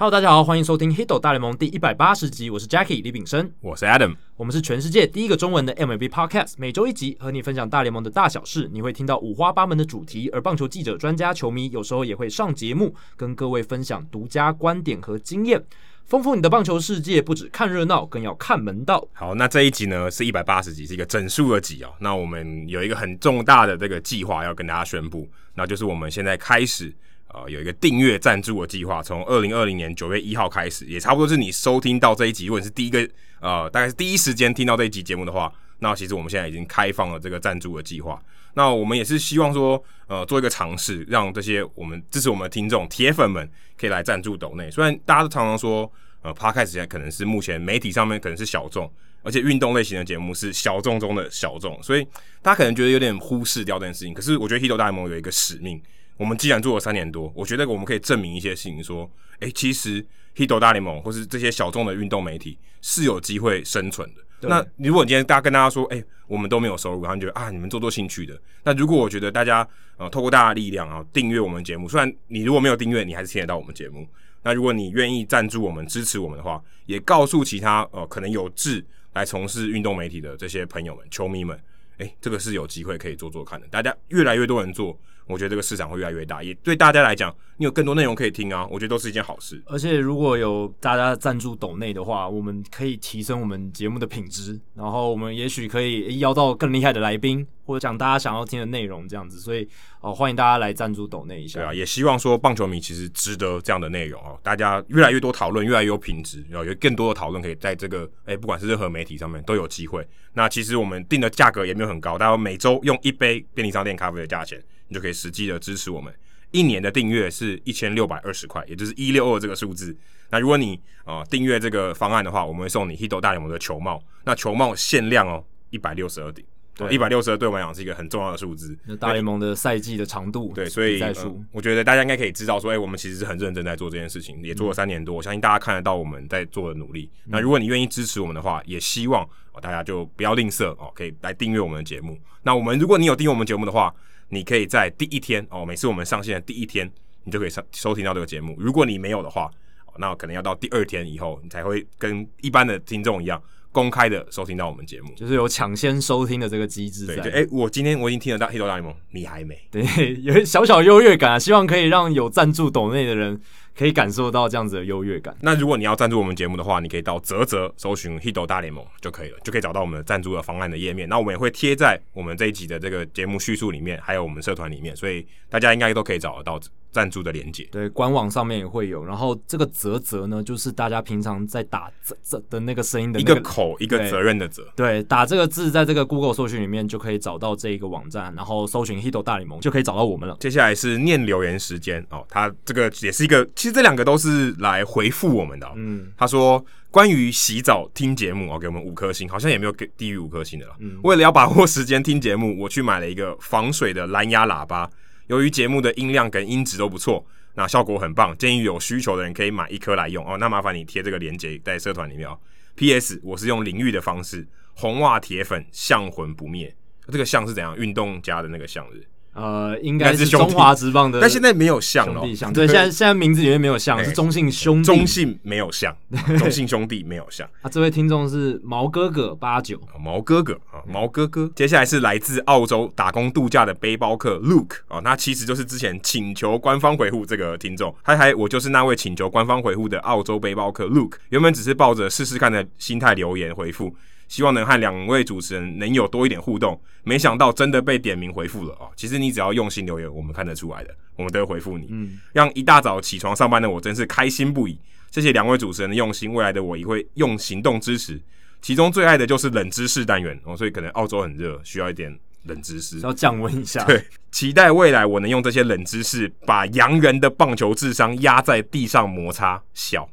Hello，大家好，欢迎收听《Hito 大联盟》第一百八十集，我是 Jackie 李炳生，我是 Adam，我们是全世界第一个中文的 MLB Podcast，每周一集和你分享大联盟的大小事，你会听到五花八门的主题，而棒球记者、专家、球迷有时候也会上节目，跟各位分享独家观点和经验，丰富你的棒球世界。不止看热闹，更要看门道。好，那这一集呢是一百八十集，是一个整数的集哦。那我们有一个很重大的这个计划要跟大家宣布，那就是我们现在开始。呃，有一个订阅赞助的计划，从二零二零年九月一号开始，也差不多是你收听到这一集，如果你是第一个呃，大概是第一时间听到这一集节目的话，那其实我们现在已经开放了这个赞助的计划。那我们也是希望说，呃，做一个尝试，让这些我们支持我们的听众铁粉们可以来赞助抖内。虽然大家都常常说，呃，Podcast 现在可能是目前媒体上面可能是小众，而且运动类型的节目是小众中的小众，所以大家可能觉得有点忽视掉这件事情。可是我觉得 Hito 大联盟有一个使命。我们既然做了三年多，我觉得我们可以证明一些事情，说，诶，其实 Hito 大联盟或是这些小众的运动媒体是有机会生存的。对那如果你今天大家跟大家说，诶，我们都没有收入，然后你觉得啊，你们做做兴趣的。那如果我觉得大家呃，透过大家的力量啊，订阅我们节目，虽然你如果没有订阅，你还是听得到我们节目。那如果你愿意赞助我们、支持我们的话，也告诉其他呃可能有志来从事运动媒体的这些朋友们、球迷们，诶，这个是有机会可以做做看的。大家越来越多人做。我觉得这个市场会越来越大，也对大家来讲，你有更多内容可以听啊，我觉得都是一件好事。而且如果有大家赞助抖内的话，我们可以提升我们节目的品质，然后我们也许可以邀到更厉害的来宾，或者讲大家想要听的内容这样子。所以哦，欢迎大家来赞助抖内一下。对啊，也希望说棒球迷其实值得这样的内容哦，大家越来越多讨论，越来越有品质，然后有更多的讨论可以在这个哎，不管是任何媒体上面都有机会。那其实我们定的价格也没有很高，大家每周用一杯便利商店咖啡的价钱。你就可以实际的支持我们，一年的订阅是一千六百二十块，也就是一六二这个数字。那如果你呃订阅这个方案的话，我们会送你 Hito 大联盟的球帽。那球帽限量哦，一百六十二顶，对，一百六十二对我们来讲是一个很重要的数字。那大联盟的赛季的长度，对，所以、呃、我觉得大家应该可以知道说，哎、欸，我们其实是很认真在做这件事情，也做了三年多，我相信大家看得到我们在做的努力。嗯、那如果你愿意支持我们的话，也希望、呃、大家就不要吝啬哦，可以来订阅我们的节目。那我们如果你有订阅我们节目的话，你可以在第一天哦，每次我们上线的第一天，你就可以收收听到这个节目。如果你没有的话，那可能要到第二天以后，你才会跟一般的听众一样公开的收听到我们节目，就是有抢先收听的这个机制在。对，哎、欸，我今天我已经听得到《Hito 大联盟》，你还没？对，有小小优越感啊，希望可以让有赞助抖内的人。可以感受到这样子的优越感。那如果你要赞助我们节目的话，你可以到泽泽搜寻 Hido 大联盟就可以了，就可以找到我们的赞助的方案的页面。那我们也会贴在我们这一集的这个节目叙述里面，还有我们社团里面，所以大家应该都可以找得到。赞助的连接，对，官网上面也会有。然后这个泽泽呢，就是大家平常在打啧啧的那个声音的、那个、一个口一个责任的责。对，打这个字在这个 Google 搜寻里面就可以找到这一个网站，然后搜寻 Hito 大联盟就可以找到我们了。接下来是念留言时间哦，他这个也是一个，其实这两个都是来回复我们的、哦。嗯，他说关于洗澡听节目哦，给我们五颗星，好像也没有给低于五颗星的了。嗯，为了要把握时间听节目，我去买了一个防水的蓝牙喇叭，由于节目的音量跟音质都不错。那效果很棒，建议有需求的人可以买一颗来用哦。那麻烦你贴这个链接在社团里面哦。P.S. 我是用淋浴的方式，红袜铁粉相魂不灭。这个相是怎样？运动家的那个相日。呃，应该是中华职棒的，但现在没有像了。对，现在现在名字里面没有像，是中信兄弟。中信没有像，中信兄弟没有像。啊，这位听众是毛哥哥八九，毛哥哥啊，毛哥哥。接下来是来自澳洲打工度假的背包客 Luke 啊，他其实就是之前请求官方回复这个听众。嗨嗨，我就是那位请求官方回复的澳洲背包客 Luke。原本只是抱着试试看的心态留言回复。希望能和两位主持人能有多一点互动，没想到真的被点名回复了哦。其实你只要用心留言，我们看得出来的，我们都会回复你。嗯，让一大早起床上班的我真是开心不已。谢谢两位主持人的用心，未来的我也会用行动支持。其中最爱的就是冷知识单元哦，所以可能澳洲很热，需要一点冷知识，要降温一下。对，期待未来我能用这些冷知识，把洋人的棒球智商压在地上摩擦笑。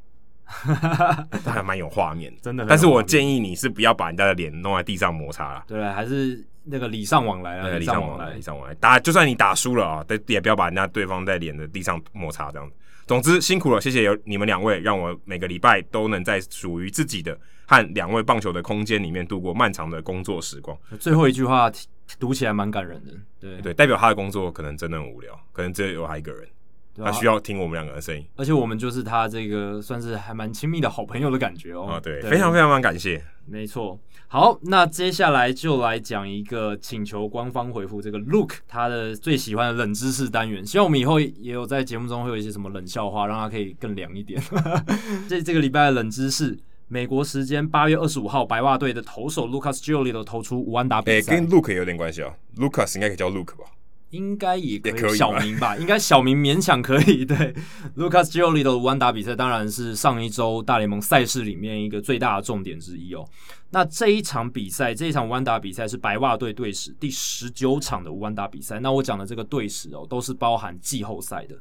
哈哈哈，这还蛮有画面，真的。但是我建议你是不要把人家的脸弄在地上摩擦了。对，还是那个礼尚往来啊，礼尚往来，礼尚往来。打，就算你打输了啊，但也不要把人家对方在脸的地上摩擦这样子。总之辛苦了，谢谢有你们两位，让我每个礼拜都能在属于自己的和两位棒球的空间里面度过漫长的工作时光。最后一句话读起来蛮感人的，对对，代表他的工作可能真的很无聊，可能只有他一个人。他需要听我们两个的声音，而且我们就是他这个算是还蛮亲密的好朋友的感觉哦。啊，对，对非常非常非常感谢。没错，好，那接下来就来讲一个请求官方回复这个 Look 他的最喜欢的冷知识单元，希望我们以后也有在节目中会有一些什么冷笑话，让他可以更凉一点。这这个礼拜的冷知识，美国时间八月二十五号，白袜队的投手 Lucas Giolito 投出五安打比赛，欸，跟 Luke 也有点关系哦。Lucas 应该可以叫 Luke 吧。应该也可以小明吧，应该小明勉强可以。对，Lucas Giolito 的无安打比赛当然是上一周大联盟赛事里面一个最大的重点之一哦。那这一场比赛，这一场无安打比赛是白袜队队史第十九场的无安打比赛。那我讲的这个队史哦，都是包含季后赛的。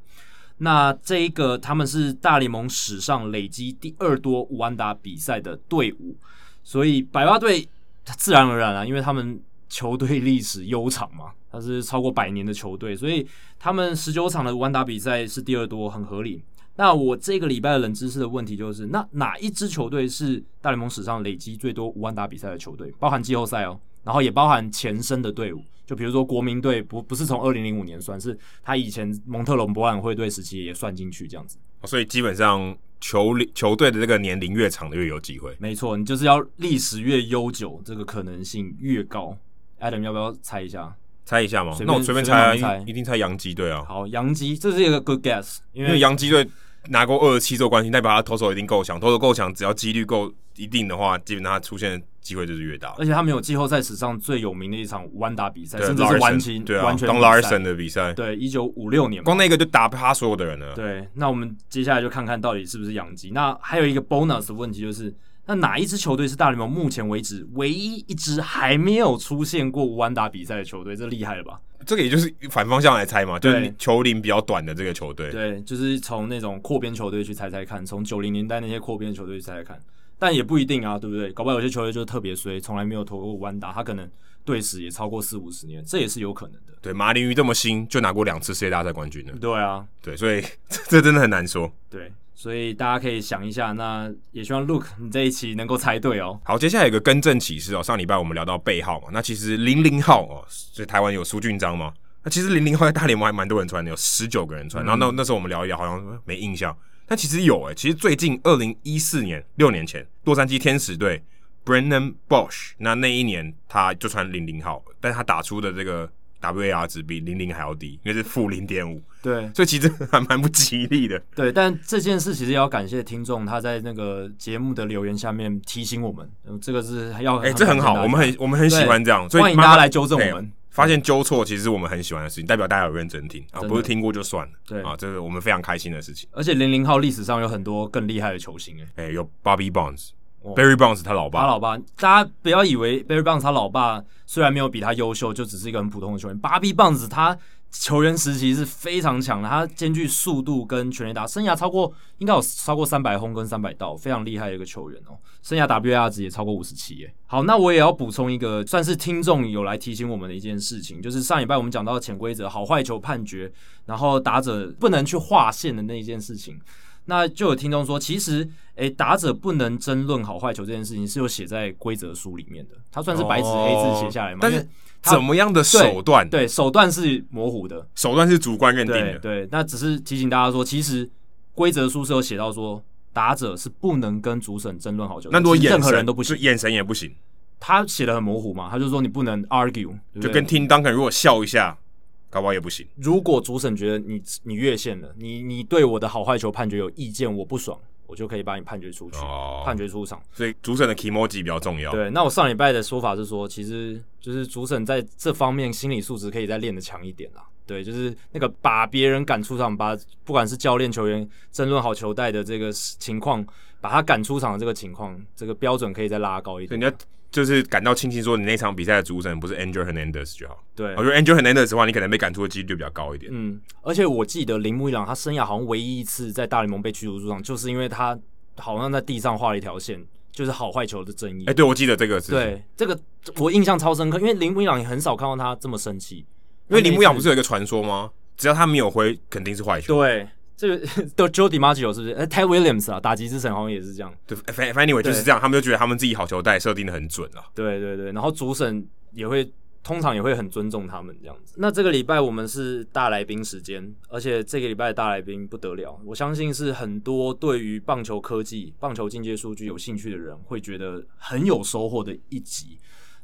那这一个他们是大联盟史上累积第二多无安打比赛的队伍，所以白袜队自然而然啊，因为他们。球队历史悠长嘛，它是超过百年的球队，所以他们十九场的无安打比赛是第二多，很合理。那我这个礼拜的冷知识的问题就是，那哪一支球队是大联盟史上累积最多无安打比赛的球队？包含季后赛哦，然后也包含前身的队伍，就比如说国民队，不不是从二零零五年算，是他以前蒙特龙博览会队时期也算进去这样子。所以基本上球球队的这个年龄越长的越有机会。没错，你就是要历史越悠久，这个可能性越高。Adam 要不要猜一下？猜一下嘛？那我随便猜啊，猜一定猜洋基队啊。好，洋基这是一个 good guess，因为洋基队拿过二十七座冠军，代表他投手一定够强，投手够强，只要几率够一定的话，基本上他出现的机会就是越大。而且他们有季后赛史上最有名的一场无安打比赛，甚至是完全对啊，完全当 Larson 的比赛，对，一九五六年，光那个就打趴所有的人了。对，那我们接下来就看看到底是不是洋基。那还有一个 bonus 的问题就是。那哪一支球队是大联盟目前为止唯一一支还没有出现过无安打比赛的球队？这厉害了吧？这个也就是反方向来猜嘛，就是球龄比较短的这个球队。对，就是从那种扩编球队去猜猜看，从九零年代那些扩编球队去猜猜看，但也不一定啊，对不对？搞不好有些球队就是特别衰，从来没有投过无安打，他可能队史也超过四五十年，这也是有可能的。对，马林鱼这么新，就拿过两次世界大赛冠军了。对啊，对，所以 这真的很难说。对。所以大家可以想一下，那也希望 Look 你这一期能够猜对哦。好，接下来有个更正启示哦。上礼拜我们聊到背号嘛，那其实零零号哦，所以台湾有苏俊章吗。那其实零零号在大联盟还蛮多人穿的，有十九个人穿。然后那那时候我们聊一聊，好像没印象，但其实有诶。其实最近二零一四年六年前，洛杉矶天使队 Brennan Boesch，那那一年他就穿零零号，但是他打出的这个。WAR 值比零零还要低，应该是负零点五。对，所以其实还蛮不吉利的。对，但这件事其实要感谢听众，他在那个节目的留言下面提醒我们，这个是要哎、欸，这很好，我们很我们很喜欢这样，所以欢迎大家来纠正我们。欸、发现纠错其实是我们很喜欢的事情，代表大家有认真听啊，不是听过就算了。对啊，这个我们非常开心的事情。而且零零号历史上有很多更厉害的球星，哎、欸，有 Bobby Bonds。Barry Bonds 他老爸，他老爸，大家不要以为 Barry Bonds 他老爸虽然没有比他优秀，就只是一个很普通的球员。Bobby Bonds 他球员时期是非常强的，他兼具速度跟全垒打，生涯超过应该有超过三百轰跟三百盗，非常厉害的一个球员哦。生涯 WAR 值也超过五十七耶。好，那我也要补充一个，算是听众有来提醒我们的一件事情，就是上礼拜我们讲到潜规则好坏球判决，然后打者不能去划线的那一件事情。那就有听众说，其实，诶、欸，打者不能争论好坏球这件事情是有写在规则书里面的，它算是白纸黑字写下来嘛？但是怎么样的手段？对，手段是模糊的，手段是主观认定的。对，对，那只是提醒大家说，其实规则书是有写到说，打者是不能跟主审争论好球，那如果任何人都不行，眼神也不行。他写的很模糊嘛，他就说你不能 argue，就跟 Tim Duncan 如果笑一下。搞不好也不行。如果主审觉得你你越线了，你你对我的好坏球判决有意见，我不爽，我就可以把你判决出去，哦、判决出场。所以主审的 kimoji 比较重要。对，那我上礼拜的说法是说，其实就是主审在这方面心理素质可以再练得强一点啦。对，就是那个把别人赶出场，把不管是教练、球员争论好球带的这个情况，把他赶出场的这个情况，这个标准可以再拉高一点。就是感到庆幸，说你那场比赛的主审不是 Angel Hernandez 就好。对，我觉得 Angel Hernandez 的话，你可能被赶出的几率就比较高一点。嗯，而且我记得铃木一朗他生涯好像唯一一次在大联盟被驱逐出场，就是因为他好像在地上画了一条线，就是好坏球的争议。哎、欸，对，我记得这个是。对，这个我印象超深刻，因为铃木一朗也很少看到他这么生气。因为铃木一朗不是有一个传说吗？只要他没有挥，肯定是坏球。对。这个 都 Joe DiMaggio 是不是？呃，Ted Williams 啊，打击之神好像也是这样。对，Anyway 就是这样，他们就觉得他们自己好球带设定的很准了。对对对，然后主审也会通常也会很尊重他们这样子。那这个礼拜我们是大来宾时间，而且这个礼拜的大来宾不得了，我相信是很多对于棒球科技、棒球进阶数据有兴趣的人会觉得很有收获的一集。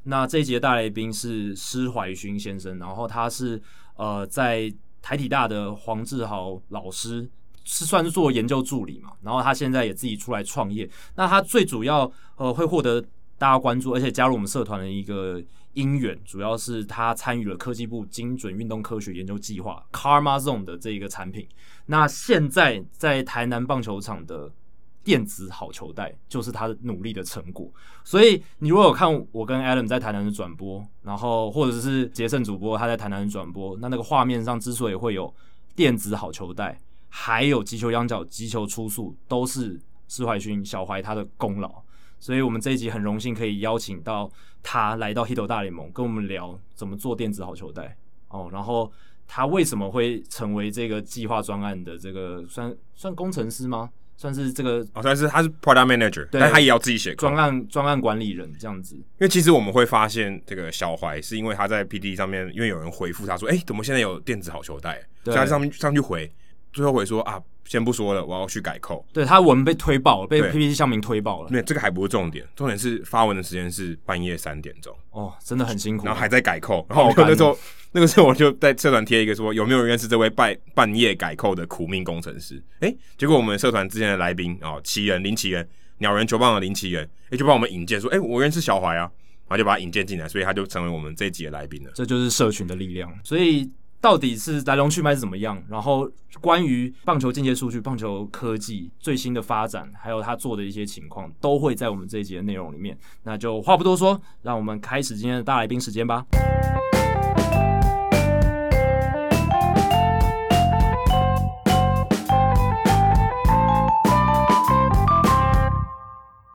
那这一集的大来宾是施怀勋先生，然后他是呃在台体大的黄志豪老师，是算是做研究助理嘛，然后他现在也自己出来创业。那他最主要呃会获得大家关注，而且加入我们社团的一个因缘，主要是他参与了科技部精准运动科学研究计划 Karma Zone 的这一个产品。那现在在台南棒球场的。电子好球带就是他努力的成果，所以你如果有看我跟 Adam 在台南的转播，然后或者是杰胜主播他在台南的转播，那那个画面上之所以会有电子好球带，还有击球仰角、击球出速，都是施怀勋小怀他的功劳。所以我们这一集很荣幸可以邀请到他来到 Hito 大联盟，跟我们聊怎么做电子好球带哦，然后他为什么会成为这个计划专案的这个算算工程师吗？算是这个，哦，算是他是 product manager，但他也要自己写专案专案管理人这样子。因为其实我们会发现，这个小怀是因为他在 PD 上面，因为有人回复他说：“哎、欸，怎么现在有电子好球带？”所以他上上去回，最后回说：“啊，先不说了，我要去改扣。”对，他文被推爆了，被 PPT 乡民推爆了。没有，这个还不是重点，重点是发文的时间是半夜三点钟。哦，真的很辛苦，然后还在改扣。然后我那时候。那个时候我就在社团贴一个说，有没有人认识这位半半夜改扣的苦命工程师？哎、欸，结果我们社团之前的来宾哦，奇人林奇人，鸟人球棒的林奇人，哎、欸，就帮我们引荐说，哎、欸，我认识小怀啊，然后就把他引荐进来，所以他就成为我们这一集的来宾了。这就是社群的力量。所以到底是来龙去脉是怎么样？然后关于棒球进阶数据、棒球科技最新的发展，还有他做的一些情况，都会在我们这一节的内容里面。那就话不多说，让我们开始今天的大来宾时间吧。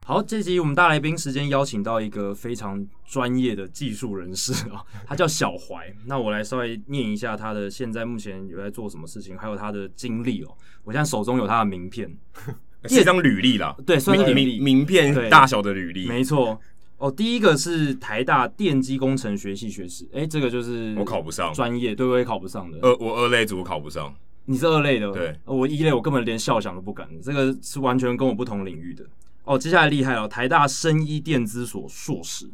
好，这集我们大来宾时间邀请到一个非常专业的技术人士啊，他叫小怀。那我来稍微念一下他的现在目前有在做什么事情，还有他的经历哦。我现在手中有他的名片，是一张履历啦，对，算是履历，名片大小的履历，没错。哦，第一个是台大电机工程学系学士，哎、欸，这个就是我考不上，专业对，我也考不上的。二我二类组考不上，你是二类的，对，我一类我根本连笑想都不敢，这个是完全跟我不同领域的。哦，接下来厉害了，台大生医电资所硕士。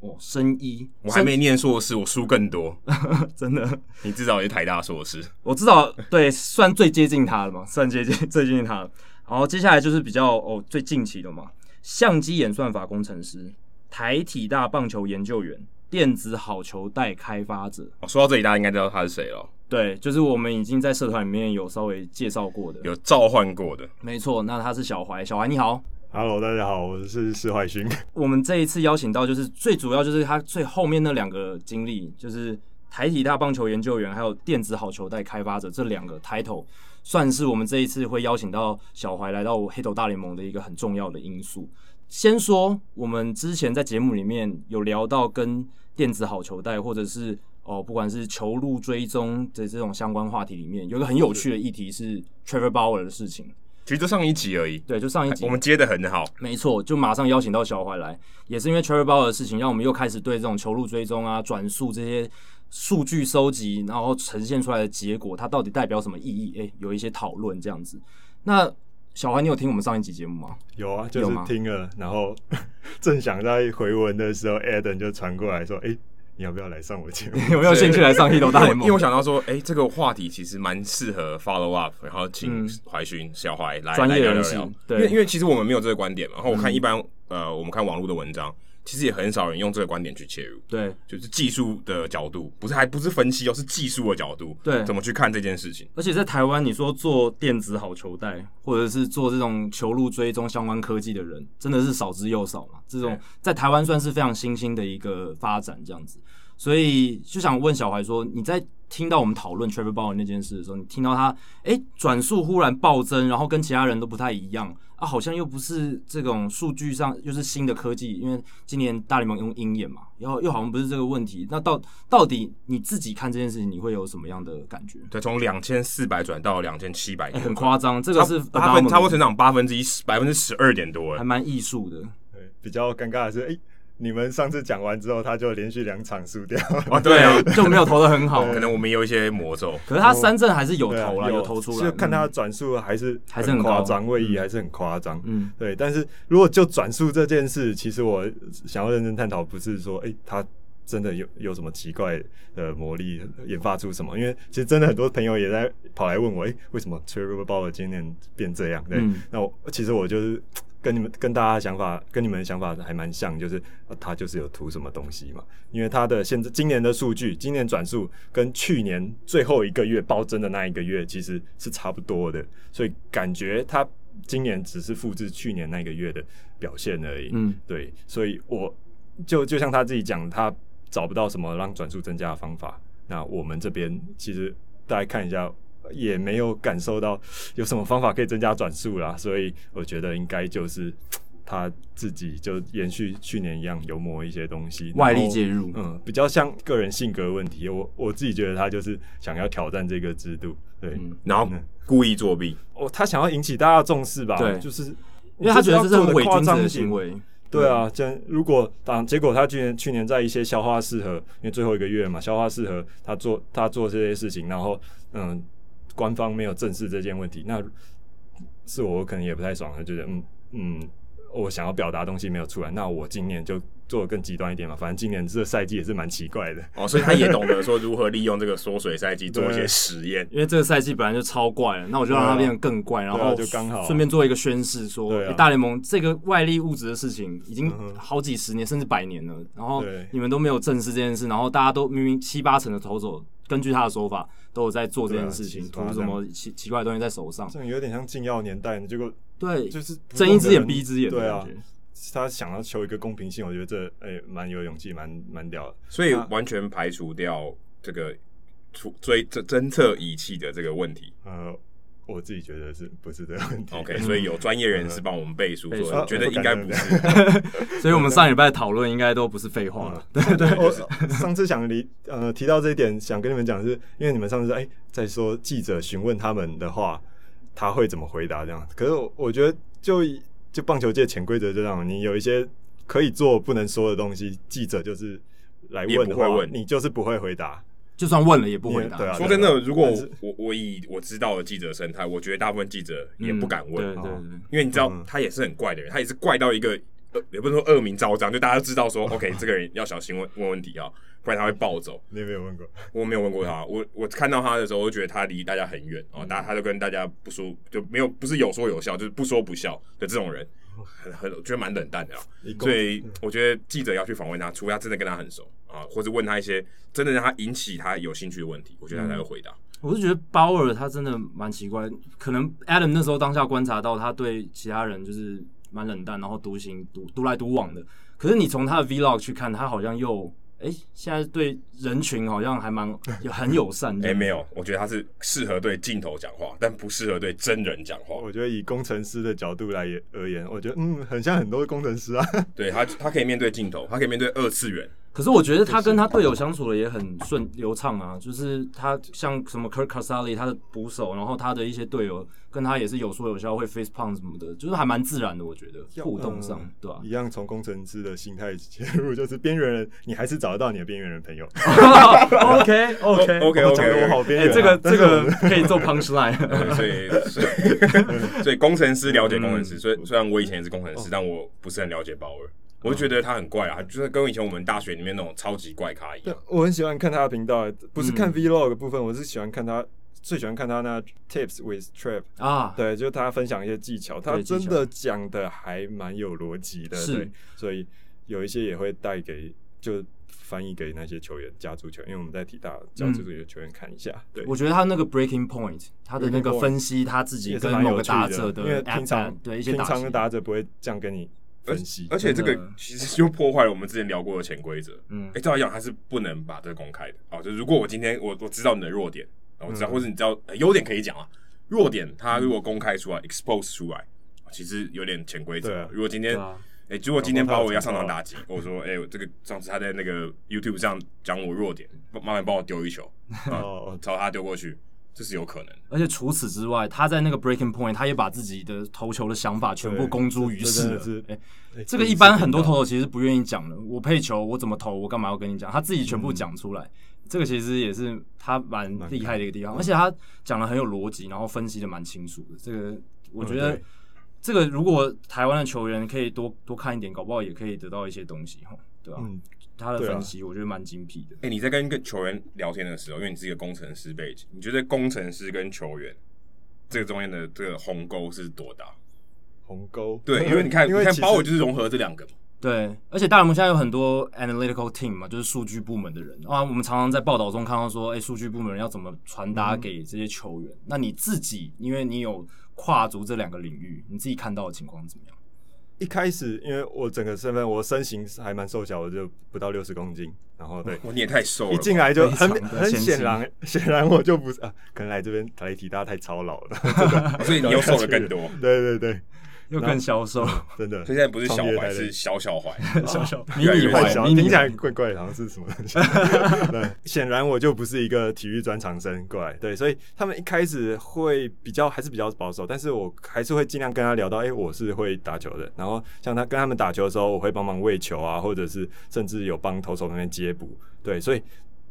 哦，生医，我还没念硕士，我书更多，真的。你至少也是台大硕士，我至少对，算最接近他了嘛，算接近 最接近他了。然后接下来就是比较哦最近期的嘛，相机演算法工程师，台体大棒球研究员，电子好球带开发者。哦，说到这里，大家应该知道他是谁了。对，就是我们已经在社团里面有稍微介绍过的，有召唤过的。没错，那他是小怀，小怀你好。Hello，大家好，我是施怀勋。我们这一次邀请到，就是最主要就是他最后面那两个经历，就是台体大棒球研究员，还有电子好球带开发者这两个 title，算是我们这一次会邀请到小怀来到 Hito 大联盟的一个很重要的因素。先说，我们之前在节目里面有聊到跟电子好球带，或者是哦，不管是球路追踪的这种相关话题里面，有个很有趣的议题是 Trevor Bauer 的事情。其实就上一集而已，对，就上一集，我们接的很好，没错，就马上邀请到小怀来，也是因为 Cherry Bauer 的事情，让我们又开始对这种球路追踪啊、转速这些数据收集，然后呈现出来的结果，它到底代表什么意义？哎，有一些讨论这样子。那小怀，你有听我们上一集节目吗？有啊，就是听了，然后 正想在回文的时候，Adam 就传过来说，哎。你要不要来上我节目？有没有兴趣来上 Hito 大联盟？因为我想到说，哎、欸，这个话题其实蛮适合 follow up，然后请怀勋、嗯、小怀来专业人士。对，因为因为其实我们没有这个观点嘛。然后我看一般、嗯、呃，我们看网络的文章。其实也很少人用这个观点去切入，对，就是技术的角度，不是还不是分析哦，是技术的角度，对，怎么去看这件事情？而且在台湾，你说做电子好球带，或者是做这种球路追踪相关科技的人，真的是少之又少嘛。这种在台湾算是非常新兴的一个发展，这样子。所以就想问小怀说，你在听到我们讨论 Trevor Bauer 那件事的时候，你听到他哎转速忽然暴增，然后跟其他人都不太一样。啊，好像又不是这种数据上又是新的科技，因为今年大联盟用鹰眼嘛，然后又好像不是这个问题。那到到底你自己看这件事情，你会有什么样的感觉？对，从两千四百转到两千七百，很夸张，这个是八分，差不多成长八分之一，百分之十二点多，还蛮艺术的。对，比较尴尬的是，哎、欸，你们上次讲完之后，他就连续两场输掉。啊，对啊，就没有投的很好。可能我们有一些魔咒，可是他三振还是有投了，啊、有投出来。就看他的转速还是还是很夸张，位移还是很夸张。嗯，对。但是如果就转速这件事，其实我想要认真探讨，不是说哎、欸、他。真的有有什么奇怪的魔力研发出什么？因为其实真的很多朋友也在跑来问我，哎、欸，为什么 Trevor Bauer 今年变这样？对，嗯、那我其实我就是跟你们跟大家的想法跟你们的想法还蛮像，就是他就是有图什么东西嘛。因为他的现在今年的数据，今年转速跟去年最后一个月暴增的那一个月其实是差不多的，所以感觉他今年只是复制去年那个月的表现而已。嗯，对，所以我就就像他自己讲，他。找不到什么让转速增加的方法，那我们这边其实大家看一下，也没有感受到有什么方法可以增加转速啦，所以我觉得应该就是 他自己就延续去年一样，油磨一些东西，外力介入，嗯，比较像个人性格问题。我我自己觉得他就是想要挑战这个制度，对，嗯、然后故意作弊，哦，他想要引起大家重视吧？对，就是因为他觉得这是很伪君子的行为。对啊，这样如果当结果他去年去年在一些消化适合，因为最后一个月嘛，消化适合他做他做这些事情，然后嗯，官方没有正视这件问题，那是我可能也不太爽，觉得嗯嗯，我想要表达东西没有出来，那我今年就。做的更极端一点嘛，反正今年这个赛季也是蛮奇怪的。哦，所以他也懂得说如何利用这个缩水赛季做一些实验，因为这个赛季本来就超怪了，那我就让它变得更怪，然后就刚好顺便做一个宣示说，说、啊。欸、大联盟这个外力物质的事情已经好几十年甚至百年了，然后你们都没有正视这件事，然后大家都明明七八成的投手根据他的说法都有在做这件事情，涂、啊、什么奇奇怪的东西在手上，这有点像禁药年代，结果对，就是睁一只眼闭一只眼，对啊。他想要求一个公平性，我觉得这哎蛮、欸、有勇气，蛮蛮屌的。所以完全排除掉这个追侦侦测仪器的这个问题。呃，我自己觉得是不是这个问题？OK，所以有专业人士帮我们背书，说、嗯、觉得应该不是。所以我们上礼拜讨论应该都不是废话了。对对，我上次想离呃提到这一点，想跟你们讲，是因为你们上次哎、欸、在说记者询问他们的话，他会怎么回答这样？可是我我觉得就。就棒球界潜规则就这样，你有一些可以做不能说的东西，记者就是来问的话，会问你就是不会回答，就算问了也不回答。对啊，说真的，如果我我以我知道的记者生态，我觉得大部分记者也不敢问，嗯、对，对对，因为你知道他也是很怪的人，他也是怪到一个也不能说恶名昭彰，就大家都知道说，OK，这个人要小心问问问题啊。不然他会暴走。你有没有问过？我没有问过他。我我看到他的时候，我就觉得他离大家很远哦，大、嗯、他就跟大家不说，就没有不是有说有笑，就是不说不笑的这种人，很很觉得蛮冷淡的啊。所以我觉得记者要去访问他，除非他真的跟他很熟啊，或者问他一些真的让他引起他有兴趣的问题，我觉得他才会回答。嗯、我是觉得鲍尔他真的蛮奇怪，可能 Adam 那时候当下观察到他对其他人就是蛮冷淡，然后独行独独来独往的。可是你从他的 Vlog 去看，他好像又。哎，现在对人群好像还蛮有 很友善的。哎，没有，我觉得他是适合对镜头讲话，但不适合对真人讲话。我觉得以工程师的角度来而言，我觉得嗯，很像很多工程师啊。对他，他可以面对镜头，他可以面对二次元。可是我觉得他跟他队友相处的也很顺流畅啊，就是他像什么 Kirk c a s a l i 他的捕手，然后他的一些队友跟他也是有说有笑，会 face p u n t 什么的，就是还蛮自然的。我觉得互动上，嗯、对吧、啊？一样从工程师的心态切入，就是边缘人，你还是找得到你的边缘人朋友。OK OK OK OK，讲的我好边缘、啊欸，这个这个可以做 punchline。所以所以 所以工程师了解工程师，所以虽然我以前也是工程师，哦、但我不是很了解鲍尔。我就觉得他很怪啊，就是跟以前我们大学里面那种超级怪咖一样。我很喜欢看他的频道，不是看 Vlog 的部分，嗯、我是喜欢看他，最喜欢看他那 Tips with Trap 啊，对，就他分享一些技巧，他真的讲的还蛮有逻辑的，对，所以有一些也会带给就翻译给那些球员、加足球员，因为我们在体大教助的球员看一下。嗯、对，我觉得他那个 Breaking Point，他的那个分析他自己跟某个打者的，因为平常对一些平常的打者不会这样跟你。而而且这个其实就破坏了我们之前聊过的潜规则。嗯，哎，照来讲他是不能把这个公开的。哦，就如果我今天我我知道你的弱点，我知道，或者你知道优点可以讲啊。弱点他如果公开出来，expose 出来，其实有点潜规则。如果今天，哎，如果今天鲍尔要上场打击，或者说，哎，这个上次他在那个 YouTube 上讲我弱点，麻烦帮我丢一球，哦，朝他丢过去。这是有可能。而且除此之外，他在那个 breaking point，他也把自己的投球的想法全部公诸于世了。哎、欸欸，这个一般很多投手其实不愿意讲的。我配球，我怎么投，我干嘛要跟你讲？他自己全部讲出来、嗯，这个其实也是他蛮厉害的一个地方。而且他讲的很有逻辑，然后分析的蛮清楚的。这个我觉得，这个如果台湾的球员可以多多看一点，搞不好也可以得到一些东西哈，对吧、啊？嗯他的分析我觉得蛮精辟的。哎、欸，你在跟一个球员聊天的时候，因为你是一个工程师背景，你觉得工程师跟球员这个中间的这个鸿沟是多大？鸿沟？对，因为你看，因为你看，包括就是融合这两个嘛。对，而且大联盟现在有很多 analytical team 嘛，就是数据部门的人啊。我们常常在报道中看到说，哎、欸，数据部门要怎么传达给这些球员、嗯？那你自己，因为你有跨足这两个领域，你自己看到的情况怎么样？一开始，因为我整个身份，我身形还蛮瘦小我，就不到六十公斤。然后，对，我、你也太瘦了。一进来就很很显然，显然我就不是啊，可能来这边台体大家太操劳了，哦、所以你又瘦了更多。对对对。又更消瘦，真的。所以现在不是小怀，是小小怀，小小 迷你怀，听起来怪怪的，好像是什么东西。对，显然我就不是一个体育专长生过来，对，所以他们一开始会比较还是比较保守，但是我还是会尽量跟他聊到，哎、欸，我是会打球的。然后像他跟他们打球的时候，我会帮忙喂球啊，或者是甚至有帮投手那边接捕。对，所以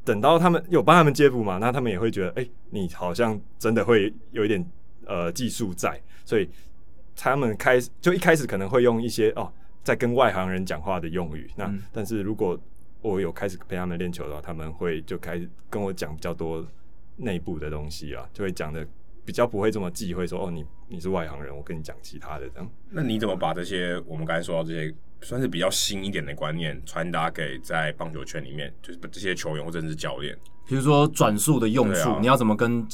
等到他们有帮他们接捕嘛，那他们也会觉得，哎、欸，你好像真的会有一点呃技术在，所以。他们开始就一开始可能会用一些哦，在跟外行人讲话的用语。那、嗯、但是如果我有开始陪他们练球的话，他们会就开始跟我讲比较多内部的东西啊，就会讲的比较不会这么忌讳说哦，你你是外行人，我跟你讲其他的这样。那你怎么把这些我们刚才说到这些算是比较新一点的观念传达给在棒球圈里面，就是这些球员或者是教练？比如说转速的用处、啊，你要怎么跟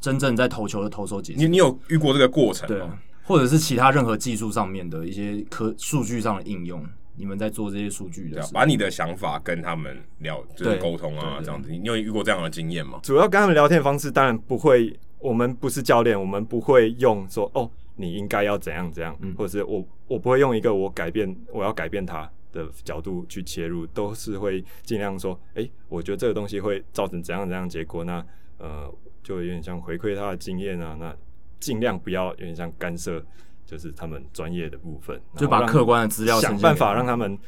真正在投球的投手解释？你你有遇过这个过程吗？对或者是其他任何技术上面的一些科数据上的应用，你们在做这些数据的时候，把你的想法跟他们聊，就是沟通啊，这样子。你有遇过这样的经验吗？主要跟他们聊天的方式，当然不会。我们不是教练，我们不会用说哦，你应该要怎样怎样，嗯、或者是我我不会用一个我改变我要改变他的角度去切入，都是会尽量说，哎、欸，我觉得这个东西会造成怎样怎样结果，那呃，就有点像回馈他的经验啊，那。尽量不要有点像干涉，就是他们专业的部分，就把客观的资料想办法让他们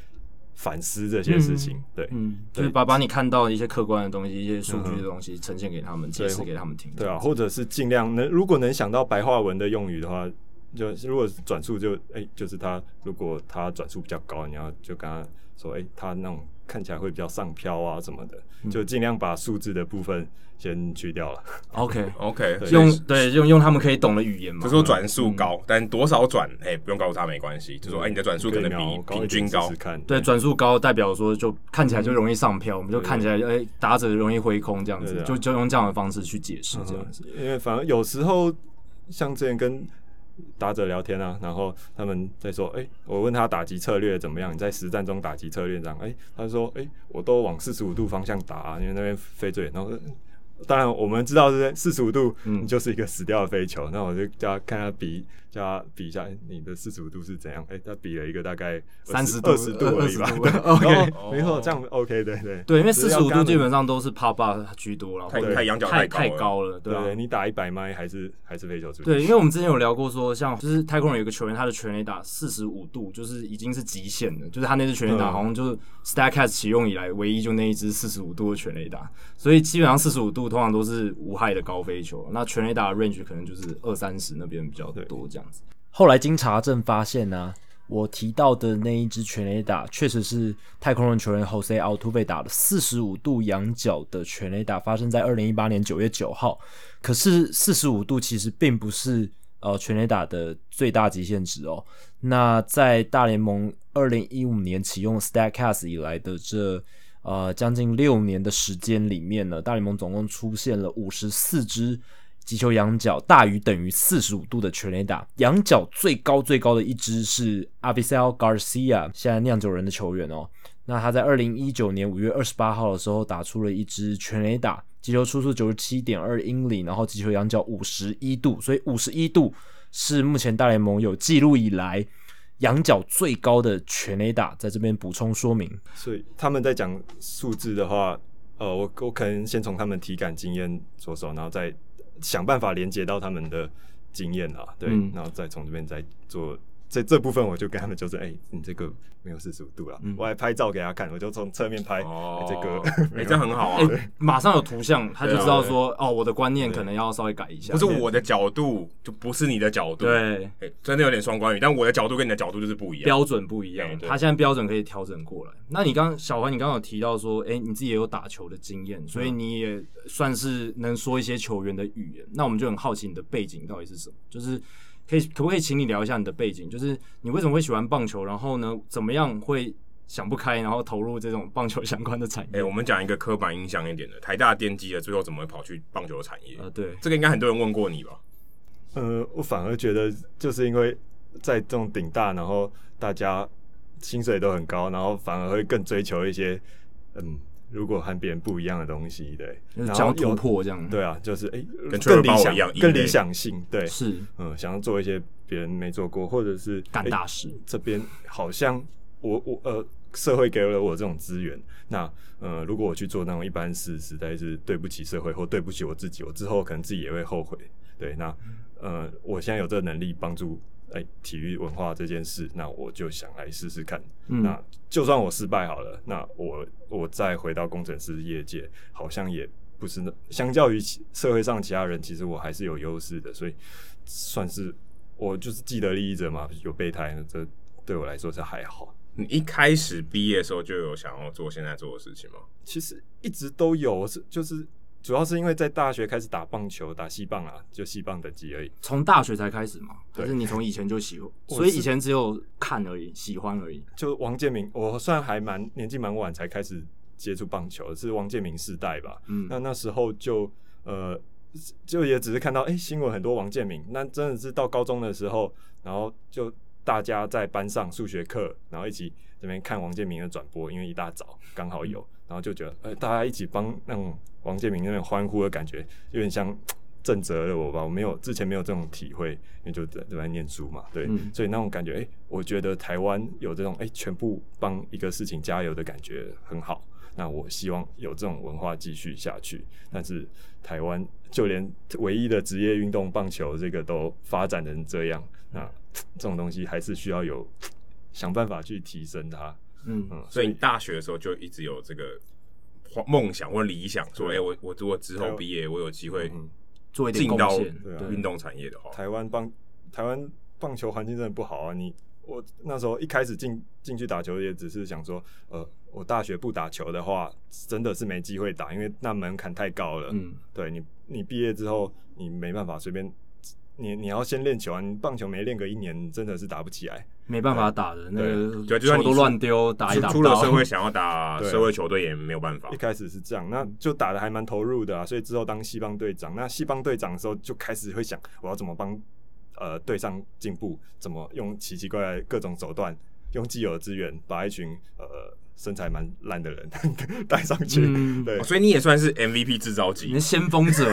反思这些事情。嗯、对，嗯，就是把把你看到的一些客观的东西、一些数据的东西呈现给他们，解释给他们听。对啊，或者是尽量能，如果能想到白话文的用语的话，就如果转速就哎、欸，就是他如果他转速比较高，你要就跟他说，哎、欸，他那种看起来会比较上飘啊什么的，就尽量把数字的部分。先去掉了。OK OK，用对用用他们可以懂的语言嘛。就说转速高，嗯、但多少转，哎、欸，不用告诉他没关系。就说哎、欸，你的转速可能比平均高。对，转速高代表说就看起来就容易上飘、嗯，我们就看起来哎、欸、打者容易挥空这样子，就就用这样的方式去解释这样子。因为反正有时候像之前跟打者聊天啊，然后他们在说，哎、欸，我问他打击策略怎么样？你在实战中打击策略这样？哎、欸，他说，哎、欸，我都往四十五度方向打、啊，因为那边飞最远，然后。当然，我们知道是四十五度，嗯，就是一个死掉的飞球。嗯、那我就叫他看他比，叫他比一下你的四十五度是怎样。哎、欸，他比了一个大概三十二十度而已吧。对，OK，没错，这样 OK，对对对，因为四十五度基本上都是 pop up 居多了，太太仰角太太高了，对，对你打一百迈还是还是飞球出去。对，因为我们之前有聊过说，像就是太空人有个球员，他的全垒打四十五度就是已经是极限了，就是他那支全垒打好像就是 Statcast 启用以来唯一就那一支四十五度的全垒打，所以基本上四十五度通常都是。无害的高飞球，那全垒打的 range 可能就是二三十那边比较多这样后来经查证发现呢、我提到的那一支全垒打确实是太空人球员 Jose Altuve 打的四十五度仰角的全垒打，发生在二零一八年九月九号。可是四十五度其实并不是呃全垒打的最大极限值哦。那在大联盟二零一五年启用 Statcast 以来的这呃，将近六年的时间里面呢，大联盟总共出现了五十四支击球仰角大于等于四十五度的全垒打，仰角最高最高的一支是 Abisal Garcia，现在酿酒人的球员哦。那他在二零一九年五月二十八号的时候打出了一支全垒打，击球出速九十七点二英里，然后击球仰角五十一度，所以五十一度是目前大联盟有记录以来。仰角最高的全垒打，在这边补充说明。所以他们在讲数字的话，呃，我我可能先从他们体感经验着手，然后再想办法连接到他们的经验啊，对，嗯、然后再从这边再做。这这部分我就跟他们就是，哎、欸，你这个没有四十五度了，嗯、我还拍照给他看，我就从侧面拍，哦欸、这个，哎、欸，这很好啊，欸、马上有图像，他就知道说，哦，我的观念可能要稍微改一下，不是我的角度，就不是你的角度，对，欸、真的有点双关语，但我的角度跟你的角度就是不一样，标准不一样，欸、他现在标准可以调整过来。那你刚小环，你刚刚有提到说，哎、欸，你自己也有打球的经验，所以你也算是能说一些球员的语言，那我们就很好奇你的背景到底是什么，就是。可以，可不可以请你聊一下你的背景？就是你为什么会喜欢棒球？然后呢，怎么样会想不开，然后投入这种棒球相关的产业？哎、欸，我们讲一个刻板印象一点的，台大电机的，最后怎么会跑去棒球的产业？呃，对，这个应该很多人问过你吧？呃，我反而觉得就是因为在这种顶大，然后大家薪水都很高，然后反而会更追求一些嗯。如果和别人不一样的东西，对，然后突破这样，对啊，就是哎，跟更理想更理想性，对，是，嗯，想要做一些别人没做过，或者是干大事。这边好像我我呃，社会给了我这种资源，那呃，如果我去做那种一般事，实在是对不起社会或对不起我自己，我之后可能自己也会后悔。对，那呃，我现在有这个能力帮助。哎、欸，体育文化这件事，那我就想来试试看。嗯、那就算我失败好了，那我我再回到工程师业界，好像也不是那相较于社会上其他人，其实我还是有优势的。所以算是我就是既得利益者嘛，有备胎，这对我来说是还好。你一开始毕业的时候就有想要做现在做的事情吗？其实一直都有，是就是。主要是因为在大学开始打棒球，打细棒啊，就细棒等级而已。从大学才开始嘛？还是你从以前就喜欢？所以以前只有看而已，喜欢而已。就王建民，我算还蛮年纪蛮晚才开始接触棒球，是王建民世代吧。嗯，那那时候就呃，就也只是看到哎、欸、新闻很多王建民，那真的是到高中的时候，然后就大家在班上数学课，然后一起这边看王建民的转播，因为一大早刚好有。然后就觉得，呃，大家一起帮那种王建民那边欢呼的感觉，有点像 震慑了我吧。我没有之前没有这种体会，因为就在在念书嘛，对，嗯、所以那种感觉，哎，我觉得台湾有这种哎，全部帮一个事情加油的感觉很好。那我希望有这种文化继续下去。但是台湾就连唯一的职业运动棒球这个都发展成这样，那 这种东西还是需要有想办法去提升它。嗯嗯，所以你大学的时候就一直有这个梦想或理想，说，哎，我我如果之后毕业，我有机会做一点贡献，运动产业的话，台湾棒台湾棒球环境真的不好啊！你我那时候一开始进进去打球，也只是想说，呃，我大学不打球的话，真的是没机会打，因为那门槛太高了。嗯，对你你毕业之后，你没办法随便。你你要先练球啊！你棒球没练个一年，真的是打不起来，没办法打的。那个球都乱丢，打一打。出了社会想要打 社会球队也没有办法。一开始是这样，那就打的还蛮投入的啊。所以之后当西方队长，那西方队长的时候就开始会想，我要怎么帮呃队上进步？怎么用奇奇怪怪各种手段，用既有的资源把一群呃。身材蛮烂的人 带上去，嗯、对、哦，所以你也算是 MVP 制造机，你是先锋者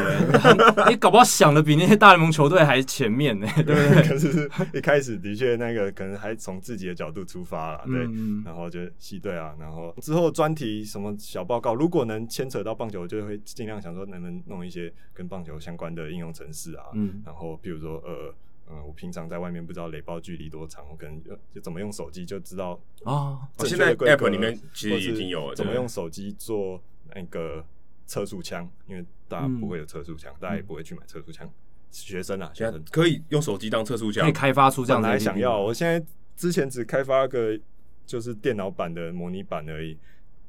哎，你搞不好想的比那些大联盟球队还前面呢，对不对？可是一开始的确那个可能还从自己的角度出发了，对，嗯、然后就系队啊，然后之后专题什么小报告，如果能牵扯到棒球，就会尽量想说能不能弄一些跟棒球相关的应用程式啊，嗯，然后比如说呃。嗯，我平常在外面不知道雷暴距离多长，我可能就就怎么用手机就知道哦。现在 App 里面其实已经有了，怎么用手机做那个测速枪，因为大家不会有测速枪，嗯、大家也不会去买测速枪。学生啊，学生可以用手机当测速枪，可以开发出这样的。想要，我现在之前只开发个就是电脑版的模拟版而已，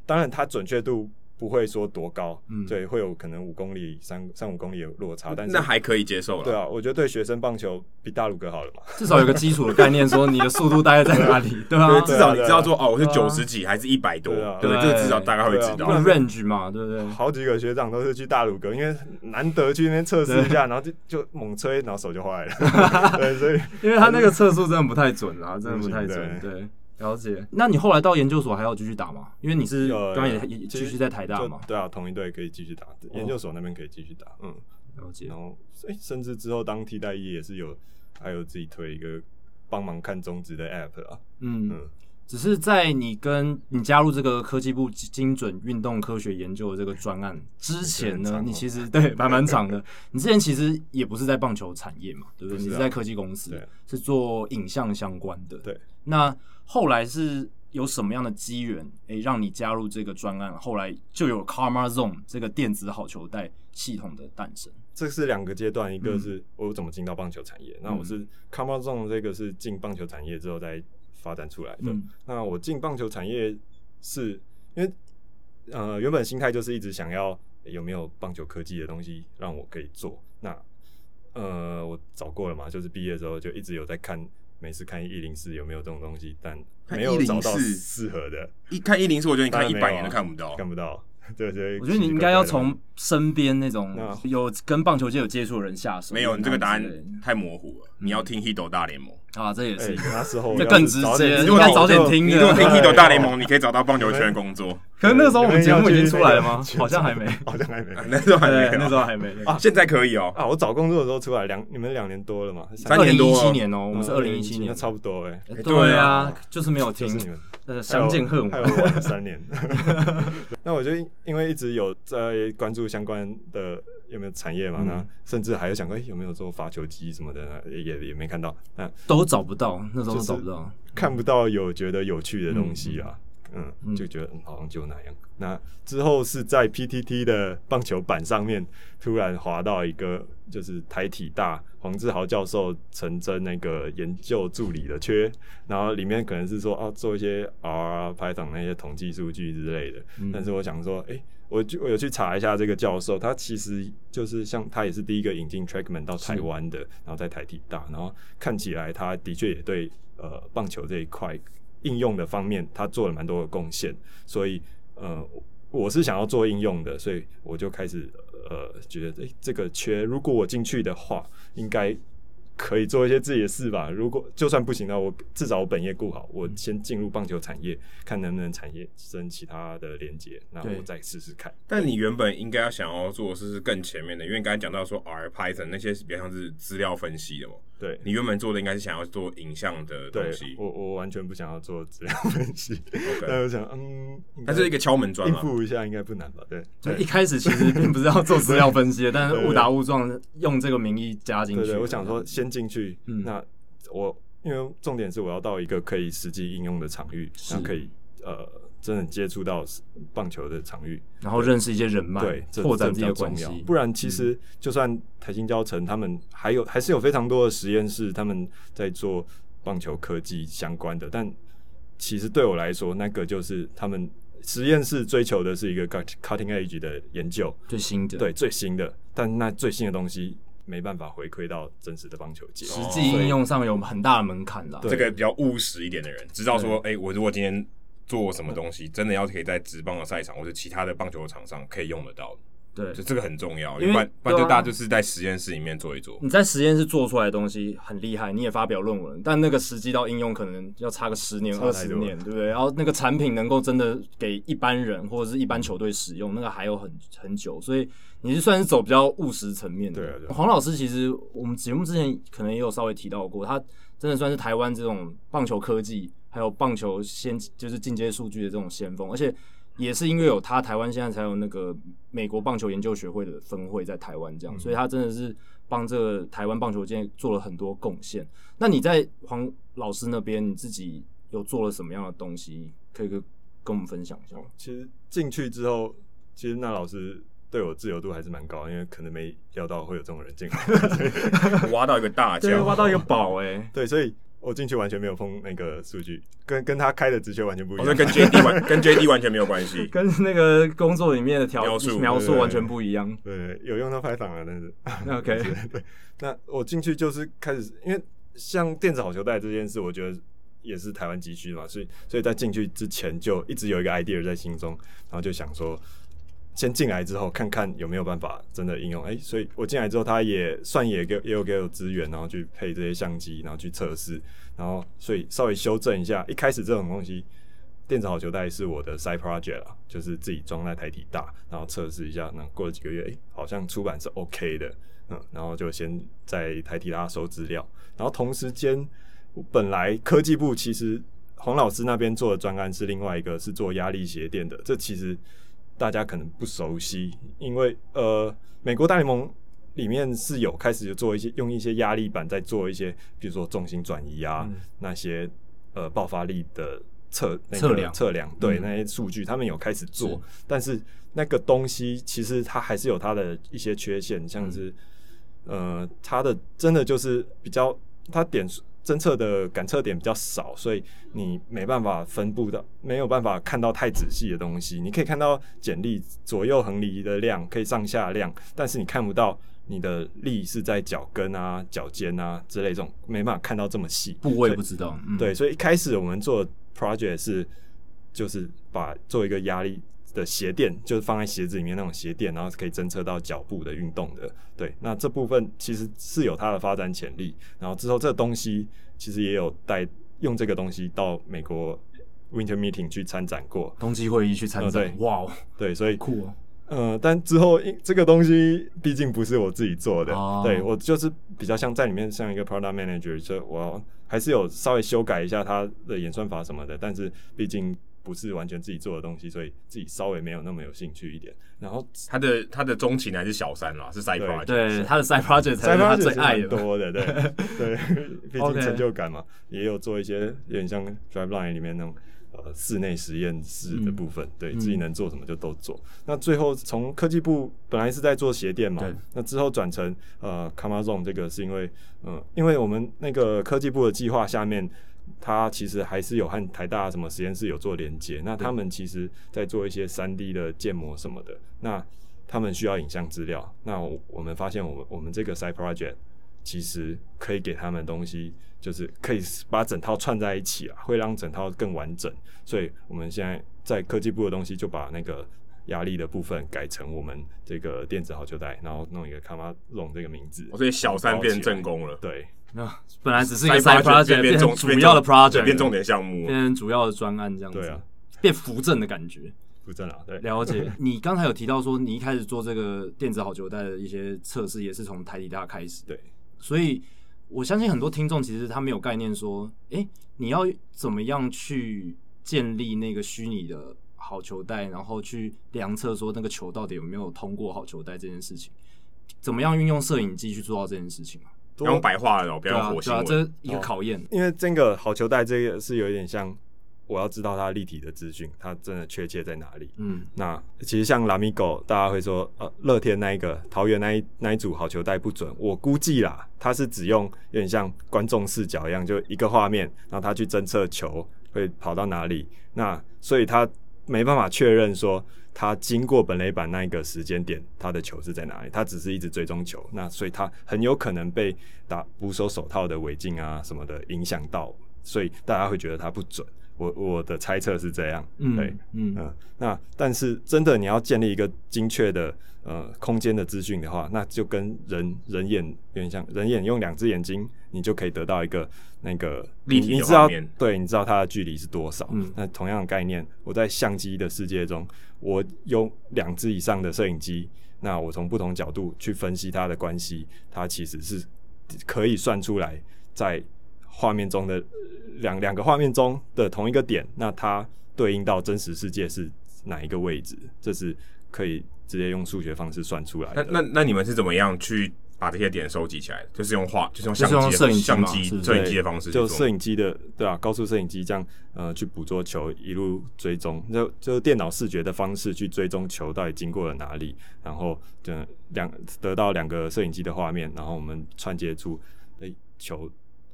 当然它准确度。不会说多高，嗯，对，会有可能五公里、三三五公里有落差，但是那还可以接受了。对啊，我觉得对学生棒球比大鲁哥好了嘛，至少有个基础的概念，说你的速度大概在哪里，对啊，至少你知道说哦，我是九十几还是一百多，对，这个至少大概会知道。range 嘛，对不对？好几个学长都是去大鲁哥，因为难得去那边测试一下，然后就就猛吹，然后手就坏了。对，所以因为他那个测速真的不太准啊，真的不太准，对。了解，那你后来到研究所还要继续打吗？因为你是刚刚也也继续在台大嘛？对啊，同一队可以继续打，研究所那边可以继续打。嗯，了解。然后，哎，甚至之后当替代役也是有，还有自己推一个帮忙看中职的 app 啊。嗯嗯，只是在你跟你加入这个科技部精准运动科学研究的这个专案之前呢，你其实 对蛮蛮长的。你之前其实也不是在棒球产业嘛，对不对？是啊、你是在科技公司，对是做影像相关的。对，那后来是有什么样的机缘，诶，让你加入这个专案？后来就有 Karma Zone 这个电子好球带系统的诞生。这是两个阶段，一个是我怎么进到棒球产业，嗯、那我是 Karma Zone 这个是进棒球产业之后再。发展出来的。嗯、那我进棒球产业是因为，呃，原本心态就是一直想要有没有棒球科技的东西让我可以做。那，呃，我找过了嘛，就是毕业之后就一直有在看，每次看一零四有没有这种东西，但没有找到适合的。一看一零四，我觉得你看一百年都看不到，看不到。对 对，我觉得你应该要从身边那种有跟棒球界有接触的人下手。没有，你这个答案太模糊了。你要听《Hito 大联盟》啊，这也是 那时候就更直接。你应该早点听。你如果听《Hito 大联盟》，你可以找到棒球圈的工作。可是那个时候我们节目已经出来了吗？好像还没，好像还没。那时候还没，那时候还没。啊，现在可以哦。啊，我找工作的时候出来两，你们两年多了嘛？三年多。一七年哦，我们是二零一七年，差不多哎。对啊，就是没有听。呃，相见恨晚，三年。那我就因为一直有在关注相关的有没有产业嘛，嗯、那甚至还有想过，有没有做发球机什么的，也也没看到，那都找不到，那时候都找不到，看不到有觉得有趣的东西啊。嗯嗯，就觉得好像就那样。那之后是在 PTT 的棒球版上面，突然滑到一个就是台体大黄志豪教授陈真那个研究助理的缺，然后里面可能是说啊做一些 R、Python 那些统计数据之类的。嗯、但是我想说，哎、欸，我就我有去查一下这个教授，他其实就是像他也是第一个引进 TrackMan 到台湾的，然后在台体大，然后看起来他的确也对呃棒球这一块。应用的方面，他做了蛮多的贡献，所以呃，我是想要做应用的，所以我就开始呃，觉得诶、欸，这个缺，如果我进去的话，应该。可以做一些自己的事吧。如果就算不行的话，我至少我本业顾好，我先进入棒球产业，看能不能产业生其他的连接，那我再试试看。但你原本应该要想要做的是更前面的，因为刚才讲到说 R、Python 那些是比较像是资料分析的嘛。对，你原本做的应该是想要做影像的东西。我我完全不想要做资料分析。OK，但我想，嗯，它是一个敲门砖嘛，应付一下应该不难吧？对，就一开始其实并不是要做资料分析的，但是误打误撞用这个名义加进去。对，我想说先。进去，嗯、那我因为重点是我要到一个可以实际应用的场域，是那可以呃真的接触到棒球的场域，然后认识一些人脉，对，拓展这些关系。不然其实就算台新教程他们还有还是有非常多的实验室，他们在做棒球科技相关的，但其实对我来说，那个就是他们实验室追求的是一个 cutting edge 的研究，最新的，对，最新的，但那最新的东西。没办法回馈到真实的棒球界，实际应用上有很大的门槛的。这个比较务实一点的人，知道说，哎、欸，我如果今天做什么东西，真的要可以在职棒的赛场或者其他的棒球场上可以用得到。对，就这个很重要，因为不然就大家就是在实验室里面做一做。你在实验室做出来的东西很厉害，你也发表论文，但那个实际到应用可能要差个十年二十年，对不对？然后那个产品能够真的给一般人或者是一般球队使用，那个还有很很久。所以你是算是走比较务实层面的。对啊，对。黄老师其实我们节目之前可能也有稍微提到过，他真的算是台湾这种棒球科技还有棒球先就是进阶数据的这种先锋，而且。也是因为有他，台湾现在才有那个美国棒球研究学会的分会在台湾这样，所以他真的是帮这个台湾棒球界做了很多贡献。那你在黄老师那边，你自己有做了什么样的东西，可以跟跟我们分享一下吗？其实进去之后，其实那老师对我自由度还是蛮高，因为可能没料到会有这种人进来，挖到一个大将，对，挖到一个宝 哎、欸，对，所以。我进去完全没有碰那个数据，跟跟他开的职缺完全不一样。跟 JD 完跟 JD 完全没有关系，跟那个工作里面的条描述描述完全不一样。对，有用到 Python 了，但是 OK。对，那我进去就是开始，因为像电子好球带这件事，我觉得也是台湾急需嘛，所以所以在进去之前就一直有一个 idea 在心中，然后就想说。先进来之后，看看有没有办法真的应用。哎、所以我进来之后，他也算也给也有给我资源，然后去配这些相机，然后去测试，然后所以稍微修正一下。一开始这种东西，电子好球袋是我的 side project 啊，就是自己装在台体大，然后测试一下。那过了几个月，哎、好像出版是 OK 的，嗯，然后就先在台体大收资料。然后同时间，本来科技部其实洪老师那边做的专案是另外一个，是做压力鞋垫的。这其实大家可能不熟悉，因为呃，美国大联盟里面是有开始做一些用一些压力板在做一些，比如说重心转移啊，嗯、那些呃爆发力的测测量。测量，对、嗯、那些数据，他们有开始做，是。但是那个东西其实它还是有它的一些缺陷，像是、嗯、呃，它的真的就是比较它点数。侦测的感测点比较少，所以你没办法分布的，没有办法看到太仔细的东西。你可以看到简历左右横离的量，可以上下量，但是你看不到你的力是在脚跟啊、脚尖啊之类这种，没办法看到这么细。部位不知道。嗯、对，所以一开始我们做 project 是，就是把做一个压力。的鞋垫就是放在鞋子里面那种鞋垫，然后可以侦测到脚步的运动的。对，那这部分其实是有它的发展潜力。然后之后这东西其实也有带用这个东西到美国 Winter Meeting 去参展过，冬季会议去参展。哇、呃，对，所以酷哦。嗯、呃，但之后这个东西毕竟不是我自己做的，哦、对我就是比较像在里面像一个 Product Manager，就我还是有稍微修改一下它的演算法什么的，但是毕竟。不是完全自己做的东西，所以自己稍微没有那么有兴趣一点。然后他的他的钟情还是小三啦，是 side project，对他的 side project 才是他最爱的多的，对 对，毕竟成就感嘛。Okay. 也有做一些有点像 Driveline 里面那种呃室内实验室的部分，嗯、对自己能做什么就都做。嗯、那最后从科技部本来是在做鞋垫嘛，那之后转成呃 ComaZone 这个是因为嗯、呃，因为我们那个科技部的计划下面。他其实还是有和台大什么实验室有做连接，那他们其实在做一些三 D 的建模什么的，那他们需要影像资料，那我们发现我们我们这个 side project 其实可以给他们东西，就是可以把整套串在一起啊，会让整套更完整，所以我们现在在科技部的东西就把那个压力的部分改成我们这个电子好球带，然后弄一个 ComaZone 这个名字，所以小三变正宫了，对。那本来只是一个 side project，变成主要的 project，变重点项目，变成主要的专案这样子。对啊，变扶正的感觉。扶正啊，对。了解。你刚才有提到说，你一开始做这个电子好球带的一些测试，也是从台底大开始。对。所以我相信很多听众其实他没有概念，说，诶，你要怎么样去建立那个虚拟的好球带，然后去量测说那个球到底有没有通过好球带这件事情，怎么样运用摄影机去做到这件事情啊？不用白话了，不要火星文。这是一个考验，因为这个好球带这个是有一点像，我要知道它立体的资讯，它真的确切在哪里。嗯，那其实像 Lamigo，大家会说，呃，乐天那一个桃园那一那一组好球带不准，我估计啦，它是只用有点像观众视角一样，就一个画面，然后它去侦测球会跑到哪里，那所以它没办法确认说。他经过本垒板那一个时间点，他的球是在哪里？他只是一直追踪球，那所以他很有可能被打捕手手套的违禁啊什么的影响到，所以大家会觉得他不准。我我的猜测是这样，嗯、对，嗯。那但是真的你要建立一个精确的呃空间的资讯的话，那就跟人人眼有点像，人眼用两只眼睛，你就可以得到一个那个立体的画面，对，你知道它的距离是多少？嗯，那同样的概念，我在相机的世界中，我用两只以上的摄影机，那我从不同角度去分析它的关系，它其实是可以算出来在画面中的。两两个画面中的同一个点，那它对应到真实世界是哪一个位置？这是可以直接用数学方式算出来的。那那那你们是怎么样去把这些点收集起来？就是用画，就是用相机、摄影机、相机、摄影机的方式，就摄影机的对啊，高速摄影机这样呃去捕捉球，一路追踪，就就是电脑视觉的方式去追踪球到底经过了哪里，然后就两得到两个摄影机的画面，然后我们串接出诶球。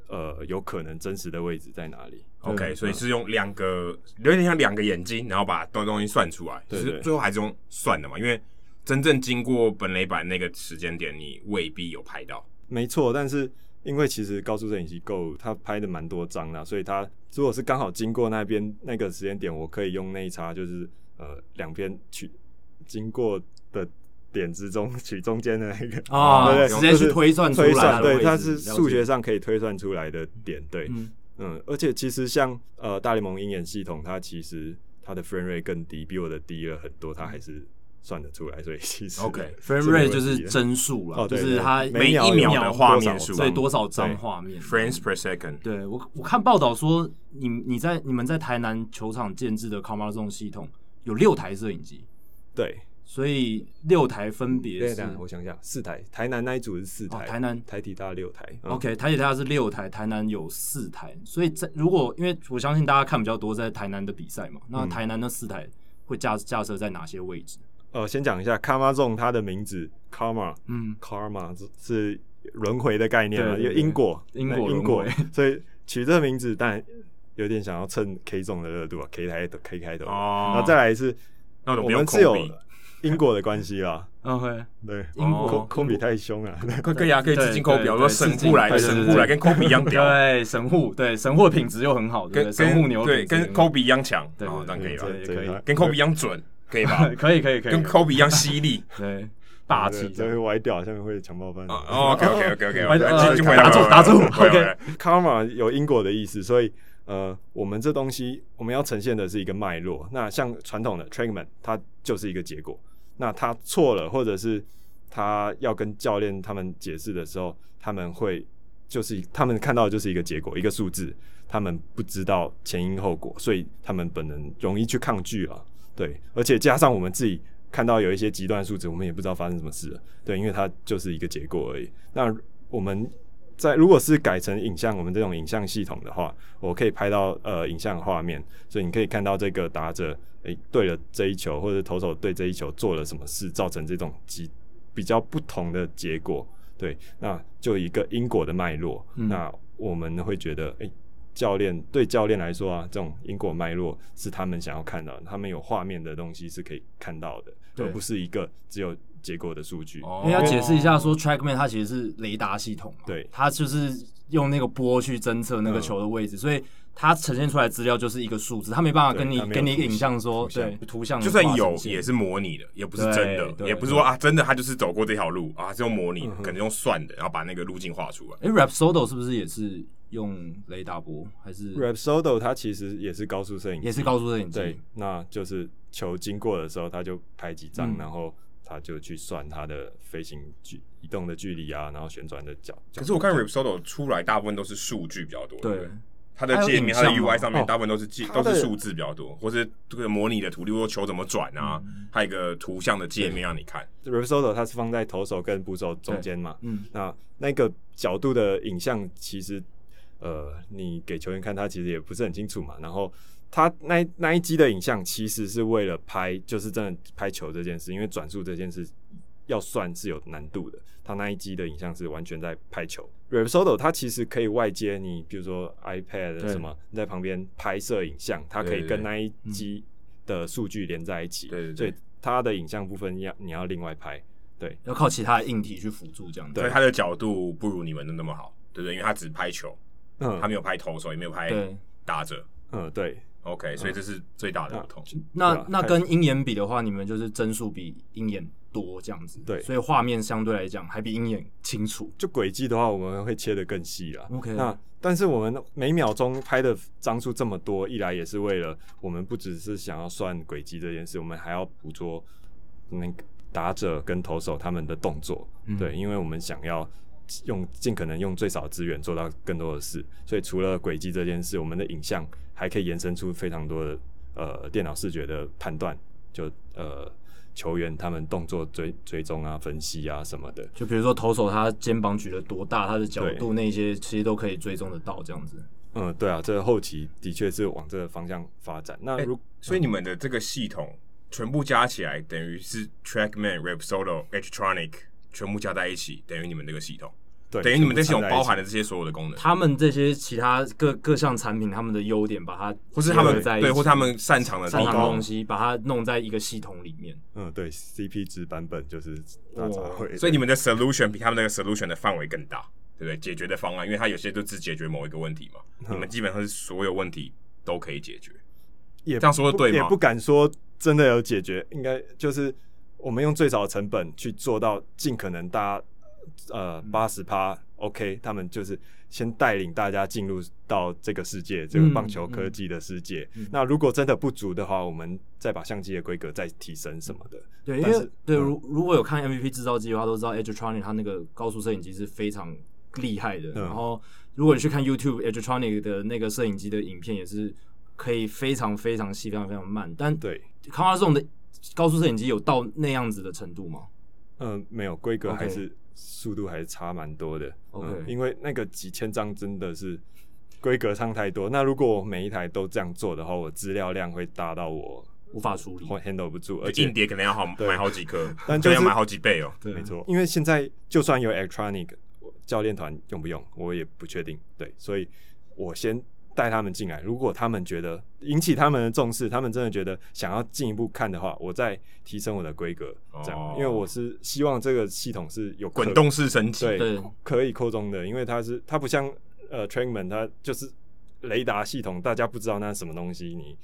呃，有可能真实的位置在哪里？OK，所以是用两个有点像两个眼睛，然后把东东西算出来。对，最后还是用算的嘛，因为真正经过本垒板那个时间点，你未必有拍到。没错，但是因为其实高速摄影机够，它拍的蛮多张的，所以它如果是刚好经过那边那个时间点，我可以用内插，就是呃两边去经过的。点之中取中间的那个啊，对对，直接去推算出来，推算，对，它是数学上可以推算出来的点，对，嗯，嗯，而且其实像呃大联盟鹰眼系统，它其实它的 frame rate 更低，比我的低了很多，它还是算得出来，所以其实 OK frame rate 就是帧数了，就是它每一秒的画面数，所以多少张画面，frames per second。对我我看报道说，你你在你们在台南球场建置的种系统有六台摄影机，对，所以六台分别是，我想想，四台，台南那一组是四台，台南。台体大六台，OK，台体大是六台，台南有四台，所以在如果因为我相信大家看比较多在台南的比赛嘛，那台南那四台会架架设在哪些位置？呃，先讲一下 Karma 它的名字 Karma，嗯，Karma 是轮回的概念嘛，有因果，因果因果，所以取这个名字，但有点想要蹭 K Zone 的热度啊，K 开头 K 开头，哦，然后再来是，我们是有因果的关系啦，OK，对，因果科比太凶了，可以啊，可以致敬科比，比如说神户来，神户来跟科比一样屌，对，神户，对，神户的品质又很好，跟神户牛对，跟科比一样强，对，这样可以吧？可以，跟科比一样准。可以吧？可以可以可以，跟科比一样犀利，对，霸气，这会歪掉，下面会强暴犯。哦，OK OK OK OK，打住打住，OK，Karma 有因果的意思，所以呃，我们这东西我们要呈现的是一个脉络。那像传统的 t r a i n m e n t 它就是一个结果。那他错了，或者是他要跟教练他们解释的时候，他们会就是他们看到的就是一个结果，一个数字，他们不知道前因后果，所以他们本能容易去抗拒了。对，而且加上我们自己看到有一些极端数值，我们也不知道发生什么事了。对，因为它就是一个结果而已。那我们在如果是改成影像，我们这种影像系统的话，我可以拍到呃影像画面，所以你可以看到这个打者诶对了这一球，或者投手对这一球做了什么事，造成这种极比较不同的结果。对，那就一个因果的脉络。嗯、那我们会觉得诶。教练对教练来说啊，这种因果脉络是他们想要看到的，他们有画面的东西是可以看到的，而不是一个只有结果的数据。因为要解释一下说，TrackMan 它其实是雷达系统嘛，对，它就是用那个波去侦测那个球的位置，嗯、所以它呈现出来资料就是一个数字，它没办法跟你跟你影像说，对，图像就算有也是模拟的，也不是真的，也不是说啊真的他就是走过这条路啊，是用模拟，嗯、可能用算的，然后把那个路径画出来。哎、欸、Rapsodo 是不是也是？用雷达波？还是？Rapsodo 它其实也是高速摄影，也是高速摄影机。对，那就是球经过的时候，它就拍几张，嗯、然后它就去算它的飞行距移动的距离啊，然后旋转的角。可是我看 Repsodo 出来大部分都是数据比较多，对，它的界面、它的 UI 上面大部分都是记、哦、都是数字比较多，或是这个模拟的图，例如说球怎么转啊，还有、嗯、一个图像的界面让你看。Repsodo 它是放在投手跟捕手中间嘛，嗯，那那个角度的影像其实。呃，你给球员看，他其实也不是很清楚嘛。然后他那那一机的影像，其实是为了拍，就是真的拍球这件事，因为转速这件事要算是有难度的。他那一机的影像是完全在拍球。r e p s o d o 它其实可以外接你，比如说 iPad 什么，对在旁边拍摄影像，它可以跟那一机的数据连在一起。对，对，对，所以它的影像部分要你要另外拍，对，要靠其他的硬体去辅助这样子。对，它的角度不如你们的那么好，对不对？因为它只拍球。嗯，它没有拍投手，也没有拍打者。嗯，对，OK，所以这是最大的不同。那那跟鹰眼比的话，你们就是帧数比鹰眼多这样子。对，所以画面相对来讲还比鹰眼清楚。就轨迹的话，我们会切得更细了。OK，那但是我们每秒钟拍的张数这么多，一来也是为了我们不只是想要算轨迹这件事，我们还要捕捉那个打者跟投手他们的动作。对，因为我们想要。用尽可能用最少资源做到更多的事，所以除了轨迹这件事，我们的影像还可以延伸出非常多的呃电脑视觉的判断，就呃球员他们动作追追踪啊、分析啊什么的。就比如说投手他肩膀举得多大，他的角度那些其实都可以追踪得到这样子。嗯，对啊，这个后期的确是往这个方向发展。那如、欸、所以你们的这个系统全部加起来，等于是 TrackMan、Rapsodo、Edgertronic。全部加在一起等于你们这个系统，对，等于你们这系统包含了这些所有的功能。他们这些其他各各项产品，他们的优点，把它或是他们对，或他们擅长的擅长的东西，把它弄在一个系统里面。嗯，对，CP 值版本就是大杂烩。所以你们的 solution 比他们那个 solution 的范围更大，对不对？解决的方案，因为它有些都只解决某一个问题嘛。你们基本上是所有问题都可以解决。也这样说的对吗？也不敢说真的有解决，应该就是我们用最少的成本去做到尽可能大家。呃八十趴 OK，他们就是先带领大家进入到这个世界，这个棒球科技的世界。嗯嗯、那如果真的不足的话，我们再把相机的规格再提升什么的。对，因为对如如果有看 MVP 制造机的话，都知道 Edgertronic 它那个高速摄影机是非常厉害的。嗯、然后如果你去看 YouTube Edgertronic 的那个摄影机的影片，也是可以非常非常细、非常非常慢。但对 Camera Zone 的高速摄影机有到那样子的程度吗？嗯，没有，规格还是速度还是差蛮多的。OK，嗯，因为那个几千张真的是规格差太多。那如果我每一台都这样做的话，我资料量会大到我无法处理，handle 不住，而且硬碟可能要好买好几颗，但就是要买好几倍哦。对，没错，因为现在就算有 electronic 教练团用不用，我也不确定。对，所以我先。带他们进来，如果他们觉得引起他们的重视，他们真的觉得想要进一步看的话，我再提升我的规格，这样，哦、因为我是希望这个系统是有滚动式升级，对，对。可以扩充的，因为它是它不像呃 Trackman，它就是雷达系统，大家不知道那是什么东西，你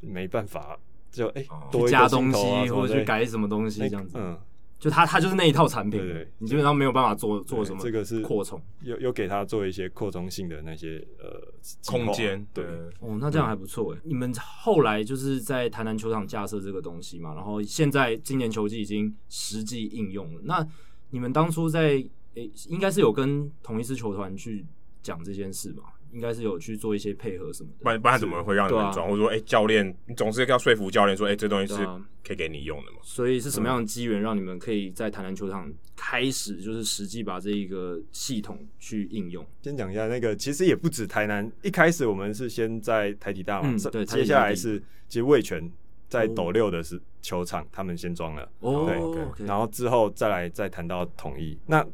没办法就哎、欸哦、多加东西或者去改什么东西这样子，嗯。就他，他就是那一套产品，对，对对，你基本上没有办法做做什么。这个是扩充，又又给他做一些扩充性的那些呃空间，对。哦，那这样还不错哎。你们后来就是在台南球场架设这个东西嘛，然后现在今年球季已经实际应用了。那你们当初在诶、欸，应该是有跟同一支球团去讲这件事嘛？应该是有去做一些配合什么的，不然不然怎么会让你们转？或者说，哎，教练，你总是要说服教练说，哎，这东西是可以给你用的嘛？所以是什么样的机缘让你们可以在台南球场开始，就是实际把这一个系统去应用？先讲一下那个，其实也不止台南，一开始我们是先在台体大嘛，对，接下来是其实味全在斗六的是球场，他们先装了，对，然后之后再来再谈到统一那。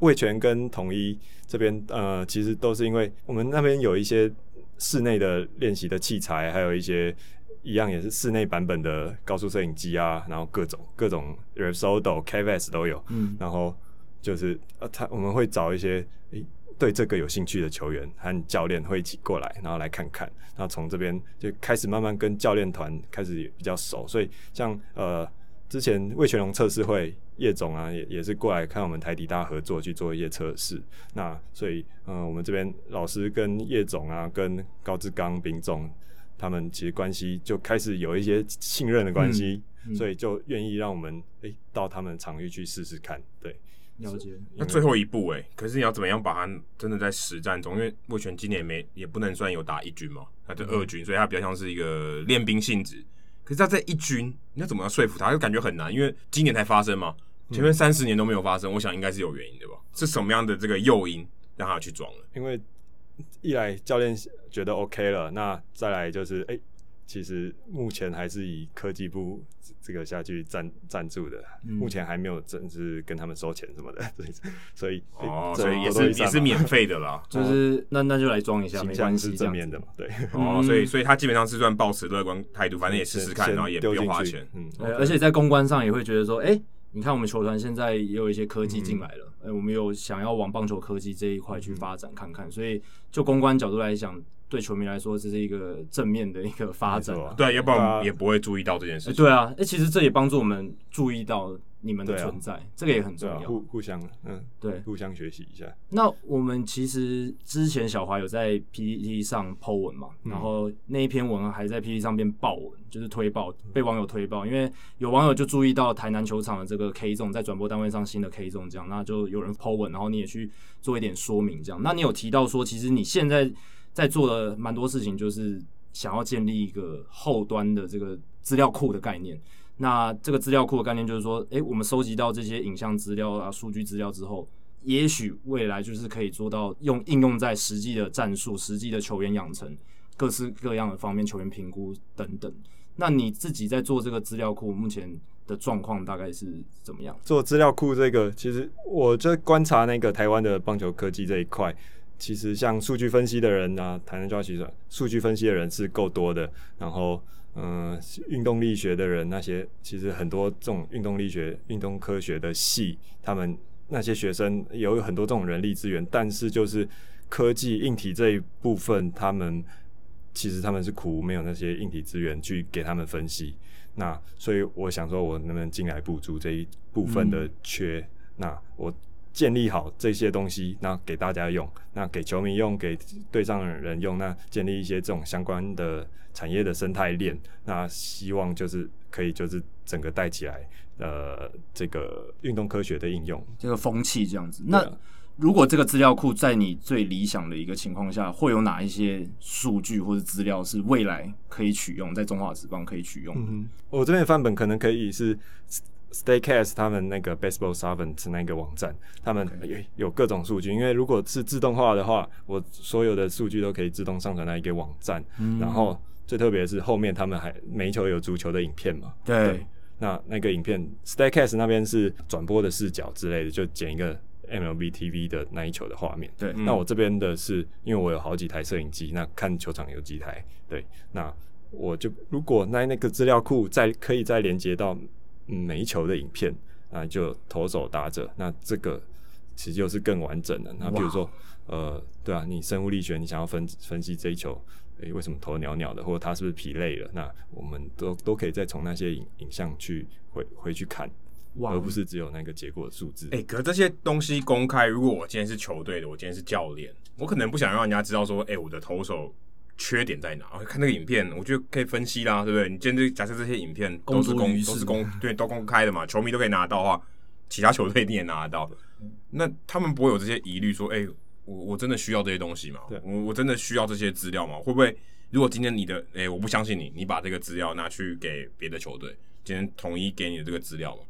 味全跟统一这边，呃，其实都是因为我们那边有一些室内的练习的器材，还有一些一样也是室内版本的高速摄影机啊，然后各种各种 Rapsodo、KVS 都有。嗯，然后就是呃，他我们会找一些诶对这个有兴趣的球员和教练会一起过来，然后来看看，然后从这边就开始慢慢跟教练团开始也比较熟，所以像呃。之前魏全龙测试会叶总啊，也也是过来看我们台底大合作去做一些测试。那所以，嗯、呃，我们这边老师跟叶总啊，跟高志刚、丙总，他们其实关系就开始有一些信任的关系，嗯嗯、所以就愿意让我们诶、欸、到他们场域去试试看。对，了解。那最后一步诶、欸，可是你要怎么样把它真的在实战中？因为目前今年没也不能算有打一军嘛，那就二军，嗯、所以它比较像是一个练兵性质。可是他在一军，你要怎么样说服他？就感觉很难，因为今年才发生嘛，前面三十年都没有发生。我想应该是有原因的吧？是什么样的这个诱因让他去装了？因为一来教练觉得 OK 了，那再来就是哎。欸其实目前还是以科技部这个下去赞赞助的，嗯、目前还没有正式跟他们收钱什么的，所以哦，所以也是也是免费的啦，就是那那就来装一下，没关系，是正面的嘛，对，哦，所以所以他基本上是算抱持乐观态度，反正也试试看，然后也不用花钱，嗯，而且在公关上也会觉得说，哎、欸，你看我们球团现在也有一些科技进来了，哎、嗯，我们有想要往棒球科技这一块去发展看看，所以就公关角度来讲。对球迷来说，这是一个正面的一个发展。对，要不然也不会注意到这件事情。对啊，哎，其实这也帮助我们注意到你们的存在，这个也很重要。互互相，嗯，对，互相学习一下。那我们其实之前小华有在 PPT 上 po 文嘛，然后那一篇文还在 PPT 上边爆文，就是推爆，被网友推爆，因为有网友就注意到台南球场的这个 K Zone 在转播单位上新的 K Zone 这样，那就有人 po 文，然后你也去做一点说明这样。那你有提到说，其实你现在。在做的蛮多事情，就是想要建立一个后端的这个资料库的概念。那这个资料库的概念就是说，诶，我们收集到这些影像资料啊、数据资料之后，也许未来就是可以做到用应用在实际的战术、实际的球员养成、各式各样的方面、球员评估等等。那你自己在做这个资料库，目前的状况大概是怎么样？做资料库这个，其实我在观察那个台湾的棒球科技这一块。其实像数据分析的人啊，台南就要其实数据分析的人是够多的。然后，嗯、运动力学的人那些，其实很多这种运动力学、运动科学的系，他们那些学生有很多这种人力资源。但是就是科技硬体这一部分，他们其实他们是苦没有那些硬体资源去给他们分析。那所以我想说，我能不能进来补足这一部分的缺？那我。建立好这些东西，那给大家用，那给球迷用，给队上的人用，那建立一些这种相关的产业的生态链，那希望就是可以就是整个带起来，呃，这个运动科学的应用，这个风气这样子。那如果这个资料库在你最理想的一个情况下，会有哪一些数据或者资料是未来可以取用，在中华职棒可以取用？嗯，我这边的范本可能可以是。Statcast 他们那个 Baseball Savant 那个网站，他们有有各种数据。因为如果是自动化的话，我所有的数据都可以自动上传到一个网站。嗯、然后最特别的是后面他们还每一球有足球的影片嘛？对。对那那个影片 Staycast 那边是转播的视角之类的，就剪一个 MLB TV 的那一球的画面。对。那我这边的是因为我有好几台摄影机，那看球场有几台。对。那我就如果那那个资料库再可以再连接到。嗯，每一球的影片啊，就投手打者，那这个其实就是更完整的。那比如说，呃，对啊，你生物力学，你想要分分析这一球，诶、欸，为什么投鸟鸟的，或者他是不是疲累了？那我们都都可以再从那些影影像去回回去看，而不是只有那个结果的数字。哎、欸，可是这些东西公开，如果我今天是球队的，我今天是教练，我可能不想让人家知道说，哎、欸，我的投手。缺点在哪？看那个影片，我觉得可以分析啦，对不对？你今天假设这些影片都是公都是公对都公开的嘛，球迷都可以拿到的话，其他球队一定也拿得到。那他们不会有这些疑虑，说：“哎、欸，我我真的需要这些东西吗？我我真的需要这些资料吗？会不会？如果今天你的哎、欸，我不相信你，你把这个资料拿去给别的球队，今天统一给你的这个资料嘛？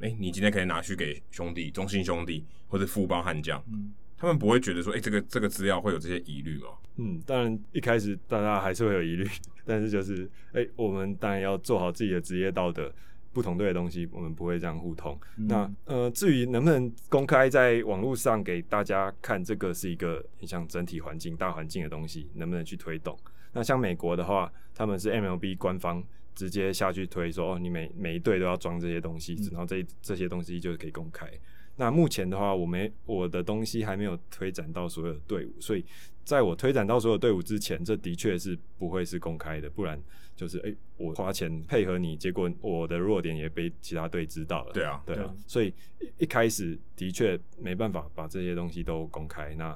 哎、欸，你今天可以拿去给兄弟、中信兄弟或者富邦悍将。嗯他们不会觉得说，哎、欸，这个这个资料会有这些疑虑吗？嗯，当然一开始大家还是会有疑虑，但是就是，哎、欸，我们当然要做好自己的职业道德，不同队的东西我们不会这样互通。嗯、那呃，至于能不能公开在网络上给大家看，这个是一个很像整体环境、大环境的东西，能不能去推动？那像美国的话，他们是 MLB 官方直接下去推说，哦，你每每一队都要装这些东西，嗯、然后这这些东西就是可以公开。那目前的话，我没我的东西还没有推展到所有的队伍，所以在我推展到所有队伍之前，这的确是不会是公开的，不然就是诶、欸，我花钱配合你，结果我的弱点也被其他队知道了。对啊，对啊，所以一开始的确没办法把这些东西都公开。那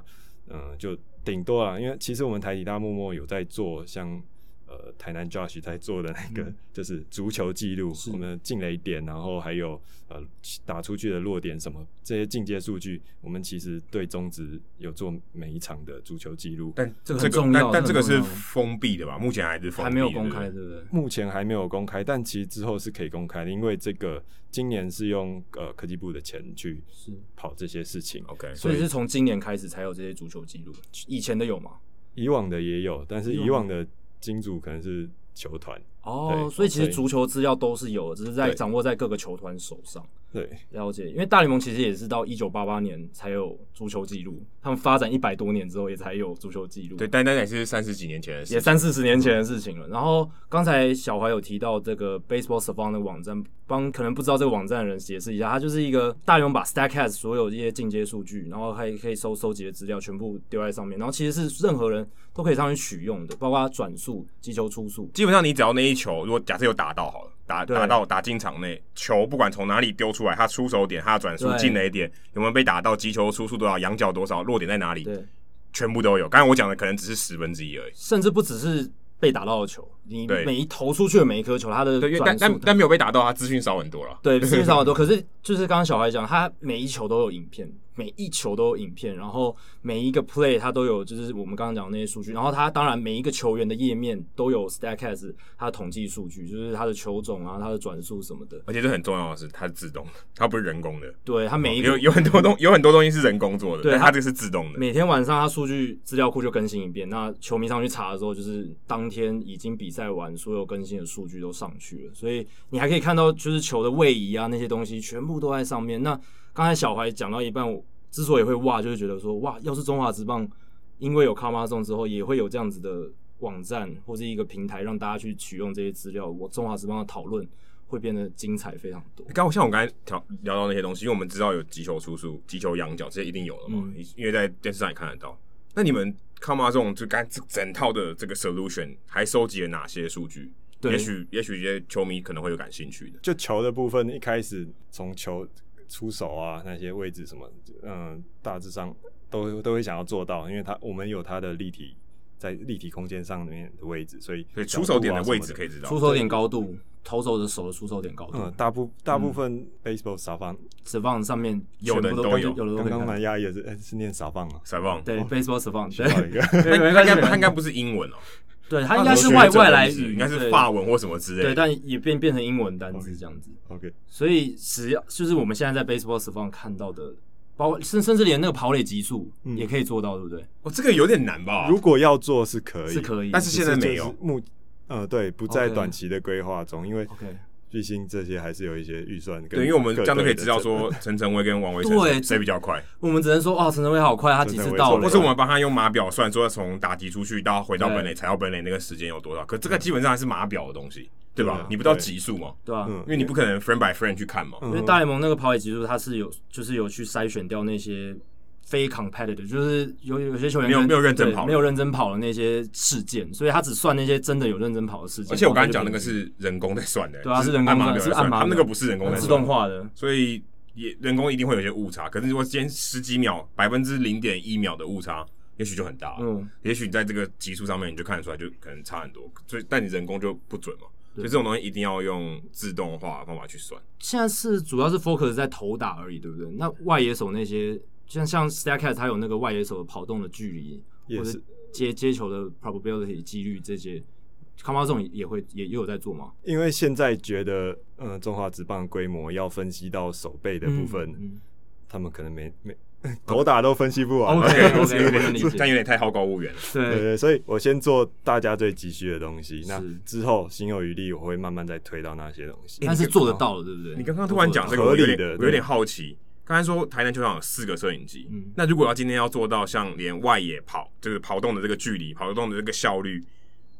嗯、呃，就顶多啊，因为其实我们台体大默默有在做像。呃，台南 Josh 在做的那个就是足球记录，嗯、我们进雷点，然后还有呃打出去的落点什么这些进阶数据，我们其实对中职有做每一场的足球记录。但这个很重要，但，但这个是封闭的吧？目前还是封闭，还没有公开，对不对？目前还没有公开，但其实之后是可以公开的，因为这个今年是用呃科技部的钱去跑这些事情。OK，所以是从今年开始才有这些足球记录，以前的有吗？以往的也有，但是以往的。金主可能是球团哦，所以其实足球资料都是有的，只是在掌握在各个球团手上。对，了解。因为大联盟其实也是到一九八八年才有足球记录，他们发展一百多年之后也才有足球记录。对，但那也是三十几年前的事，也三四十年前的事情了。嗯、然后刚才小怀有提到这个 Baseball Savant 的网站，帮可能不知道这个网站的人解释一下，它就是一个大勇把 Statcast 所有这些进阶数据，然后还可以收收集的资料全部丢在上面，然后其实是任何人都可以上去取用的，包括转速、击球出速，基本上你只要那一球，如果假设有打到好了。打打到打进场内，球不管从哪里丢出来，它出手点、它的转速、进哪一点有没有被打到，击球出速多少、仰角多少、落点在哪里，对全部都有。刚才我讲的可能只是十分之一而已，甚至不只是被打到的球，你每一投出去的每一颗球，它的对，但但但没有被打到，它资讯少很多了。对，资讯少很多。可是就是刚刚小孩讲，他每一球都有影片。每一球都有影片，然后每一个 play 它都有，就是我们刚刚讲的那些数据。然后它当然每一个球员的页面都有 Statcast 它的统计数据，就是它的球种啊、它的转速什么的。而且这很重要的是，它是自动的，它不是人工的。对，它每一个有有很多东有很多东西是人工做的，对，它这个是自动的。每天晚上它数据资料库就更新一遍，那球迷上去查的时候，就是当天已经比赛完所有更新的数据都上去了，所以你还可以看到就是球的位移啊那些东西全部都在上面。那刚才小孩讲到一半，我。之所以会哇，就是觉得说哇，要是中华职棒因为有 COMAZONE 之后，也会有这样子的网站或是一个平台，让大家去取用这些资料，我中华职棒的讨论会变得精彩非常多。刚像我刚才聊聊到那些东西，因为我们知道有击球出速、击球仰角，这些一定有了嘛，嗯、因为在电视上也看得到。那你们 COMAZONE 就刚这整套的这个 solution 还收集了哪些数据？对，也许也许一些球迷可能会有感兴趣的。就球的部分，一开始从球。出手啊那些位置什么，嗯，大致上都都会想要做到，因为他我们有他的立体在立体空间上面的位置，所以所以出手点的位置可以知道，出手点高度，投手的手的出手点高度，嗯，大部大部分 baseball 少放，少放上面有的都有，有的刚刚蛮压抑的是是念少放啊，少放，对 baseball 少放，对，他应该他应该不是英文哦。对，它应该是外外来语，应该是法文或什么之类的。对，但也变变成英文单字这样子。OK，所以只要就是我们现在在 Baseball Savant 看到的，包括甚甚至连那个跑垒级数也可以做到，对不对？哦，这个有点难吧？如果要做是可以，是可以，但是现在没有。目呃，对，不在短期的规划中，因为毕竟这些还是有一些预算，对，因为我们这样都可以知道说陈晨威跟王维成谁比较快。我们只能说哦，陈晨威好快，他几次到了，或是我们帮他用码表算，说从打击出去到回到本垒踩到本垒那个时间有多少？可这个基本上还是码表的东西，对吧？你不知道级数嘛？对吧？因为你不可能 friend by friend 去看嘛。因为大联盟那个跑垒级数，它是有就是有去筛选掉那些。非 competitive 就是有有些球员没有没有认真跑，没有认真跑的那些事件，所以他只算那些真的有认真跑的事件。而且我刚才讲那个是人工在算的，对啊，是人工算，是按码，他们那个不是人工在算，自动化的，所以也人工一定会有些误差。可是如果今天十几秒，百分之零点一秒的误差，也许就很大。嗯，也许你在这个级数上面你就看得出来，就可能差很多。所以但你人工就不准嘛，所以这种东西一定要用自动化的方法去算。现在是主要是 focus 在投打而已，对不对？那外野手那些。像像 Statcast 它有那个外野手的跑动的距离，或者接接球的 probability 几率这些，Compa 这种也会也也有在做吗？因为现在觉得，嗯，中华职棒规模要分析到手背的部分，嗯嗯、他们可能没没 头打都分析不完。OK OK，但有点太好高骛远了。对对对，所以我先做大家最急需的东西，那之后心有余力，我会慢慢再推到那些东西。但是做得到了，对不对？你刚刚突然讲这个，合理的，我有点好奇。刚才说台南球场有四个摄影机，嗯、那如果要今天要做到像连外野跑，就是跑动的这个距离、跑动的这个效率，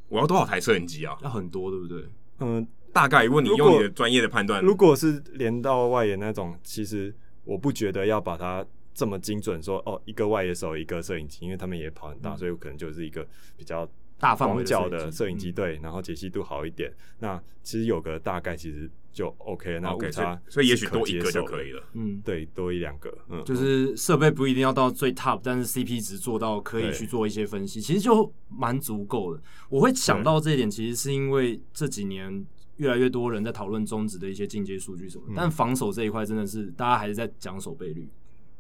我要多少台摄影机啊？要很多，对不对？嗯，大概如果你用你的专业的判断，如果是连到外野那种，其实我不觉得要把它这么精准说哦，一个外野手一个摄影机，因为他们也跑很大，嗯、所以可能就是一个比较大广角的摄影机，对，然后解析度好一点。那其实有个大概，其实。就 OK，那误差所以也许多一个就可以了。嗯，对，多一两个，嗯，就是设备不一定要到最 top，但是 CP 值做到可以去做一些分析，其实就蛮足够的。我会想到这一点，其实是因为这几年越来越多人在讨论中职的一些进阶数据什么，嗯、但防守这一块真的是大家还是在讲守备率。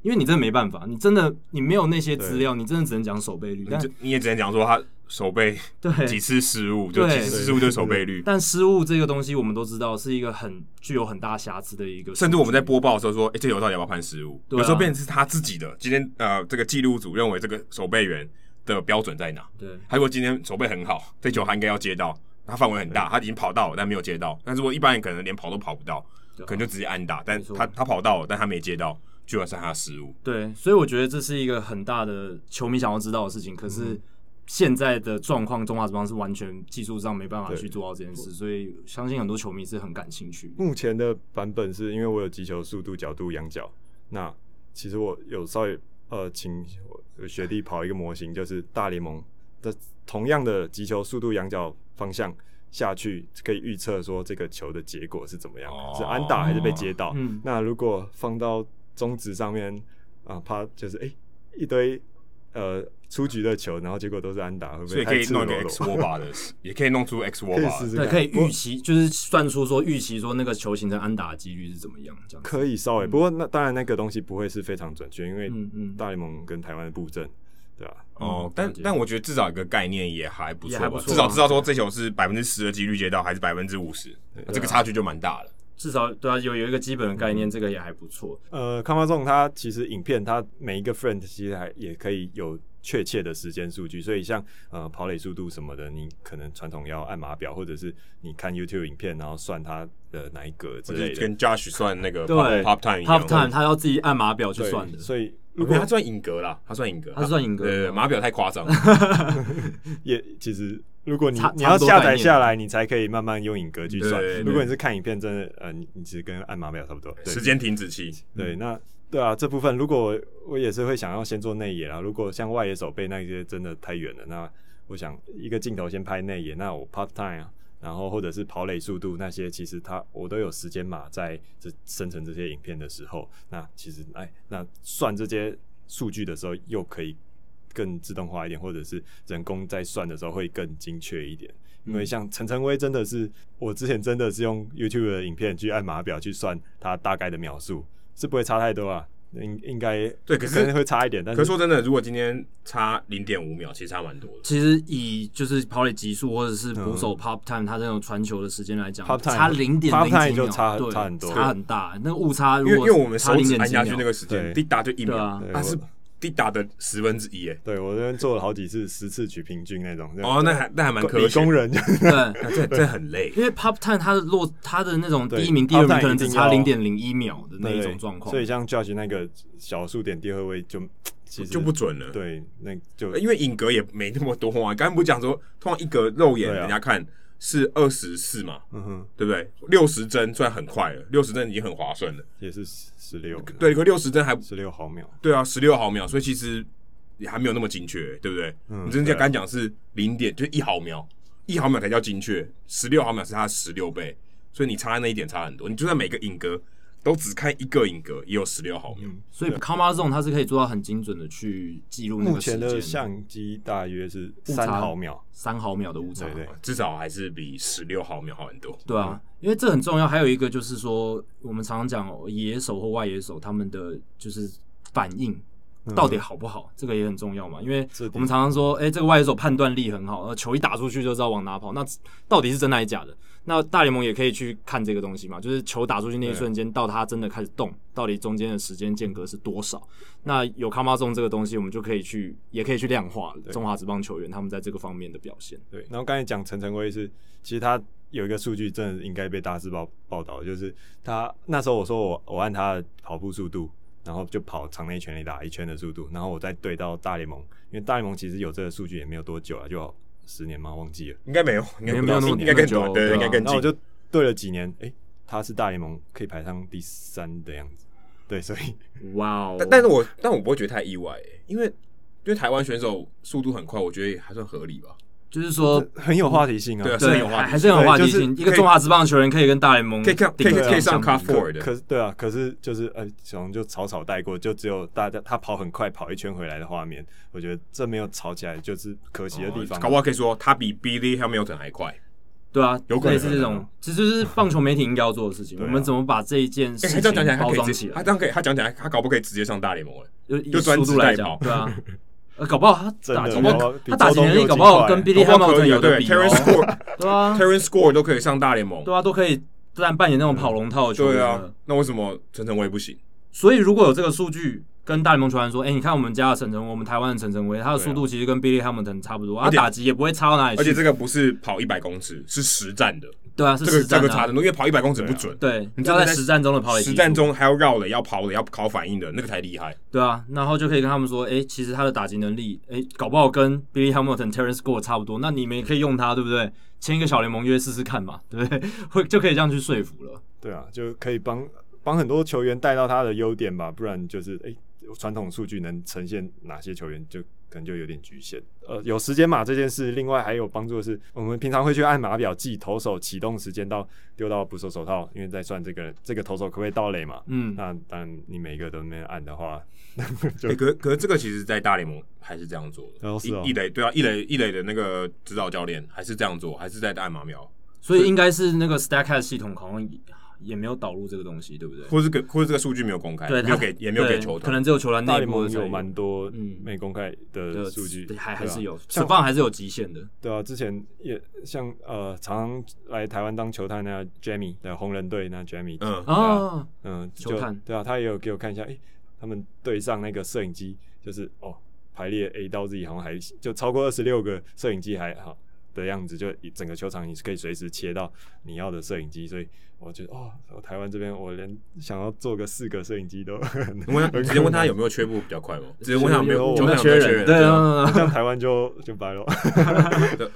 因为你真的没办法，你真的你没有那些资料，你真的只能讲守备率。但你也只能讲说他守备对 几次失误，对就几次失误就是守备率。但失误这个东西，我们都知道是一个很具有很大瑕疵的一个。甚至我们在播报的时候说，哎、欸，这球到底要不要判失误？啊、有时候变成是他自己的。今天呃，这个记录组认为这个守备员的标准在哪？对。他如果今天守备很好，这球他应该要接到，他范围很大，他已经跑到了，但没有接到。但如果一般人可能连跑都跑不到，啊、可能就直接安打。但他他跑到了，但他没接到。就要是他失误，对，所以我觉得这是一个很大的球迷想要知道的事情。可是现在的状况，中华职棒是完全技术上没办法去做到这件事，所以相信很多球迷是很感兴趣。目前的版本是因为我有击球速度、角度、仰角，那其实我有稍微呃，请我学弟跑一个模型，就是大联盟的同样的击球速度、仰角方向下去，可以预测说这个球的结果是怎么样，哦、是安打还是被接到。嗯，那如果放到中指上面啊，怕就是哎、欸、一堆呃出局的球，然后结果都是安打，会不会所以可以弄个 X WOBA 的，也可以弄出 X WOBA，对，可以预期，就是算出说预期说那个球形成安打的几率是怎么样，这样可以稍微。嗯、不过那当然那个东西不会是非常准确，因为大联盟跟台湾的布阵，对吧？哦，但但我觉得至少一个概念也还不错吧，不错啊、至少知道说这球是百分之十的几率接到，还是百分之五十，这个差距就蛮大了。至少对啊，有有一个基本的概念，嗯、这个也还不错。呃，Compa Zone 它其实影片他每一个 friend 其实还也可以有确切的时间数据，所以像呃跑垒速度什么的，你可能传统要按码表，或者是你看 YouTube 影片，然后算它的哪一格之类的，跟 Josh 算那个 pop, 对 pop time 一样 pop time 他要自己按码表去算的，所以如果他算影格啦，他算影格，他算影格，对，码表太夸张，也其实。如果你你要下载下来，你才可以慢慢用影格去算。如果你是看影片，真的呃，你你其实跟按码表差不多。时间停止期。对，那对啊，这部分如果我也是会想要先做内野啦。如果像外野手背那些真的太远了，那我想一个镜头先拍内野，那我 part time 啊，然后或者是跑垒速度那些，其实它我都有时间码在这生成这些影片的时候，那其实哎，那算这些数据的时候又可以更自动化一点，或者是人工在算的时候会更精确一点。因为像陈晨威真的是，我之前真的是用 YouTube 的影片去按码表去算它大概的秒数，是不会差太多啊。应应该对，可是会差一点。但是可是说真的，如果今天差零点五秒，其实差蛮多的。其实以就是跑垒极速或者是捕手 pop time，它这种传球的时间来讲，差零点零几秒就差对差很多，差很大。那个误差，因为因为我们差零点按下去那个时间，滴答就一秒，啊是。滴答的十分之一，哎，对我这边做了好几次十次取平均那种。哦，那还那还蛮理工人，对，这这很累。因为 pop time 它的落，它的那种第一名、第二名可能只差零点零一秒的那一种状况。所以像 Judge 那个小数点第二位就其实就不准了。对，那就因为影格也没那么多啊。刚刚不讲说，通常一格肉眼人家看是二十四嘛，嗯哼，对不对？六十帧算很快了，六十帧已经很划算了，也是十六。对，可六十帧还十六毫秒。对啊，十六毫秒，所以其实。也还没有那么精确，对不对？嗯，你真正敢讲是零点，就一毫秒，一毫秒才叫精确，十六毫秒是它的十六倍，所以你差那一点差很多。你就算每个影格都只看一个影格，也有十六毫秒。所以 Karma Zone 它是可以做到很精准的去记录那个时间。目前的相机大约是三毫秒，三毫秒的误差，对对，至少还是比十六毫秒好很多。对啊，因为这很重要。还有一个就是说，我们常常讲野手或外野手他们的就是反应。到底好不好？这个也很重要嘛，因为我们常常说，哎、欸，这个外野手判断力很好，球一打出去就知道往哪跑。那到底是真的还是假的？那大联盟也可以去看这个东西嘛，就是球打出去那一瞬间到它真的开始动，到底中间的时间间隔是多少？那有 Karma Zone 这个东西，我们就可以去，也可以去量化中华职棒球员他们在这个方面的表现。对，然后刚才讲陈晨威是，其实他有一个数据真的应该被大字报报道，就是他那时候我说我我按他的跑步速度。然后就跑场内全垒打一圈的速度，然后我再对到大联盟，因为大联盟其实有这个数据也没有多久了，就十年吗？忘记了，应该没有，应该没有那么应该更短，对，应该更久。然后我就对了几年，诶，他是大联盟可以排上第三的样子，对，所以 哇哦！但但是我但我不会觉得太意外，因为因为台湾选手速度很快，我觉得还算合理吧。就是说很有话题性啊，对，是很有话题，还是很有话题性。一个中华职棒球员可以跟大联盟可以可以可以上 Cut Forward 的，可是对啊，可是就是呃，小龙就草草带过，就只有大家他跑很快跑一圈回来的画面，我觉得这没有吵起来，就是可惜的地方。搞不好可以说他比 Billy Hamilton 还快，对啊，有可能是这种，其实就是棒球媒体应该要做的事情。我们怎么把这一件事情包装起来？他这样可以，他讲起来，他搞不可以直接上大联盟了？就专注来讲，对啊。呃，搞不好他打击，他打击能力搞不好跟 Billy Hamilton 有的比哦。对啊，Terrence Gore 都可以上大联盟，对啊，都可以扮扮演那种跑龙套的球员。对啊，那为什么陈晨威不行？所以如果有这个数据，跟大联盟球员说，哎，你看我们家的陈晨威，我们台湾的陈晨威，他的速度其实跟 Billy Hamilton 差不多，他打击也不会差到哪里去。而且这个不是跑一百公尺，是实战的。对啊，这个这个差很多，因为跑一百公尺不准。对，你要在实战中的跑，实战中还要绕垒、要跑垒、要考反应的那个才厉害。对啊，然后就可以跟他们说，哎，其实他的打击能力，哎，搞不好跟 Billy Hamilton、Terrence Gore 差不多。那你们也可以用他，对不对？签一个小联盟约试试看嘛，对不对？会就可以这样去说服了。对啊，就可以帮帮很多球员带到他的优点吧，不然就是哎，传统数据能呈现哪些球员就。可能就有点局限。呃，有时间码这件事，另外还有帮助的是，我们平常会去按码表记投手启动时间到丢到捕手手套，因为在算这个这个投手可不可以盗垒嘛。嗯，那当然你每一个都没有按的话，就欸、可可这个其实，在大联盟还是这样做的。哦是哦、一垒对啊，一垒一垒的那个指导教练还是这样做，还是在按码表。所以应该是那个 Statcast 系统好像。也没有导入这个东西，对不对？或者给或者这个数据没有公开，对，没有给，也没有给球团，可能只有球团内部有。蛮多嗯。没公开的数据，还还是有，释放还是有极限的。对啊，之前也像呃，常来台湾当球探那 Jamie 的红人队那 Jamie，嗯。啊。嗯，球探。对啊，他也有给我看一下，诶，他们队上那个摄影机，就是哦排列 A 到 Z 好像还就超过二十六个摄影机还好的样子，就整个球场你是可以随时切到你要的摄影机，所以。我觉得哦，台湾这边我连想要做个四个摄影机都直接问他有没有缺步比较快吗？直接问他有没有有没有缺人？对啊，这样台湾就就白了。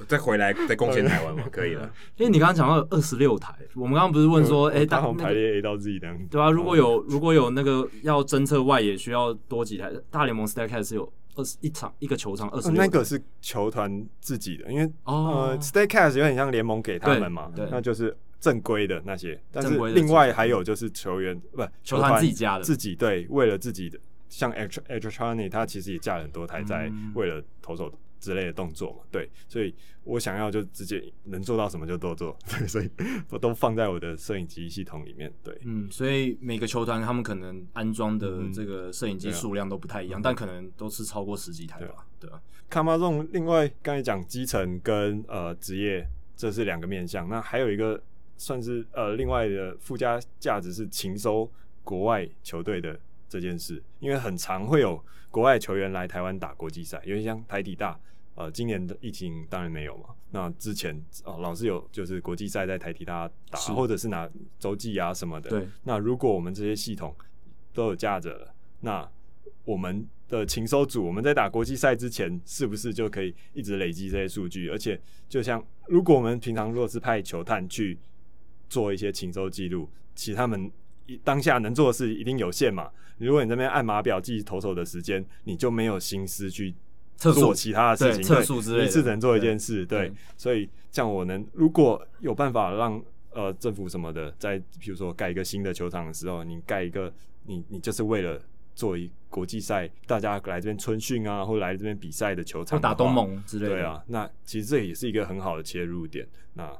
再回来再贡献台湾嘛，可以了。因为你刚刚讲到二十六台，我们刚刚不是问说，哎，大排列 A 到 Z 的，对啊，如果有如果有那个要侦测外野需要多几台，大联盟 Statcast 是有二十一场一个球场二十、呃，那个是球团自己的，因为、哦、呃，Staycast 有点像联盟给他们嘛，对对那就是正规的那些。但是另外还有就是球员不球团自己加的，自己对，为了自己的，像 Astroni 他其实也架了很多台在为了投手之类的动作嘛，对，所以我想要就直接能做到什么就多做，对，所以我都放在我的摄影机系统里面，对，嗯，所以每个球团他们可能安装的这个摄影机数量都不太一样，嗯啊、但可能都是超过十几台吧，对吧、啊？卡马仲另外刚才讲基层跟呃职业，这是两个面向，那还有一个算是呃另外的附加价值是勤收国外球队的这件事，因为很常会有国外球员来台湾打国际赛，因为像台体大。呃，今年的疫情当然没有嘛。那之前哦、呃，老是有就是国际赛在台体大打，或者是拿洲际啊什么的。对。那如果我们这些系统都有架着了，那我们的勤收组我们在打国际赛之前，是不是就可以一直累积这些数据？而且，就像如果我们平常若是派球探去做一些情搜记录，其实他们当下能做的事一定有限嘛。如果你这边按码表记投手的时间，你就没有心思去。做其他的事情，测速之类的，一次只能做一件事，对，所以像我能，如果有办法让呃政府什么的，在比如说盖一个新的球场的时候，你盖一个，你你就是为了做一国际赛，大家来这边春训啊，或者来这边比赛的球场，打东盟之类的，对啊，那其实这也是一个很好的切入点，那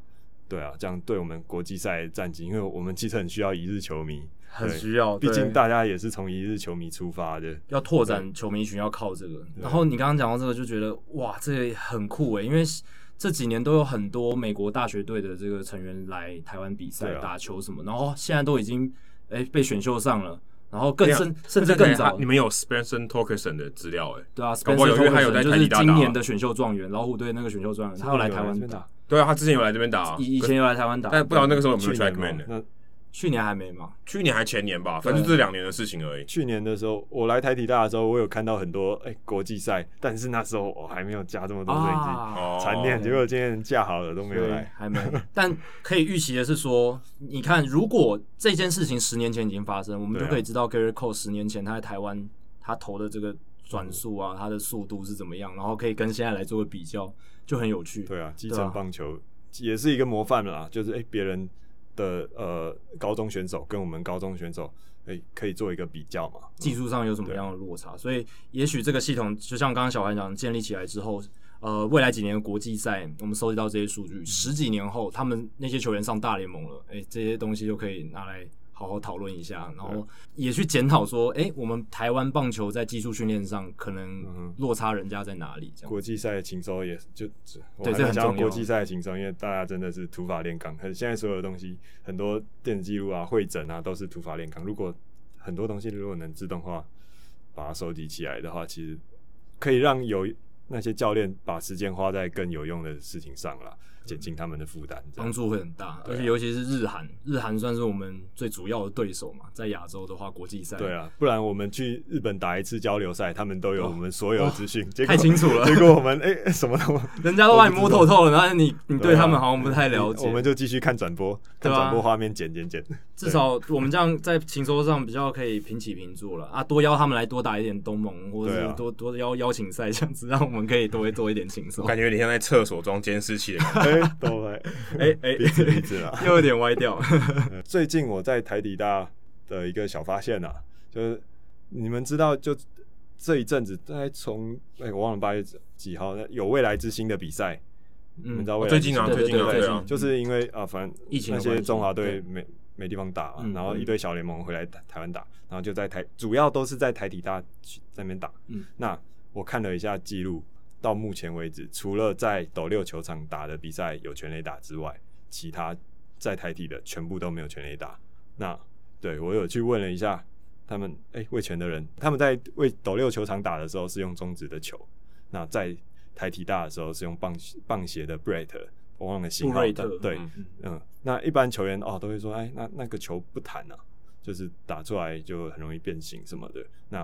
对啊，这样对我们国际赛战绩，因为我们其实很需要一日球迷。很需要，毕竟大家也是从一日球迷出发的，要拓展球迷群，要靠这个。然后你刚刚讲到这个，就觉得哇，这个很酷诶，因为这几年都有很多美国大学队的这个成员来台湾比赛打球什么，然后现在都已经诶被选秀上了，然后更甚甚至更早，你们有 Spencer Torkerson 的资料诶？对啊，Spencer Torkerson 就是今年的选秀状元，老虎队那个选秀状元，他要来台湾打。对啊，他之前有来这边打，以以前有来台湾打，但不知道那个时候有没有 Trackman 去年还没吗？去年还前年吧，反正这两年的事情而已。去年的时候，我来台体大的时候，我有看到很多哎、欸、国际赛，但是那时候我还没有加这么多摄影机，残念。结果今天架好了都没有来，还没。但 可以预期的是说，你看，如果这件事情十年前已经发生，我们就可以知道 Gerrit Cole 十年前他在台湾他投的这个转速啊，他的速度是怎么样，然后可以跟现在来做个比较，就很有趣。对啊，基层棒球也是一个模范了，就是哎别人。的呃，高中选手跟我们高中选手，诶、可以做一个比较嘛？技术上有什么样的落差？所以也许这个系统，就像刚刚小韩讲，建立起来之后，呃，未来几年国际赛，我们收集到这些数据，十几年后，他们那些球员上大联盟了，诶、这些东西就可以拿来。好好讨论一下，然后也去检讨说，哎、欸，我们台湾棒球在技术训练上可能落差人家在哪里？这样。国际赛的情搜也就对，这很重要。国际赛的情搜，因为大家真的是土法炼钢，可是现在所有的东西，很多电子记录啊、会诊啊，都是土法炼钢。如果很多东西如果能自动化把它收集起来的话，其实可以让有那些教练把时间花在更有用的事情上了。减轻他们的负担，帮助会很大，而且尤其是日韩，日韩算是我们最主要的对手嘛，在亚洲的话，国际赛。对啊，不然我们去日本打一次交流赛，他们都有我们所有的资讯，太清楚了。结果我们哎，什么都，人家都把你摸透透了，然后你你对他们好像不太了解，我们就继续看转播，看转播画面，剪剪剪。至少我们这样在情搜上比较可以平起平坐了啊，多邀他们来多打一点东盟，或者是多多邀邀请赛这样子，让我们可以多多一点情搜。感觉有点像在厕所装监视器的感觉，都会。哎哎，又有点歪掉。最近我在台底大的一个小发现啊，就是你们知道，就这一阵子，大概从哎我忘了八月几号，有未来之星的比赛，你们知道未来最近啊，最近啊，对啊，就是因为啊，反正疫情那些中华队没没地方打，然后一堆小联盟回来台台湾打，然后就在台，主要都是在台体大在那边打。那我看了一下记录。到目前为止，除了在斗六球场打的比赛有全垒打之外，其他在台体的全部都没有全垒打。那对我有去问了一下他们，哎、欸，味全的人，他们在为斗六球场打的时候是用中指的球，那在台体大的时候是用棒棒鞋的 Brett，我忘了型号的。对，嗯，那一般球员哦都会说，哎、欸，那那个球不弹啊，就是打出来就很容易变形什么的。那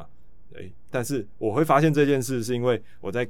哎、欸，但是我会发现这件事是因为我在。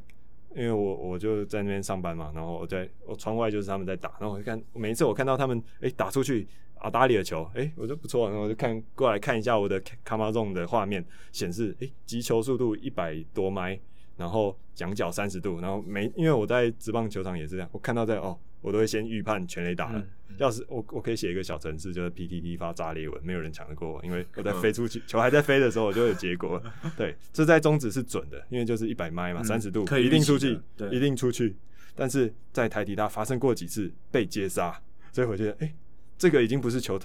因为我我就在那边上班嘛，然后我在我窗外就是他们在打，然后我就看每一次我看到他们哎、打出去阿达里的球，哎、欸、我就不错，然后我就看过来看一下我的卡马中的画面显示，哎击球速度一百多迈，然后仰角三十度，然后每因为我在职棒球场也是这样，我看到在哦，我都会先预判全垒打了。嗯、要是我我可以写一个小程式，就是 PTT 发炸裂文，没有人抢得过我，因为我在飞出去，球还在飞的时候，我就有结果。对，这在中指是准的，因为就是一百迈嘛，三十度，可以一定出去，对，一定出去。但是在台底它发生过几次被接杀，所以我觉得，哎、欸，这个已经不是球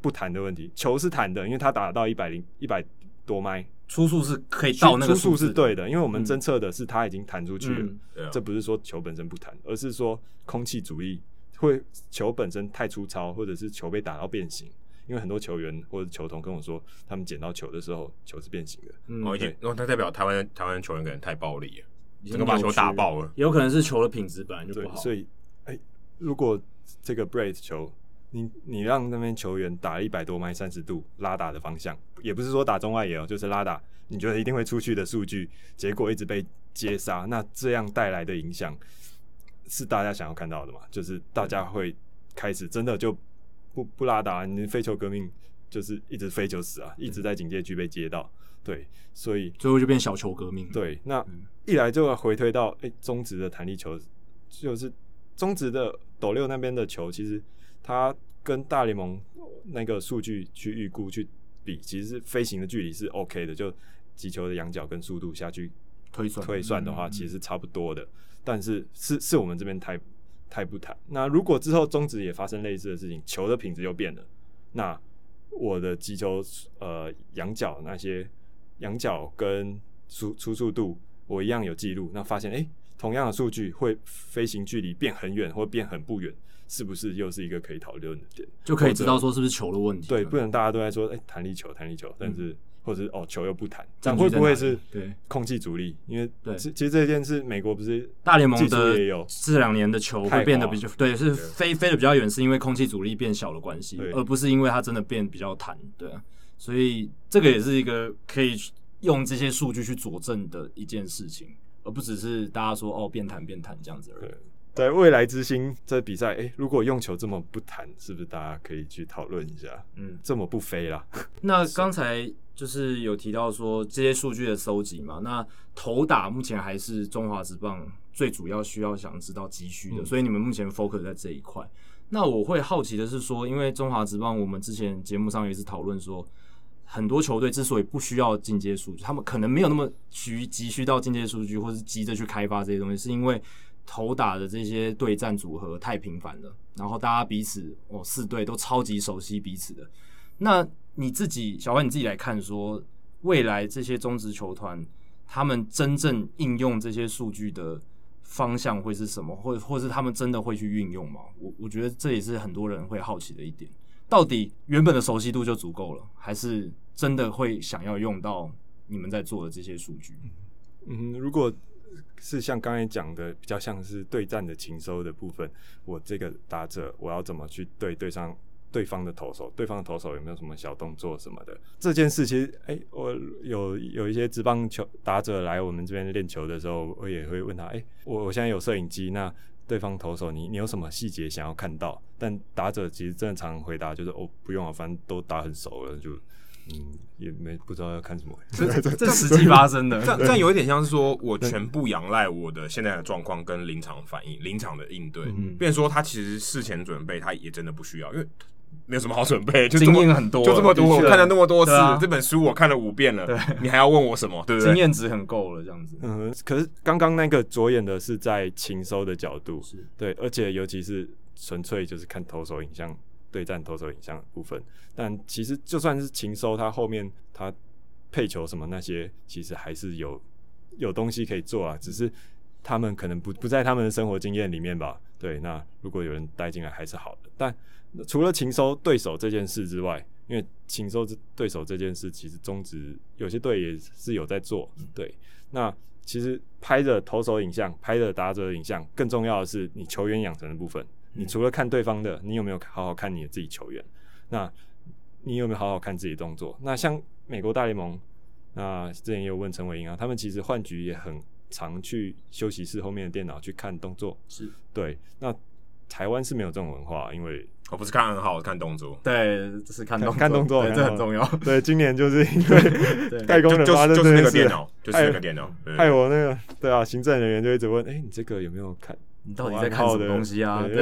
不弹的问题，球是弹的，因为它打到一百零一百多迈，初速是可以到那个速是对的，因为我们侦测的是它已经弹出去了，嗯、这不是说球本身不弹，而是说空气阻力会球本身太粗糙，或者是球被打到变形。因为很多球员或者球童跟我说，他们捡到球的时候，球是变形的。嗯，而且那它代表台湾台湾球员可能太暴力了，整个把球打爆了。有可能是球的品质本来就不好。所以，哎、欸，如果这个 Braves 球，你你让那边球员打一百多迈三十度拉打的方向，也不是说打中外野哦，就是拉打，你觉得一定会出去的数据，结果一直被接杀，那这样带来的影响是大家想要看到的嘛？就是大家会开始真的就。不不拉打，你非球革命就是一直非球死啊，一直在警戒区被接到，对，所以最后就变小球革命。对，那一来就要回推到，哎、欸，中职的弹力球，就是中职的斗六那边的球，其实它跟大联盟那个数据去预估去比，其实是飞行的距离是 OK 的，就击球的仰角跟速度下去推算推算的话，其实是差不多的，但是是是我们这边太。太不谈。那如果之后中职也发生类似的事情，球的品质又变了，那我的击球呃仰角那些仰角跟出出速度我一样有记录，那发现哎、欸，同样的数据会飞行距离变很远或变很不远，是不是又是一个可以讨论的点？就可以知道说是不是球的问题？对，不能大家都在说哎，弹力球弹力球，但是。嗯或者是哦，球又不弹，这样会不会是对空气阻力？因为对，其实这件事美国不是大联盟的这两年的球会变得比较对，是飞飞的比较远，是因为空气阻力变小的关系，而不是因为它真的变比较弹。对啊，所以这个也是一个可以用这些数据去佐证的一件事情，而不只是大家说哦变弹变弹这样子而已。在未来之星这比赛，哎，如果用球这么不谈，是不是大家可以去讨论一下？嗯，这么不飞啦。那刚才就是有提到说这些数据的收集嘛，那投打目前还是中华职棒最主要需要想知道急需的，嗯、所以你们目前 focus 在这一块。那我会好奇的是说，因为中华职棒我们之前节目上也是讨论说，很多球队之所以不需要进阶数据，他们可能没有那么急急需到进阶数据，或是急着去开发这些东西，是因为。投打的这些对战组合太频繁了，然后大家彼此哦四队都超级熟悉彼此的。那你自己小关你自己来看说，未来这些中职球团他们真正应用这些数据的方向会是什么？或或是他们真的会去运用吗？我我觉得这也是很多人会好奇的一点。到底原本的熟悉度就足够了，还是真的会想要用到你们在做的这些数据？嗯，如果。是像刚才讲的，比较像是对战的情搜的部分。我这个打者，我要怎么去对对上对方的投手？对方的投手有没有什么小动作什么的？这件事其实，哎、我有有一些职棒球打者来我们这边练球的时候，我也会问他：哎、我我现在有摄影机，那对方投手你你有什么细节想要看到？但打者其实正常回答就是：哦，不用了，反正都打很熟了，就。嗯，也没不知道要看什么。这这这实际发生的，这这有一点像是说，我全部仰赖我的现在的状况跟临场反应、临场的应对。嗯，变说他其实事前准备，他也真的不需要，因为没有什么好准备，就经验很多，就这么多，我看了那么多次，这本书我看了五遍了，对，你还要问我什么？对不对？经验值很够了，这样子。嗯，可是刚刚那个着眼的是在情收的角度，是对，而且尤其是纯粹就是看投手影像。对战投手影像的部分，但其实就算是情收，他后面他配球什么那些，其实还是有有东西可以做啊，只是他们可能不不在他们的生活经验里面吧。对，那如果有人带进来还是好的。但除了情收对手这件事之外，因为情搜对手这件事，其实中职有些队也是有在做。对，那其实拍着投手影像，拍着打者影像，更重要的是你球员养成的部分。你除了看对方的，你有没有好好看你的自己球员？那你有没有好好看自己的动作？那像美国大联盟，那之前也有问陈伟英啊，他们其实换局也很常去休息室后面的电脑去看动作。是，对。那台湾是没有这种文化，因为我不是看暗号，看动作。对，这是看动看动作，这很重要。对，今年就是因 为代工 人发生这件事，就是那个电脑，害我那个对啊，行政人员就一直问，哎，你这个有没有看？你到底在看什么东西啊？对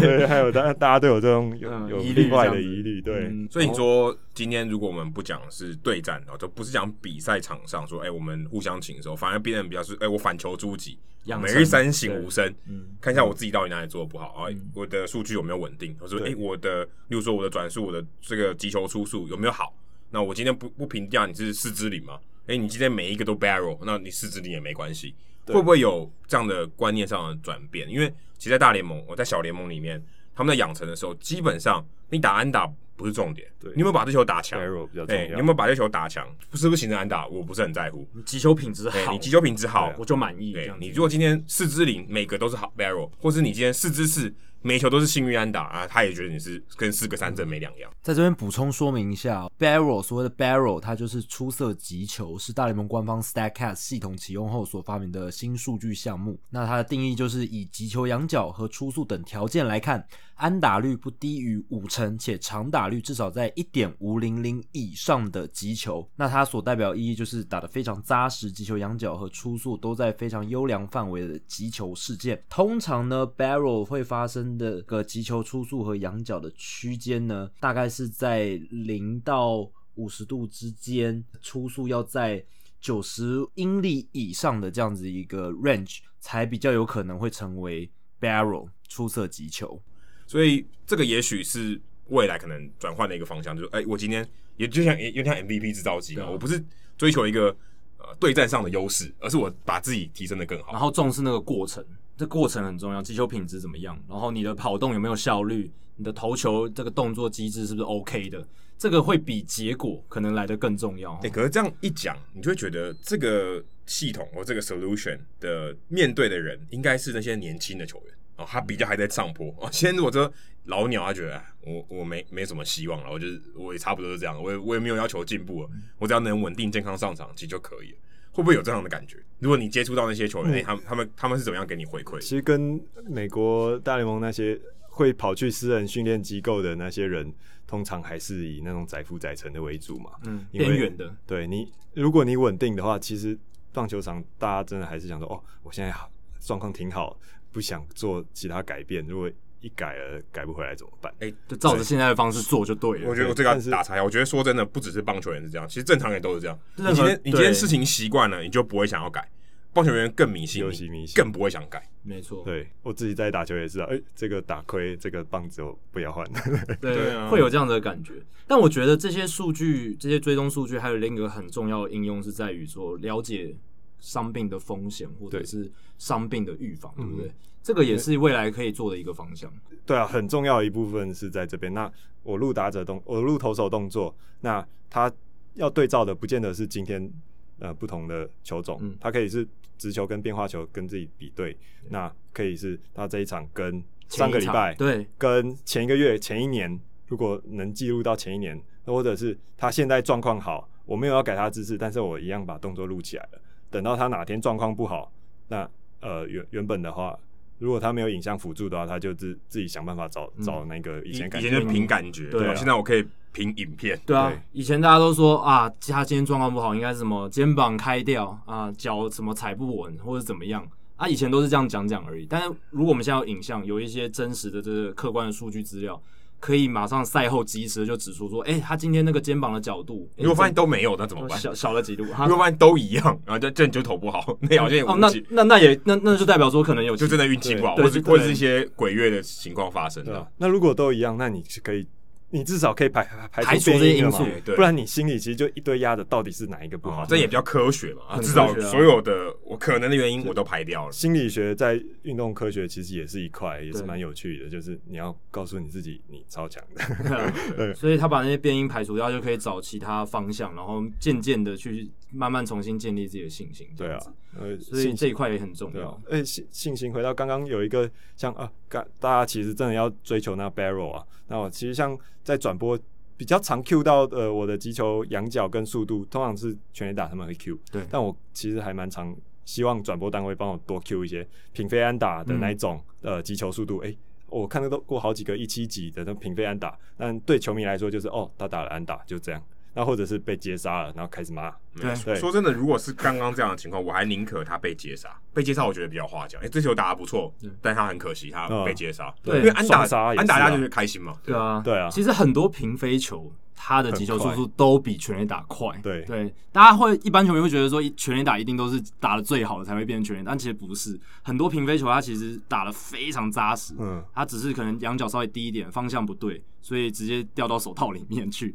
对，还有大大家都有这种有有另外的疑虑，对。所以你说今天如果我们不讲是对战哦，就不是讲比赛场上说，哎，我们互相请的时候，反而别人比较是，哎，我反求诸己，每日三省吾身，看一下我自己到底哪里做的不好啊，我的数据有没有稳定，或者说，哎，我的，例如说我的转速，我的这个击球出速有没有好？那我今天不不评价你是四支零吗？哎，你今天每一个都 barrel，那你四支零也没关系。会不会有这样的观念上的转变？因为其实，在大联盟，我在小联盟里面，他们在养成的时候，基本上你打安打不是重点，对，你有没有把这球打强？哎，你有没有把这球打强？是不是形成安打？我不是很在乎。你击球品质好，你击球品质好，我就满意。对，你如果今天四支零，每个都是好 barrel，或是你今天四支四。每球都是幸运安打啊，他也觉得你是跟四个三振没两样。在这边补充说明一下，barrel 所谓的 barrel，它就是出色击球，是大联盟官方 Statcast 系统启用后所发明的新数据项目。那它的定义就是以击球仰角和初速等条件来看，安打率不低于五成，且长打率至少在一点五零零以上的击球。那它所代表意义就是打得非常扎实，击球仰角和初速都在非常优良范围的击球事件。通常呢，barrel 会发生。的个击球初速和仰角的区间呢，大概是在零到五十度之间，初速要在九十英里以上的这样子一个 range，才比较有可能会成为 barrel 出色击球。所以这个也许是未来可能转换的一个方向，就是哎，我今天也就像有点像 MVP 制造机嘛，我不是追求一个呃对战上的优势，而是我把自己提升的更好，然后重视那个过程。这过程很重要，击球品质怎么样？然后你的跑动有没有效率？你的投球这个动作机制是不是 OK 的？这个会比结果可能来得更重要。哎、欸，可是这样一讲，你就会觉得这个系统或这个 solution 的面对的人应该是那些年轻的球员哦，他比较还在上坡哦。现在我这老鸟，他觉得我我没没什么希望了，我就是我也差不多是这样，我也我也没有要求进步了，我只要能稳定健康上场，其实就可以了。会不会有这样的感觉？如果你接触到那些球员，嗯欸、他们他们他们是怎么样给你回馈？其实跟美国大联盟那些会跑去私人训练机构的那些人，通常还是以那种载浮载沉的为主嘛。嗯，边缘的。对你，如果你稳定的话，其实棒球场大家真的还是想说，哦，我现在状况挺好，不想做其他改变。如果一改了改不回来怎么办？哎、欸，就照着现在的方式做就对了。我觉得我这个打岔，我觉得说真的，不只是棒球员是这样，其实正常人都是这样。你今天你今天事情习惯了，你就不会想要改。棒球员更迷信，尤其迷信，更不会想改。没错，对我自己在打球也知道。哎、欸，这个打亏，这个棒子我不要换。对，对啊，会有这样的感觉。但我觉得这些数据、这些追踪数据，还有另一个很重要的应用是在于说了解伤病的风险，或者是伤病的预防，对，不对？嗯这个也是未来可以做的一个方向。对啊，很重要的一部分是在这边。那我录打者动，我录投手动作，那他要对照的不见得是今天呃不同的球种，嗯，他可以是直球跟变化球跟自己比对，嗯，那可以是他这一场跟上个礼拜对，跟前一个月、前一年，如果能记录到前一年，或者是他现在状况好，我没有要改他姿势，但是我一样把动作录起来了。等到他哪天状况不好，那呃原原本的话。如果他没有影像辅助的话，他就自自己想办法找找那个以前感觉，以前就凭感觉，对，对，现在我可以凭影片，对啊。以前大家都说啊，他今天状况不好，应该是什么肩膀开掉啊，脚什么踩不稳或者怎么样啊，以前都是这样讲讲而已。但是如果我们现在有影像，有一些真实的这个客观的数据资料。可以马上赛后及时就指出说，哎、欸，他今天那个肩膀的角度，如果发现都没有，那怎么办？小小了几度。如果发现都一样，然后这这你就投不好，那好像也哦，那那那也那那就代表说可能有就真的运气不好，或者或者是一些鬼月的情况发生的。那如果都一样，那你是可以。你至少可以排排除这些因素，不然你心里其实就一堆压着，到底是哪一个不好？这也比较科学嘛，至少所有的我可能的原因我都排掉了。心理学在运动科学其实也是一块，也是蛮有趣的，就是你要告诉你自己你超强的。对，所以他把那些变因排除掉，就可以找其他方向，然后渐渐的去慢慢重新建立自己的信心。对啊，呃，所以这一块也很重要。哎，信信心回到刚刚有一个像啊，大大家其实真的要追求那 barrel 啊，那我其实像。在转播比较常 Q 到呃我的击球仰角跟速度，通常是全垒打他们会 Q，对，但我其实还蛮常希望转播单位帮我多 Q 一些平飞安打的那一种、嗯、呃击球速度，诶、欸，我看到都过好几个一七几的那平飞安打，但对球迷来说就是哦，他打了安打就这样。那或者是被接杀了，然后开始骂。对，说真的，如果是刚刚这样的情况，我还宁可他被接杀。被接杀，我觉得比较花俏。哎、欸，这球打的不错，但他很可惜，他被接杀。对，因为安打杀，安打家就是开心嘛。对啊，对啊。其实很多平飞球，他的击球速度都比全垒打快。对对，大家会一般球迷会觉得说，全垒打一定都是打的最好的才会变成全垒打，但其实不是。很多平飞球，他其实打的非常扎实。嗯，他只是可能仰角稍微低一点，方向不对，所以直接掉到手套里面去。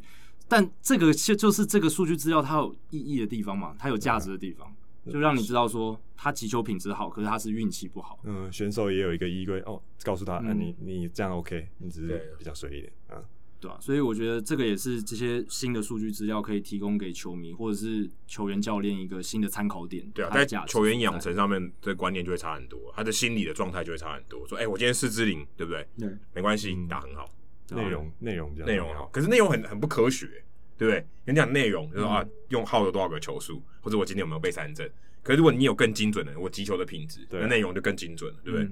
但这个就就是这个数据资料它有意义的地方嘛，它有价值的地方，就让你知道说他击球品质好，可是他是运气不好。嗯，选手也有一个依归哦，告诉他，嗯、啊，你你这样 OK，你只是比较随一点啊，对啊，所以我觉得这个也是这些新的数据资料可以提供给球迷或者是球员教练一个新的参考点。对啊，在球员养成上面这观念就会差很多，他的心理的状态就会差很多。说，哎、欸，我今天四支零，对不对？对，没关系，你打很好。内容内容内容好，可是内容很很不科学，对不对？你讲内容就是说啊，用耗了多少个球数，或者我今天有没有被三振？可是如果你有更精准的，我击球的品质，那内容就更精准了，对不对？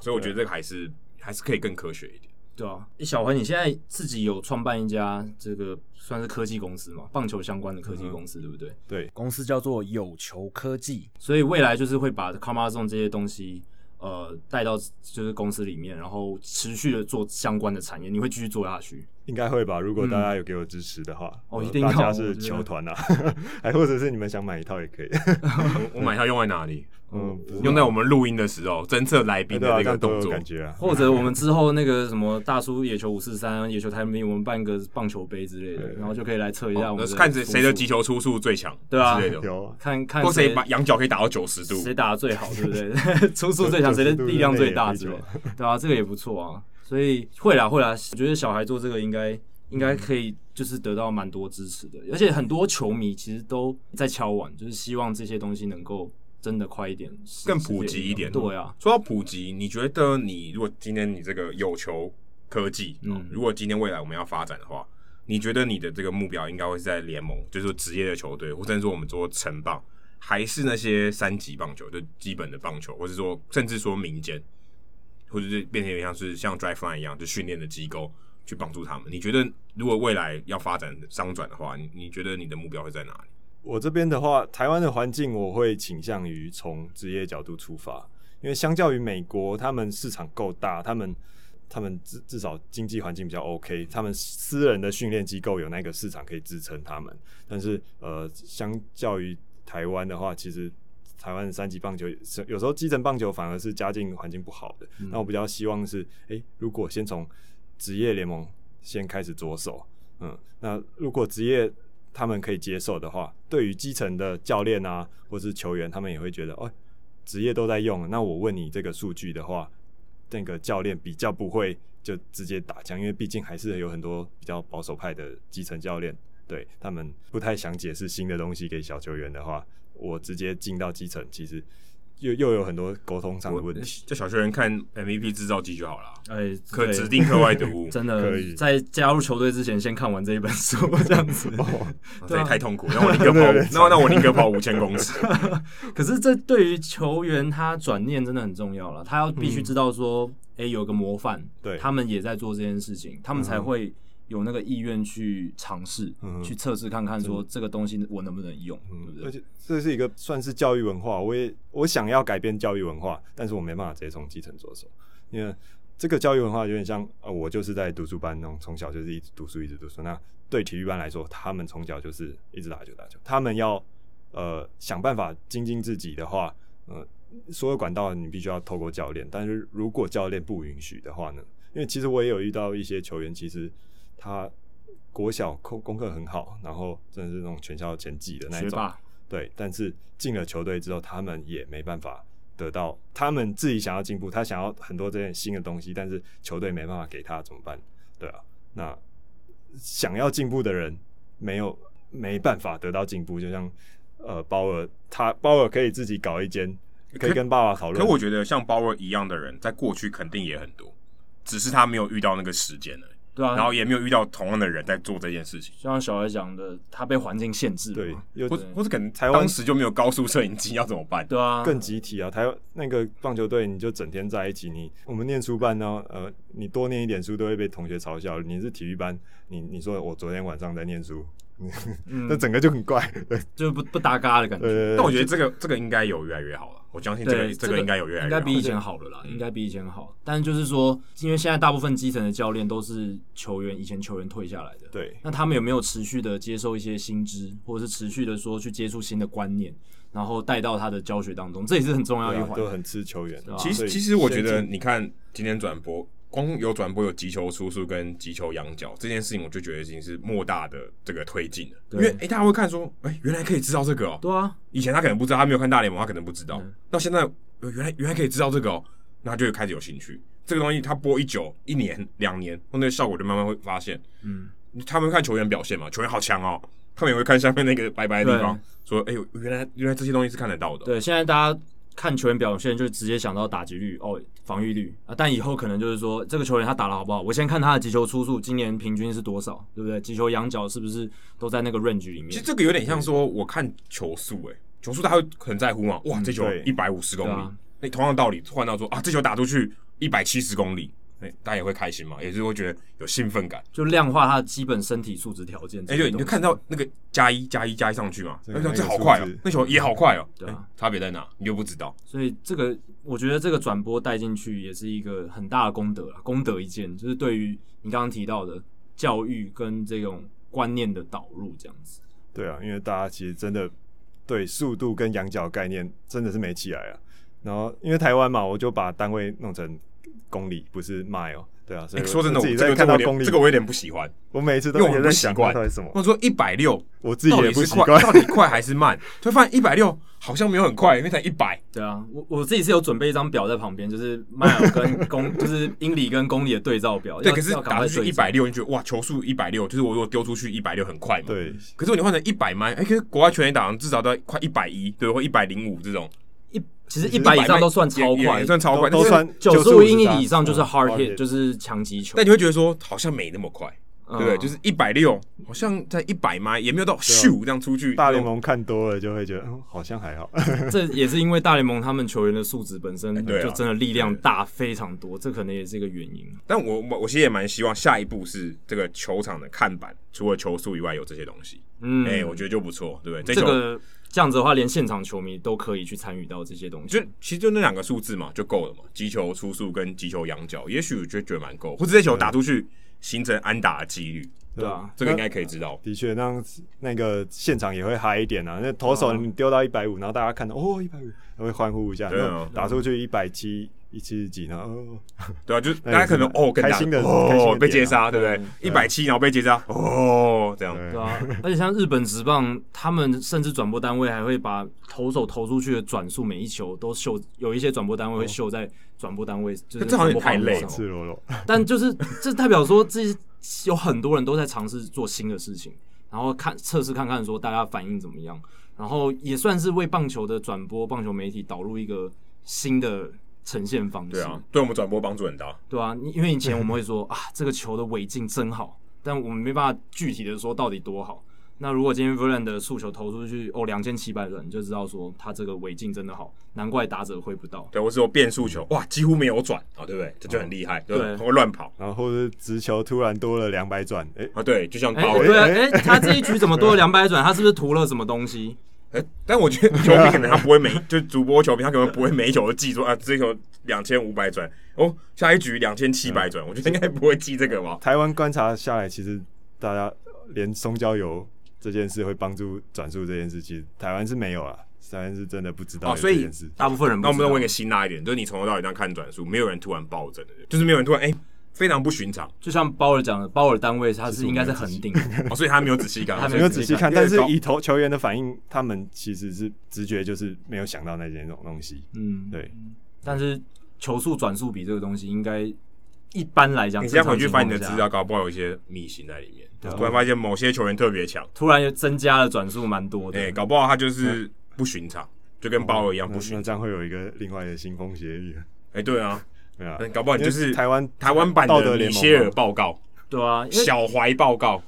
所以我觉得这个还是还是可以更科学一点。对啊，小何，你现在自己有创办一家这个算是科技公司嘛？棒球相关的科技公司，对不对？对，公司叫做有球科技，所以未来就是会把 COMAZONE 这些东西。呃，带到就是公司里面，然后持续的做相关的产业，你会继续做下去？应该会吧，如果大家有给我支持的话，哦，一定要，大家是球团啊，还或者是你们想买一套也可以。我买一套用在哪里？嗯，用在我们录音的时候，侦测来宾的那个动作，感觉啊。或者我们之后那个什么大叔野球五四三野球台名，我们办个棒球杯之类的，然后就可以来测一下我们看谁谁的击球出速最强，对啊，之类的。看看或谁把仰角可以打到九十度，谁打的最好，对不对？出速最强，谁的力量最大之类的，对啊，这个也不错啊。所以会啦会啦，我觉得小孩做这个应该应该可以，就是得到蛮多支持的，而且很多球迷其实都在敲碗，就是希望这些东西能够。真的快一点，更普及一点。对啊，说到普及，你觉得你如果今天你这个有球科技，嗯，如果今天未来我们要发展的话，你觉得你的这个目标应该会是在联盟，就是说职业的球队，或者说我们说城棒，还是那些三级棒球，就基本的棒球，或者说甚至说民间，或者是变成像是像 Driveline 一样，就训练的机构去帮助他们？你觉得如果未来要发展商转的话，你你觉得你的目标会在哪里？我这边的话，台湾的环境我会倾向于从职业角度出发，因为相较于美国，他们市场够大，他们他们至至少经济环境比较 OK，他们私人的训练机构有那个市场可以支撑他们。但是呃，相较于台湾的话，其实台湾的三级棒球有时候基层棒球反而是家境环境不好的。嗯、那我比较希望是，诶、欸，如果先从职业联盟先开始着手，嗯，那如果职业。他们可以接受的话，对于基层的教练啊，或是球员，他们也会觉得，哦，职业都在用，那我问你这个数据的话，那个教练比较不会就直接打枪，因为毕竟还是有很多比较保守派的基层教练，对，他们不太想解释新的东西给小球员的话，我直接进到基层，其实。又又有很多沟通上的问题，就小学员看 MVP 制造机就好了。哎、欸，可指定课外读物，真的可以在加入球队之前先看完这一本书，这样子。哦，这也太痛苦，那我宁可跑，那那我宁可跑五千公尺。可是这对于球员他转念真的很重要了，他要必须知道说，哎、嗯欸，有个模范，对，他们也在做这件事情，他们才会。有那个意愿去尝试，嗯、去测试看看，说这个东西我能不能用，嗯、对不对？而且这是一个算是教育文化，我也我想要改变教育文化，但是我没办法直接从基层着手，因为这个教育文化有点像，呃，我就是在读书班那种，从小就是一直读书，一直读书。那对体育班来说，他们从小就是一直打球打球，他们要呃想办法精进自己的话，呃，所有管道你必须要透过教练，但是如果教练不允许的话呢？因为其实我也有遇到一些球员，其实。他国小功功课很好，然后真的是那种全校前几的那种，霸对。但是进了球队之后，他们也没办法得到他们自己想要进步，他想要很多这些新的东西，但是球队没办法给他怎么办？对啊，那想要进步的人没有没办法得到进步，就像呃鲍尔，他鲍尔可以自己搞一间，可以跟爸爸讨论。可我觉得像鲍尔一样的人，在过去肯定也很多，只是他没有遇到那个时间了。对啊，然后也没有遇到同样的人在做这件事情。就像小孩讲的，他被环境限制了对或或者可能台湾当时就没有高速摄影机，要怎么办？对啊，更集体啊！台湾那个棒球队，你就整天在一起，你我们念书班呢，呃，你多念一点书都会被同学嘲笑。你是体育班，你你说我昨天晚上在念书，嗯那整个就很怪。对 就不不搭嘎的感觉。但我觉得这个这个应该有越来越好了。我相信这个，这个应该有越来越好应该比以前好了啦，嗯应该比以前好。但是就是说，因为现在大部分基层的教练都是球员，以前球员退下来的，对那他们有没有持续的接受一些新知，或者是持续的说去接触新的观念，然后带到他的教学当中，这也是很重要一环。都很吃球员。啊其实其实我觉得，你看今天转播，光有转播有急球出速跟急球仰角这件事情，我就觉得已经是莫大的这个推进了。因对为诶、大家会看说，诶、原来可以知道这个哦、对啊，以前他可能不知道，他没有看大联盟，他可能不知道。嗯那现在、呃原来原来可以知道这个哦、那他就会开始有兴趣。这个东西他播一久、一年、两年，那个效果就慢慢会发现。嗯，他们看球员表现嘛，球员好强哦，他们也会看下面那个白白的地方，说，哎呦，原来原来这些东西是看得到的哦。对，现在大家看球员表现，就直接想到打击率哦，防御率啊，但以后可能就是说，这个球员他打得好不好，我先看他的击球出速，今年平均是多少，对不对？击球仰角是不是都在那个 range 里面？其实这个有点像说，我看球速，诶，球速他会很在乎嘛。哇，这球对一百五十公里那同样的道理换到说啊，这球打出去一百七十公里，哎，大家也会开心嘛，也是会觉得有兴奋感。就量化他的基本身体素质条件。哎，对，你就看到那个加一加一加一上去嘛，那球这个那个这好快那球也好快哦，对啊哎差别在哪？你就不知道。所以这个我觉得这个转播带进去也是一个很大的功德啦，功德一件，就是对于你刚刚提到的教育跟这种观念的导入这样子。对啊，因为大家其实真的对速度跟仰角概念真的是没起来啊。然后因为台湾嘛，我就把单位弄成公里，不是 mile。对啊，所以哎，说真的，我自己在我这个这个我有点看到公里，这个我有点不喜欢，我每次都因为我很不习惯它到底什么。或者说一百六。我自己也不习惯。到底快还是慢？就发现一百六好像没有很快，因为才一百。对啊，我我自己是有准备一张表在旁边，就是 mile 跟公，就是英里跟公里的对照表。对，可是打出去一百六，你觉得哇，球速一百六，就是我如果丢出去一百六很快嘛。。对，可是你换成一百迈，哎，可是国外全垒打至少都要快一百一，对，或一百零五这种，一其实一百以上都算超快也，算超快，都都算九十五英里以上就是嗯 hard hit，hit 就是强击球。但你会觉得说好像没那么快，对不对？嗯就是一百六，好像在一百迈也没有到咻这样出去。大联盟看多了就会觉得，嗯，好像还好。这也是因为大联盟他们球员的素质本身就真的力量大非常多，这可能也是一个原因。但我我我其实也蛮希望下一步是这个球场的看板，除了球速以外有这些东西。嗯，哎、我觉得就不错，对不对？球这个这样子的话，连现场球迷都可以去参与到这些东西就。其实就那两个数字嘛，就够了嘛。击球出速跟击球仰角，也许我觉得觉得蛮够，或者这球打出去形成安打的几率，对啊，这个应该可以知道。的确，那那个现场也会嗨一点啊。那投手你丢到一百五，然后大家看到哦一百五，会欢呼一下。对啊打出去一百七、一七十几，呢哦，对啊，就大家可能哦更大开心的哦被接杀，对不对？一百七然后被接杀，哦这样。对对啊，而且像日本职棒，他们甚至转播单位还会把投手投出去的转速每一球都秀，有一些转播单位会秀在转播单位，就是这好像也太累赤裸裸。但就是 这代表说，这有很多人都在尝试做新的事情，然后看测试看看说大家反应怎么样，然后也算是为棒球的转播、棒球媒体导入一个新的呈现方式。对啊，对我们转播帮助很大。对啊，因为以前我们会说啊，这个球的尾劲真好，但我们没办法具体的说到底多好。那如果今天 Verlander 的速球投出去哦两千七百人，你就知道说他这个尾劲真的好，难怪打者挥不到。对，我是有变速球，哇，几乎没有转啊，对不对？这就很厉害，对，对会乱跑然后或者直球突然多了两百转，哎，啊，对，就像哎、包对啊，哎哎、他这一局怎么多了两百转？他是不是涂了什么东西？哎，但我觉得 球迷可能他不会每就主播球迷他可能不会每一球都记住啊，这球两千五百转哦，下一局两千七百转，我觉得应该不会记这个吧。台湾观察下来，其实大家连松焦油这件事会帮助转速这件事，其实台湾是没有啊，台湾是真的不知道所以这件事。大部分人不知道那我们再问一个辛辣一点，就是你从头到尾这样看转速，没有人突然暴增的，就是没有人突然哎、非常不寻常就像鲍尔讲的，鲍尔单位他是应该是恒定的，哦，所以他没有仔细看，他没有仔细看，但是以投球员的反应，他们其实是直觉就是没有想到那件这种东西。嗯，对，但是球速转速比这个东西应该一般来讲，你现在回去翻你的资料，搞不好有一些秘辛在里面。突然发现某些球员特别强，突然又增加了转速蛮多的。哎、搞不好他就是不寻常，就跟鲍尔一样不寻常。那这样会有一个另外的腥风血雨。哎、对啊，对啊，搞不好你就是台湾台湾版的米道德联盟嘛歇尔报告，对啊，小怀报告。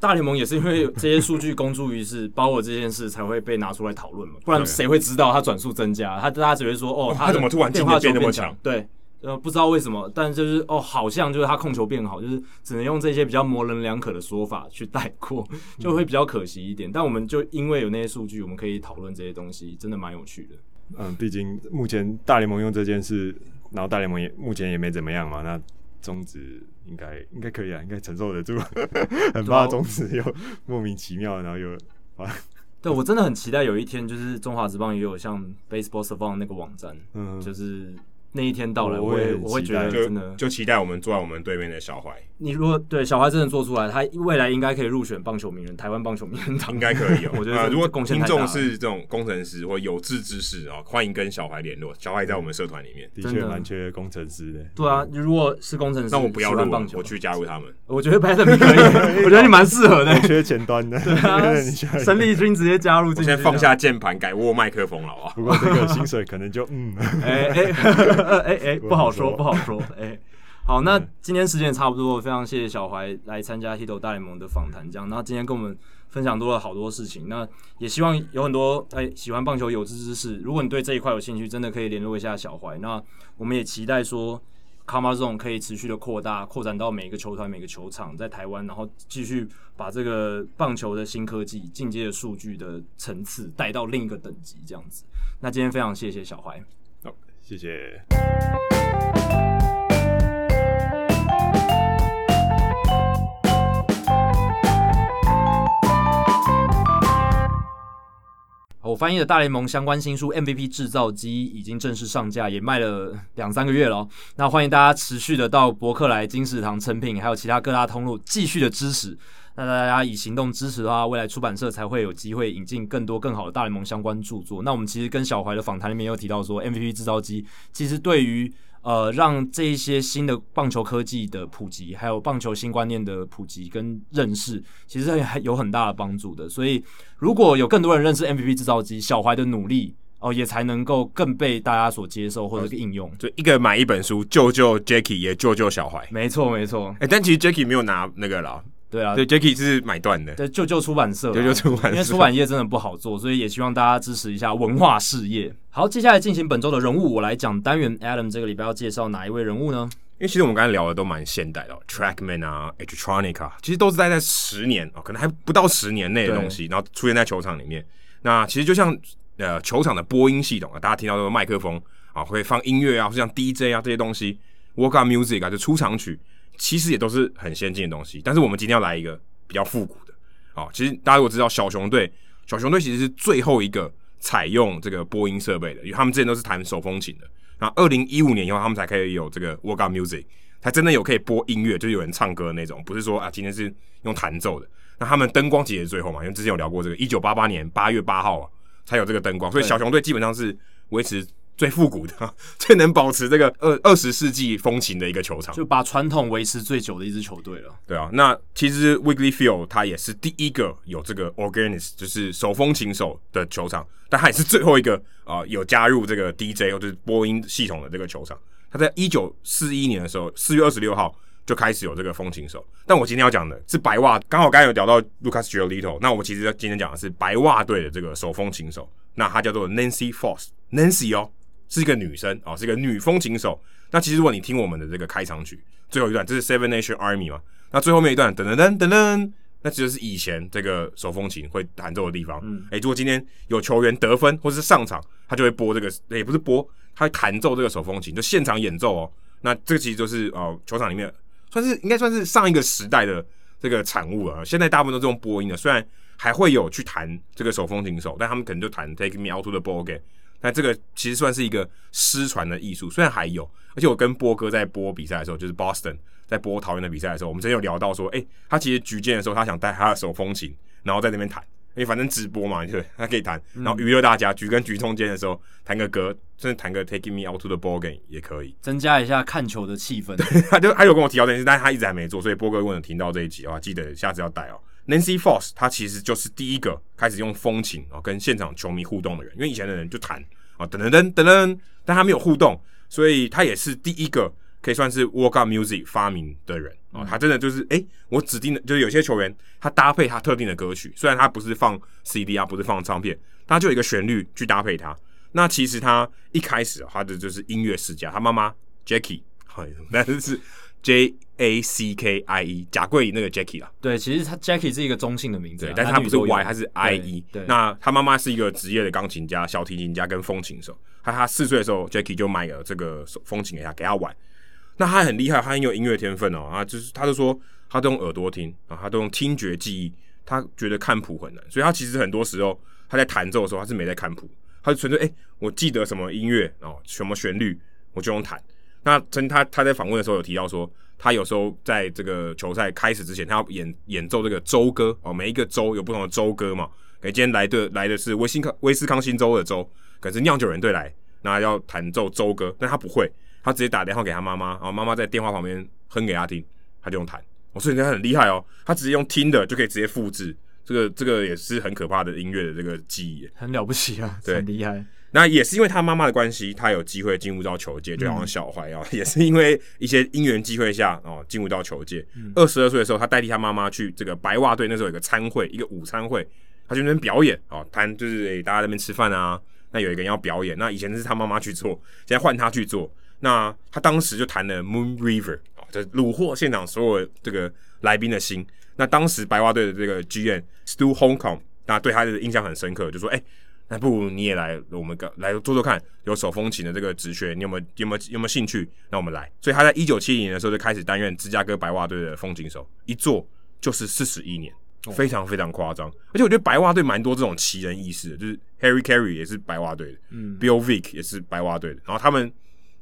大联盟也是因为这些数据公诸于世，包括这件事才会被拿出来讨论嘛，不然谁会知道他转速增加？他大家只会说哦，他怎么突然变化变那么强？对，呃，不知道为什么，但就是哦，好像就是他控球变好，就是只能用这些比较模棱两可的说法去带过，就会比较可惜一点。但我们就因为有那些数据，我们可以讨论这些东西，真的蛮有趣的。嗯，毕竟目前大联盟用这件事，然后大联盟也目前也没怎么样嘛，那。中职应该应该可以啊，应该承受得住。很怕中职又莫名其妙，然后又啊，对我真的很期待有一天，就是中华职棒也有像 Baseball Savant 那个网站，嗯，就是。那一天到来，我也我会觉得真的就期待我们坐在我们对面的小怀。你如果对小孩真的做出来，他未来应该可以入选棒球名人，台湾棒球名人 堂应该可以哦。我觉得如果听众是这种工程师或有志之士啊，欢迎跟小孩联络。小孩在我们社团里面，的确蛮缺工程师的。对啊，如果是工程师，那我不要入棒球，我去加入他们。我觉得你可以，我觉得你蛮适合的，缺前端的。对啊，生力军直接加入，我现在放下键盘，改握麦克风了啊。不过这个薪水可能就嗯，哎哎哎哎不。不好说，不好说。哎、欸，好，那今天时间也差不多，非常谢谢小怀来参加《Hito 大联盟》的访谈，这样。那今天跟我们分享多了好多事情，那也希望有很多哎、欸、喜欢棒球有志之士，如果你对这一块有兴趣，真的可以联络一下小怀。那我们也期待说，Karma Zone 可以持续的扩大，扩展到每个球团、每个球场，在台湾，然后继续把这个棒球的新科技、进阶的数据的层次带到另一个等级，这样子。那今天非常谢谢小怀，好，谢谢。我翻译的大联盟相关新书《MVP 制造机》已经正式上架，也卖了两三个月了。那欢迎大家持续的到博客来、金石堂、成品，还有其他各大通路继续的支持。那大家以行动支持的话，未来出版社才会有机会引进更多更好的大联盟相关著作。那我们其实跟小怀的访谈里面有提到说，《MVP 制造机》其实对于呃，让这一些新的棒球科技的普及，还有棒球新观念的普及跟认识，其实还有很大的帮助的。所以，如果有更多人认识 MVP 制造机，小怀的努力哦，也才能够更被大家所接受或者是应用。就一个买一本书，救救 Jacky，也救救小怀。没错，没错。哎、欸，但其实 Jacky 没有拿那个啦。对啊，对，Jacky 是买断的，对，就就出版社，救救出版社，因为出版业真的不好做，所以也希望大家支持一下文化事业。好，接下来进行本周的人物，我来讲单元。Adam 这个礼拜要介绍哪一位人物呢？因为其实我们刚才聊的都蛮现代的，Trackman 啊，Electronic 啊，其实都是待在十年哦，可能还不到十年内的东西，然后出现在球场里面。那其实就像呃球场的播音系统啊，大家听到这个麦克风啊，会放音乐啊，或像 DJ 啊这些东西，Walk-up Music 啊，就出场曲，其实也都是很先进的东西。但是我们今天要来一个。比较复古的，哦，其实大家如果知道小熊队，小熊队其实是最后一个采用这个播音设备的，因为他们之前都是弹手风琴的。然后二零一五年以后，他们才可以有这个 Workout Music，才真的有可以播音乐，就是有人唱歌的那种，不是说啊今天是用弹奏的。那他们灯光其实也是最后嘛，因为之前有聊过这个，一九八八年八月八号啊才有这个灯光，所以小熊队基本上是维持。最复古的，最能保持这个二二十世纪风情的一个球场，就把传统维持最久的一支球队了。对啊，那其实 Wrigley Field 它也是第一个有这个 organist，就是手风琴手的球场，但它也是最后一个啊、呃、有加入这个 DJ 或者是播音系统的这个球场。它在一九四一年的时候，四月二十六号就开始有这个风琴手。但我今天要讲的是白袜，刚好刚才有聊到 Lucas Giolito，那我们其实今天讲的是白袜队的这个手风琴手，那他叫做 Nancy Foss，Nancy 哦。是一个女生哦，是一个女风琴手。那其实如果你听我们的这个开场曲最后一段，这是 Seven Nation Army 嘛？那最后面一段噔噔噔噔噔，那其实是以前这个手风琴会弹奏的地方。嗯，哎，如果今天有球员得分或者是上场，他就会播这个，也不是播，他会弹奏这个手风琴，就现场演奏哦。那这个其实就是哦，球场里面算是应该算是上一个时代的这个产物了。现在大部分都是用播音的，虽然还会有去弹这个手风琴手，但他们可能就弹 Take Me Out to the Ball Game。那这个其实算是一个失传的艺术，虽然还有，而且我跟波哥在播比赛的时候，就是 Boston 在播桃园的比赛的时候，我们之前有聊到说，哎、欸，他其实举剑的时候，他想带他的手风琴，然后在那边弹，因为反正直播嘛，对，他可以弹，然后娱乐大家，举跟举中间的时候弹个歌，甚至弹个 Taking Me Out to the Ball Game 也可以，增加一下看球的气氛。他就他有跟我提到这件事，但是他一直还没做，所以波哥如果听到这一集的话，记得下次要带哦。Nancy Foss 他其实就是第一个开始用风琴哦跟现场球迷互动的人，因为以前的人就弹。啊，噔噔噔噔噔，但他没有互动，所以他也是第一个可以算是 Walk-up Music 发明的人。哦，他真的就是哎、欸，我指定的，就是有些球员他搭配他特定的歌曲，虽然他不是放 CD 啊，不是放唱片，他就有一个旋律去搭配他。那其实他一开始他的就是音乐世家，他妈妈 Jackie，那就是 J A C K I E 贾桂林那个 Jackie 啦。对，其实他 Jackie 是一个中性的名字，对，但是他不是 Y，他是 I E。对，那他妈妈是一个职业的钢琴家、小提琴家跟风琴手。他他四岁的时候，Jackie 就买了这个风琴给他，给他玩。那他很厉害，他很有音乐天分哦啊，就是他就说他都用耳朵听啊，他都用听觉记忆，他觉得看谱很难，所以他其实很多时候他在弹奏的时候他是没在看谱，他就纯粹哎，我记得什么音乐哦，什么旋律我就用弹。那曾他他在访问的时候有提到说，他有时候在这个球赛开始之前，他要演演奏这个州歌哦，每一个州有不同的州歌嘛，哎，今天来的来的是威斯康威斯康星州的州，可是酿酒人队来，那要弹奏州歌，但他不会。他直接打电话给他妈妈，然后妈妈在电话旁边哼给他听，他就用弹。我说人家很厉害哦，他直接用听的就可以直接复制，这个这个也是很可怕的音乐的这个记忆，很了不起啊，对，很厉害。那也是因为他妈妈的关系，他有机会进入到球界，就好像小怀啊，也是因为一些因缘机会下哦，进入到球界。二十二岁的时候，他代替他妈妈去这个白袜队，那时候有个餐会，一个午餐会，他去那边表演哦，谈就是诶，大家在那边吃饭啊，那有一个人要表演，那以前是他妈妈去做，现在换他去做。那他当时就弹了《Moon River》啊，就虏获现场所有这个来宾的心。那当时白袜队的这个 GM Stu Hong Kong，那对他的印象很深刻，就说：“哎、欸，那不如你也来，我们来做做看，有手风琴的这个职缺，你有没有有没有有没有兴趣？那我们来。”所以他在一九七零年的时候就开始担任芝加哥白袜队的风琴手，一做就是四十一年，非常非常夸张。而且我觉得白袜队蛮多这种奇人异事的，就是 Harry Carey 也是白袜队的，嗯，Bill Veeck 也是白袜队的，然后他们。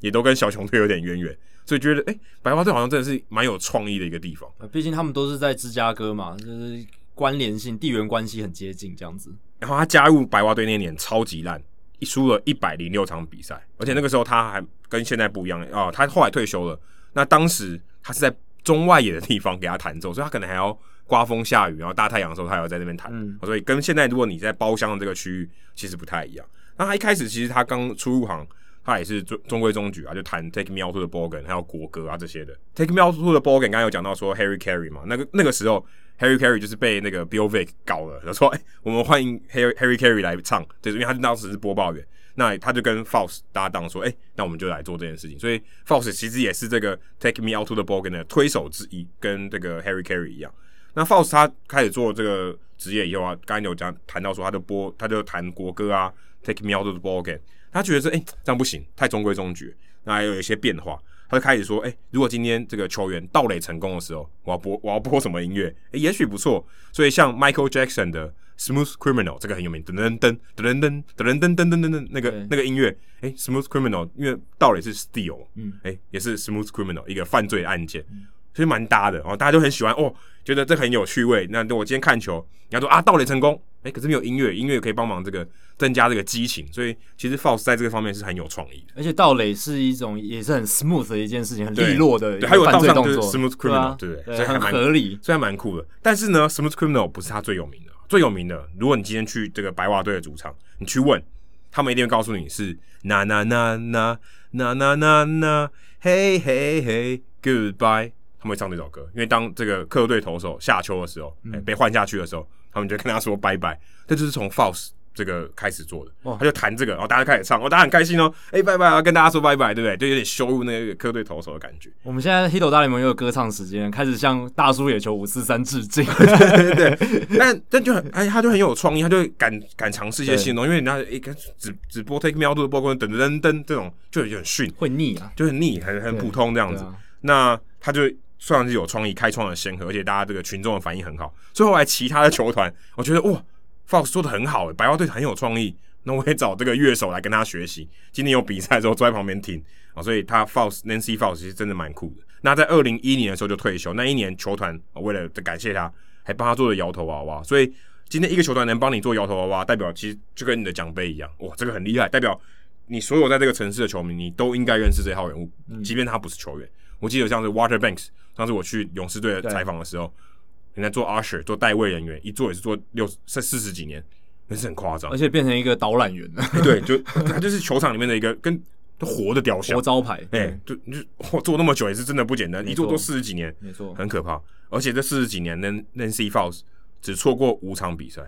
也都跟小熊队有点渊源，所以觉得哎、欸，白袜队好像真的是蛮有创意的一个地方。毕竟他们都是在芝加哥嘛，就是关联性、地缘关系很接近这样子。然后他加入白袜队那年超级烂，一输了一百零六场比赛，而且那个时候他还跟现在不一样啊、哦，他后来退休了。那当时他是在中外野的地方给他弹奏，所以他可能还要刮风下雨，然后大太阳的时候他还要在那边弹、嗯，所以跟现在如果你在包厢的这个区域其实不太一样。那他一开始其实他刚出入行。他也是中中规中矩啊，就弹 Take Me Out to the Game，还有国歌啊这些的。Take Me Out to the Game 刚刚有讲到说 Harry Carey 嘛，那个那个时候 Harry Carey 就是被那个 Bill Vick 搞了，他说哎、我们欢迎 Harry Harry Carey 来唱，就是因为他当时是播报员，那他就跟 Fox 搭档说，哎、那我们就来做这件事情。所以 Fox 其实也是这个 Take Me Out to the Ball Game 的推手之一，跟这个 Harry Carey 一样。那 Fox 他开始做这个职业以后啊，刚才有讲谈到说，他就播他就弹国歌啊，Take Me Out to the Ball Game。他觉得说哎、欸、这样不行，太中规中矩。那还有一些变化，他就开始说：哎、欸，如果今天这个球员盗垒成功的时候，我要播我要播什么音乐？哎、欸，也许不错。所以像 Michael Jackson 的 Smooth Criminal 这个很有名，噔噔噔噔噔噔噔噔噔噔噔那个那个音乐，哎、欸、，Smooth Criminal 因为盗垒是 Steal，嗯，哎、欸，也是 Smooth Criminal 一个犯罪案件。嗯其实蛮搭的哦，大家都很喜欢哦，觉得这很有趣味。那我今天看球，你要说啊，盗垒成功，哎、欸，可是没有音乐，音乐可以帮忙这个增加这个激情，所以其实 Fox 在这个方面是很有创意的。而且盗垒是一种也是很 smooth 的一件事情，很利落的，对，还有道上就是 smooth criminal，对不对？还蛮合理，虽然蛮酷的。但是呢，smooth criminal 不是他最有名的，最有名的，如果你今天去这个白袜队的主场，你去问他们，一定会告诉你是那那那那那那那那嘿嘿嘿 goodbye。会唱这首歌，因为当这个客队投手下球的时候，欸、被换下去的时候，他们就跟他说拜拜。这就是从 False 这个开始做的，他就弹这个，然后大家开始唱，哦，大家很开心哦，哎、欸，拜拜啊，跟大家说拜拜，对不对？就有点羞辱那个客队投手的感觉。我们现在 Hito 大联盟又有歌唱时间，开始向大叔野球五四三致敬。对对对，但但就很哎，他就很有创意，他就会敢敢尝试一些新东西，因为人家一开始只只播 Take Me Out to the Ball Game 噔噔噔这种就很逊，会腻啊，就很腻，很很普通这样子。啊、那他就。算是有创意，开创了先河，而且大家这个群众的反应很好。最后来其他的球团，我觉得哇，Fox 做的很好，白袜队很有创意。那我也找这个乐手来跟他学习。今天有比赛的时候坐在旁边听啊，所以他 Fox Nancy Fox 其实真的蛮酷的。那在二零一一年的时候就退休，那一年球团为了感谢他，还帮他做了摇头娃娃。所以今天一个球团能帮你做摇头娃娃，代表其实就跟你的奖杯一样，哇，这个很厉害，代表你所有在这个城市的球迷，你都应该认识这号人物，即便他不是球员。我记得像是 Walter Banks，上次我去勇士队的采访的时候，人家做 Usher 做代位人员，一做也是做六四四十几年，那是很夸张，而且变成一个导览员。了。对，就 他就是球场里面的一个跟活的雕像，活招牌，哎、欸，就就做那么久也是真的不简单，一做做四十几年，没错，很可怕。而且这四十几年，Nancy Fox 只错过五场比赛，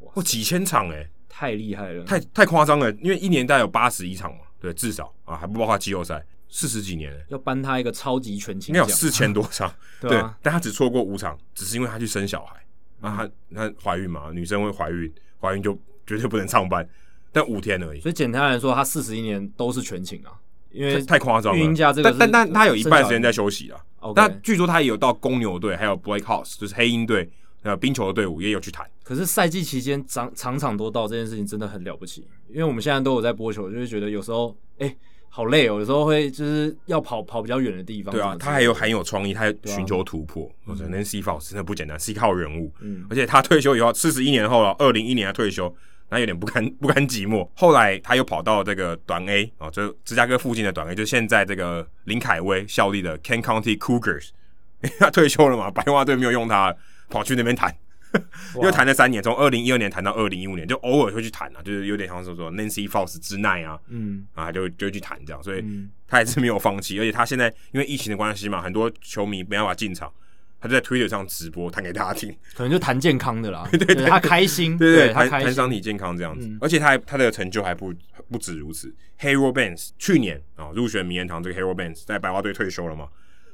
哇，几千场哎、欸，太厉害了，太太夸张了。因为一年大概有八十一场嘛，对，至少啊，还不包括季后赛，四十几年、欸，要颁他一个超级全勤，应该有四千多场，对、啊，但他只错过五场，只是因为他去生小孩，嗯、啊，他他怀孕嘛，女生会怀孕，怀孕就 绝对不能上班。但五天而已，所以简单来说，他四十一年都是全勤啊，因为太夸张了。但但但他有一半时间在休息啊。但据说他也有到公牛队，还有 Black Hawks，就是黑鹰队，还有冰球的队伍也有去谈。可是赛季期间场场场都到这件事情真的很了不起，因为我们现在都有在播球，就是觉得有时候哎、欸、好累哦，有时候会就是要跑跑比较远的地方。对啊，他还有很有创意，他寻求突破。我觉得 Nancy Fox 真的不简单，是一号人物。嗯，而且他退休以后，四十一年后了，二零一一年他退休。那有点不甘不甘寂寞，后来他又跑到这个短 A 哦，就芝加哥附近的短 A，就现在这个林凯威效力的 Kent County Cougars，他退休了嘛，白袜队没有用他，跑去那边谈，又谈了三年，从二零一二年谈到二零一五年，就偶尔会去谈啊，就是有点像说说 Nancy Fox 之奈啊，嗯啊，就就去谈这样，所以他还是没有放弃，而且他现在因为疫情的关系嘛，很多球迷没办法进场。他就在 Twitter 上直播，弹给大家听，可能就谈健康的啦。对对，对，他开心，对对，谈谈身体健康这样子。嗯、而且他还他的成就还不不止如此。Harold Baines 去年啊、哦、入选名人堂，这个 Harold Baines 在白袜队退休了嘛？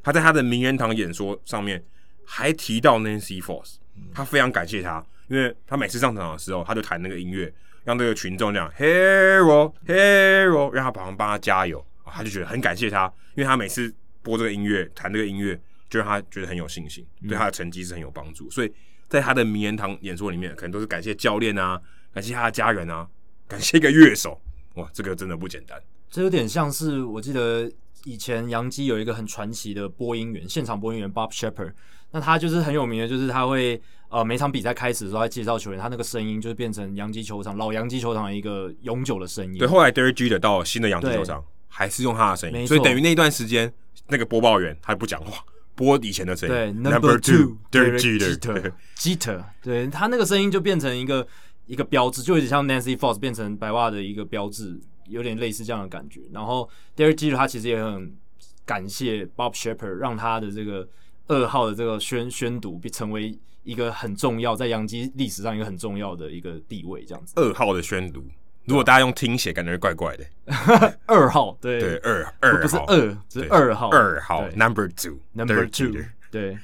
他在他的名人堂演说上面还提到 Nancy Fox，他非常感谢他，因为他每次上场的时候，他就弹那个音乐，让这个群众这样 Harold Harold，让他帮帮他加油、哦，他就觉得很感谢他，因为他每次播这个音乐，弹这个音乐。就让他觉得很有信心，对他的成绩是很有帮助，嗯、所以在他的名人堂演说里面，可能都是感谢教练啊，感谢他的家人啊，感谢一个乐手，哇，这个真的不简单。这有点像是我记得以前洋基有一个很传奇的播音员，现场播音员 Bob Shepard，那他就是很有名的，就是他会呃每场比赛开始的时候，他介绍球员，他那个声音就是变成洋基球场老洋基球场的一个永久的声音。对，后来 Derek Jeter 到新的洋基球场，还是用他的声音，所以等于那一段时间那个播报员他不讲话。播以前的声音，对，Number Two，Derek Jeter，Jeter，对 他那个声音就变成一个一个标志，就有点像 Nancy Fox 变成白袜的一个标志，有点类似这样的感觉。然后 Derek Jeter 他其实也很感谢 Bob Shepard，让他的这个二号的这个宣宣读成为一个很重要，在洋基历史上一个很重要的一个地位，这样子。二号的宣读。如果大家用听写，感觉怪怪的。二号，对对，二二不是二，是二号，二号，Number Two，Number Two。对，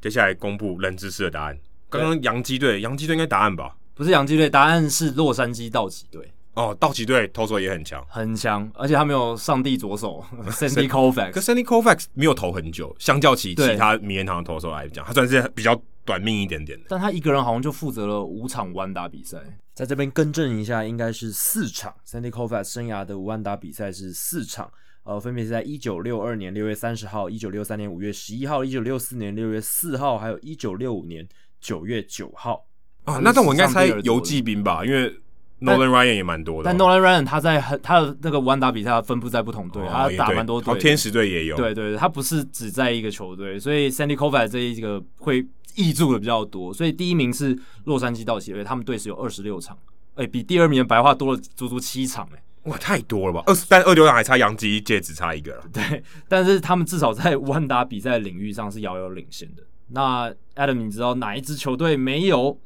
接下来公布冷知识的答案。刚刚洋基队，洋基队应该答案吧？不是洋基队，答案是洛杉矶道奇队。哦，道奇队投手也很强，很强，而且他没有上帝左手 Sandy Koufax。可 Sandy Koufax 没有投很久，相较起其他名人堂的投手来讲，他算是比较短命一点点的。但他一个人好像就负责了五场完打比赛。在这边更正一下，应该是四场。Sandy Koufax 生涯的五万打比赛是四场，呃，分别是在一九六二年六月三十号、一九六三年五月十一号、一九六四年六月四号，还有一九六五年九月九号。啊，那但我应该猜游骑兵吧，因为 Nolan Ryan 也蛮多的。但 Nolan Ryan 他在很他的那个无安打比赛分布在不同队，哦、他打蛮多队。天使队也有。对，对对，他不是只在一个球队，所以 Sandy Koufax 这一个会。挹注的比较多，所以第一名是洛杉矶道奇队，他们队是有二十六场，哎、欸，比第二名的白话多了足足七场，哎，哇，太多了吧？二十，但二六场还差杨基界只差一个了。对，但是他们至少在无安打比赛领域上是遥遥领先的。那 Adam，你知道哪一支球队没有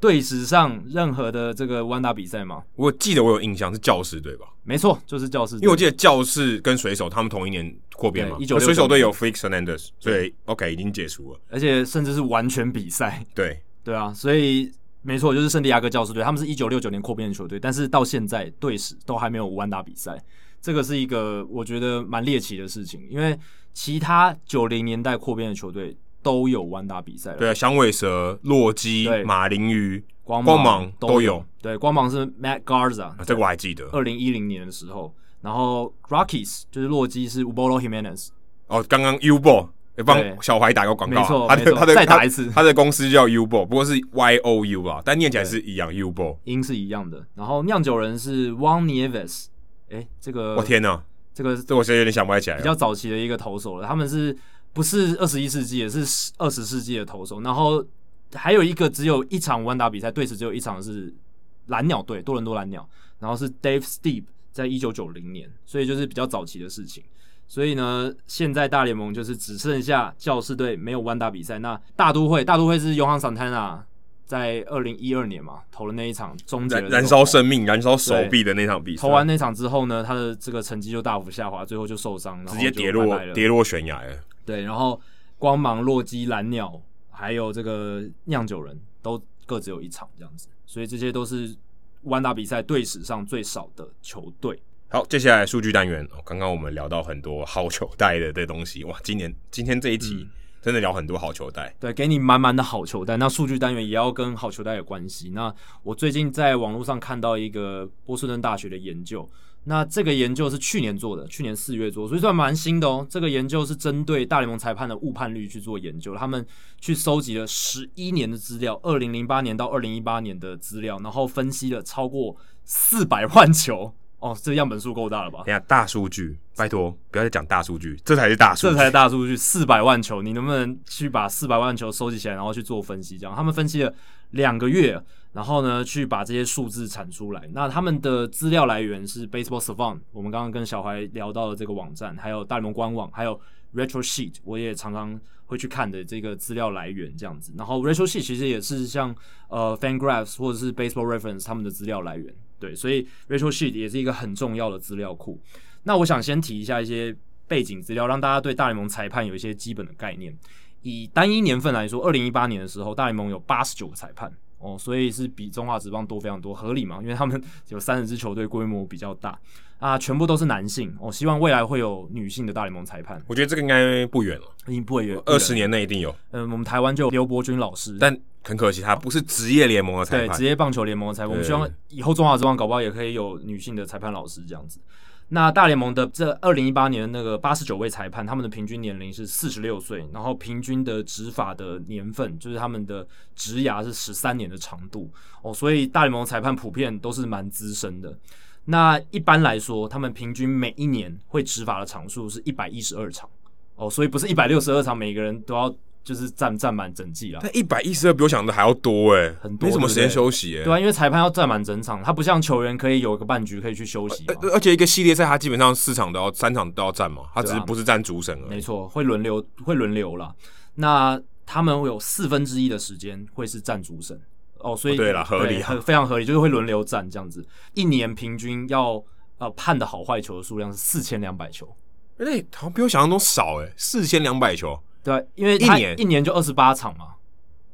队史上任何的这个无安打比赛吗？我记得我有印象是教士队吧？没错，就是教士队，因为我记得教士跟水手他们同一年。扩编嘛，一九水手队有 Felix Hernandez，所以 OK 已经解除了，而且甚至是完全比赛。对对啊，所以没错，就是圣地亚哥教士队，他们是一九六九年扩编的球队，但是到现在队史都还没有无安打比赛，这个是一个我觉得蛮猎奇的事情，因为其他九零年代扩编的球队都有无安打比赛。对啊，响尾蛇、洛基、马林鱼、光芒，光芒都有。对，光芒是 Matt Garza，啊，这个我还记得，二零一零年的时候。然后 Rockies 就是洛基是 Ubaldo Jimenez 哦，刚刚 Uball 也帮小怀打个广告，没错，他的他的再打一次，他的公司叫 Uball，不过是 Y O U 啊，但念起来是一样 Uball，音是一样的。然后酿酒人是 Juan Nieves，哎，这个我天哪，这个这我现在有点想不起来，比较早期的一个投手了，他们是不是二十一世纪也是二十世纪的投手？然后还有一个只有一场无安打比赛，队史只有一场是蓝鸟队多伦多蓝鸟，然后是 Dave Steep。在一九九零年，所以就是比较早期的事情。所以呢，现在大联盟就是只剩下教士队没有弯打比赛。那大都会，大都会是 Johan Santana 在二零一二年嘛投了那一场终结燃烧生命、燃烧手臂的那场比赛。投完那场之后呢，他的这个成绩就大幅下滑，最后就受伤，直接跌落跌落悬崖了。对，然后光芒、洛基、蓝鸟还有这个酿酒人都各自有一场这样子，所以这些都是弯打比赛队史上最少的球队。好，接下来数据单元。刚刚我们聊到很多好球带的这东西，哇，今年今天这一集真的聊很多好球带，对，给你满满的好球带。那数据单元也要跟好球带有关系。那我最近在网络上看到一个波士顿大学的研究，那这个研究是去年做的，去年四月做，所以算蛮新的哦。这个研究是针对大联盟裁判的误判率去做研究，他们去收集了十一年的资料，二零零八年到二零一八年的资料，然后分析了超过四百万球。哦，这个样本数够大了吧？等下大数据，拜托不要再讲大数据，这才是大数据，这才是大数据。四百万球，你能不能去把四百万球收集起来，然后去做分析？这样，他们分析了两个月，然后呢，去把这些数字产出来。那他们的资料来源是 Baseball Savant，我们刚刚跟小孩聊到的这个网站，还有大联盟官网，还有 Retro Sheet，我也常常会去看的这个资料来源这样子。然后 Retro Sheet 其实也是像呃 FanGraphs 或者是 Baseball Reference 他们的资料来源。对，所以 Retro Sheet 也是一个很重要的资料库。那我想先提一下一些背景资料，让大家对大联盟裁判有一些基本的概念。以单一年份来说，二零一八年的时候，大联盟有八十九个裁判哦，所以是比中华职棒多非常多，合理嘛？因为他们有三十支球队，规模比较大啊，全部都是男性。我、哦、希望未来会有女性的大联盟裁判。我觉得这个应该不远了，已经不远，二十年内一定有。嗯，我们台湾就有刘伯钧老师，但。很可惜，他不是职业联盟的裁判，对职业棒球联盟的裁判。我们希望以后中华职棒搞不好也可以有女性的裁判老师这样子。那大联盟的这二零一八年的那个八十九位裁判，他们的平均年龄是四十六岁，然后平均的执法的年份就是他们的职涯是十三年的长度哦，所以大联盟裁判普遍都是蛮资深的。那一般来说，他们平均每一年会执法的场数是一百一十二场哦，所以不是一百六十二场，每个人都要。就是站站满整季啦，但一百一十二比我想的还要多诶、欸，很多，没什么时间休息诶、欸。对啊，因为裁判要站满整场，他不像球员可以有一个半局可以去休息。而而且一个系列赛，他基本上四场都要，三场都要站嘛，他只是不是站主审而已。没错，会轮流，会轮流啦。那他们会有四分之一的时间会是站主审哦，所以、哦、对了，合理，非常合理，就是会轮流站这样子。一年平均要呃判的好坏球的数量是四千两百球，哎、欸，好像比我想象中少诶，四千两百球。对，因为他一年。一年就二十八场嘛，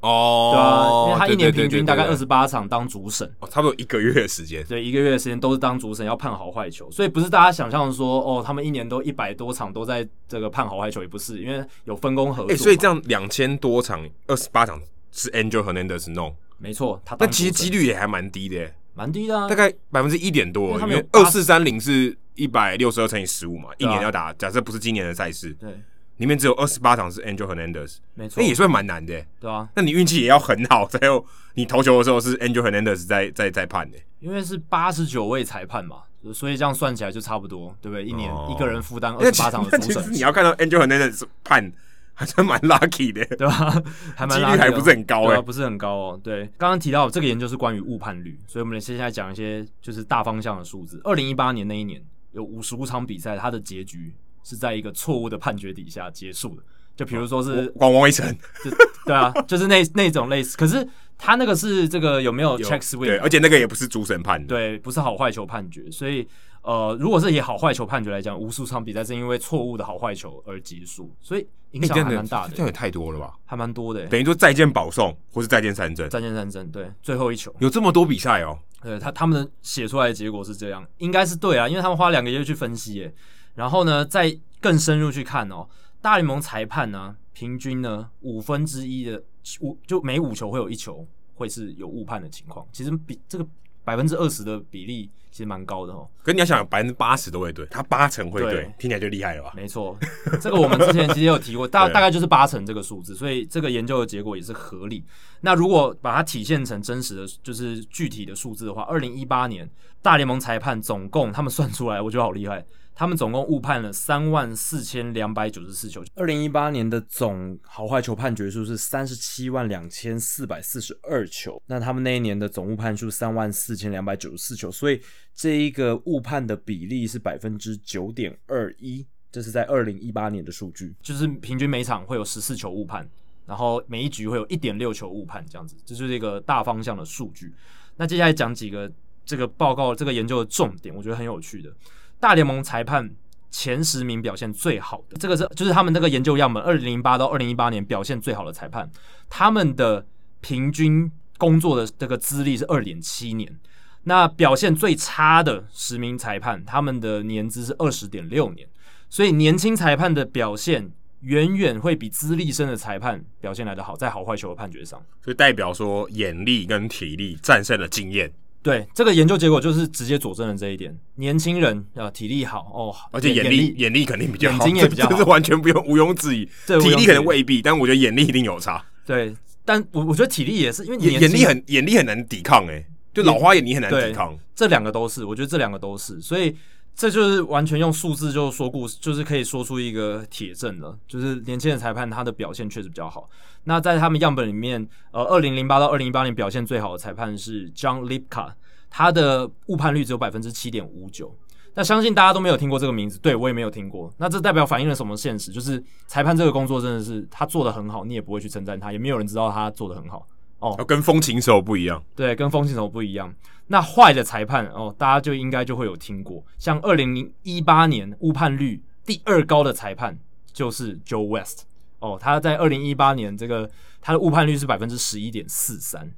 哦，对啊，因为他一年平均大概二十八场当主审，哦，差不多一个月的时间，对，一个月的时间都是当主审要判好坏球，所以不是大家想象的说，哦，他们一年都一百多场都在这个判好坏球，也不是，因为有分工合作，欸，所以这样两千多场二十八场是 Angel Hernandez 弄，没错，他但其实几率也还蛮低的，蛮低的，啊，大概百分之一点多，因为二四三零是一百六十二乘以十五嘛，一年要打，假设不是今年的赛事，对。里面只有二十八场是 Angel Hernandez，没错，那也算蛮难的，对啊。那你运气也要很好，才有你投球的时候是 Angel Hernandez 在在在判的。因为是八十九位裁判嘛，所以这样算起来就差不多，对不对？一年一个人负担二十八场的主审。其实你要看到 Angel Hernandez 判，还算蛮 lucky 的，对吧？还蛮几率还不是很高哎，不是很高哦。对，刚刚提到这个研究是关于误判率，所以我们现在讲一些就是大方向的数字。二零一八年那一年有五十五场比赛，它的结局是在一个错误的判决底下结束的。就比如说是广王一城，对啊，就是那那种类似，可是他那个是这个有没有 check swing？对，而且那个也不是主审判的，对，不是好坏球判决，所以呃，如果是以好坏球判决来讲，无数场比赛是因为错误的好坏球而结束，所以影响还蛮大的，这样也太多了吧？还蛮多的，等于说再见保送或是再见三振，再见三振，对，最后一球。有这么多比赛哦，对他他们写出来的结果是这样，应该是对啊，因为他们花两个月去分析，耶，然后呢，再更深入去看哦，大联盟裁判呢。平均呢，五分之一的五就每五球会有一球会是有误判的情况，其实比这个百分之二十的比例其实蛮高的哦。可你要想，百分之八十都会对，他八成会对，对听起来就厉害了吧？没错，这个我们之前其实也有提过，大 大概就是八成这个数字，所以这个研究的结果也是合理。那如果把它体现成真实的就是具体的数字的话，二零一八年大联盟裁判总共他们算出来，我觉得好厉害。他们总共误判了三万四千两百九十四球。二零一八年的总好坏球判决数是三十七万两千四百四十二球。那他们那一年的总误判数三万四千两百九十四球，所以这一个误判的比例是百分之九点二一，这是在二零一八年的数据，就是平均每场会有十四球误判，然后每一局会有一点六球误判，这样子，这就是一个大方向的数据。那接下来讲几个这个报告这个研究的重点，我觉得很有趣的，大联盟裁判前十名表现最好的，这个是就是他们那个研究样本，二零零八到二零一八年表现最好的裁判，他们的平均工作的这个资历是二点七年。那表现最差的十名裁判，他们的年资是二十点六年，所以年轻裁判的表现远远会比资历深的裁判表现来得好，在好坏球的判决上，所以代表说眼力跟体力战胜了经验。对，这个研究结果就是直接佐证了这一点。年轻人啊，体力好哦，而且眼力眼力，肯定比较好，眼睛也比较好，这是完全不用毋庸置疑。体力可能未必，但我觉得眼力一定有差。对，但我我觉得体力也是，因为眼眼力很眼力很难抵抗诶、欸。就老花眼你很难抵抗，这两个都是，我觉得这两个都是，所以这就是完全用数字就说故事，就是可以说出一个铁证了，就是年轻的裁判他的表现确实比较好。那在他们样本里面，呃，二零零八到二零一八年表现最好的裁判是 John Lipka，他的误判率只有百分之七点五九。那相信大家都没有听过这个名字，对，我也没有听过。那这代表反映了什么现实？就是裁判这个工作真的是他做得很好，你也不会去称赞他，也没有人知道他做得很好。哦，跟风琴手不一样，对，跟风琴手不一样。那坏的裁判哦，大家就应该就会有听过，像二零零一八年误判率第二高的裁判就是 Joe West 哦，他在二零一八年这个他的误判率是百分之十一点四三，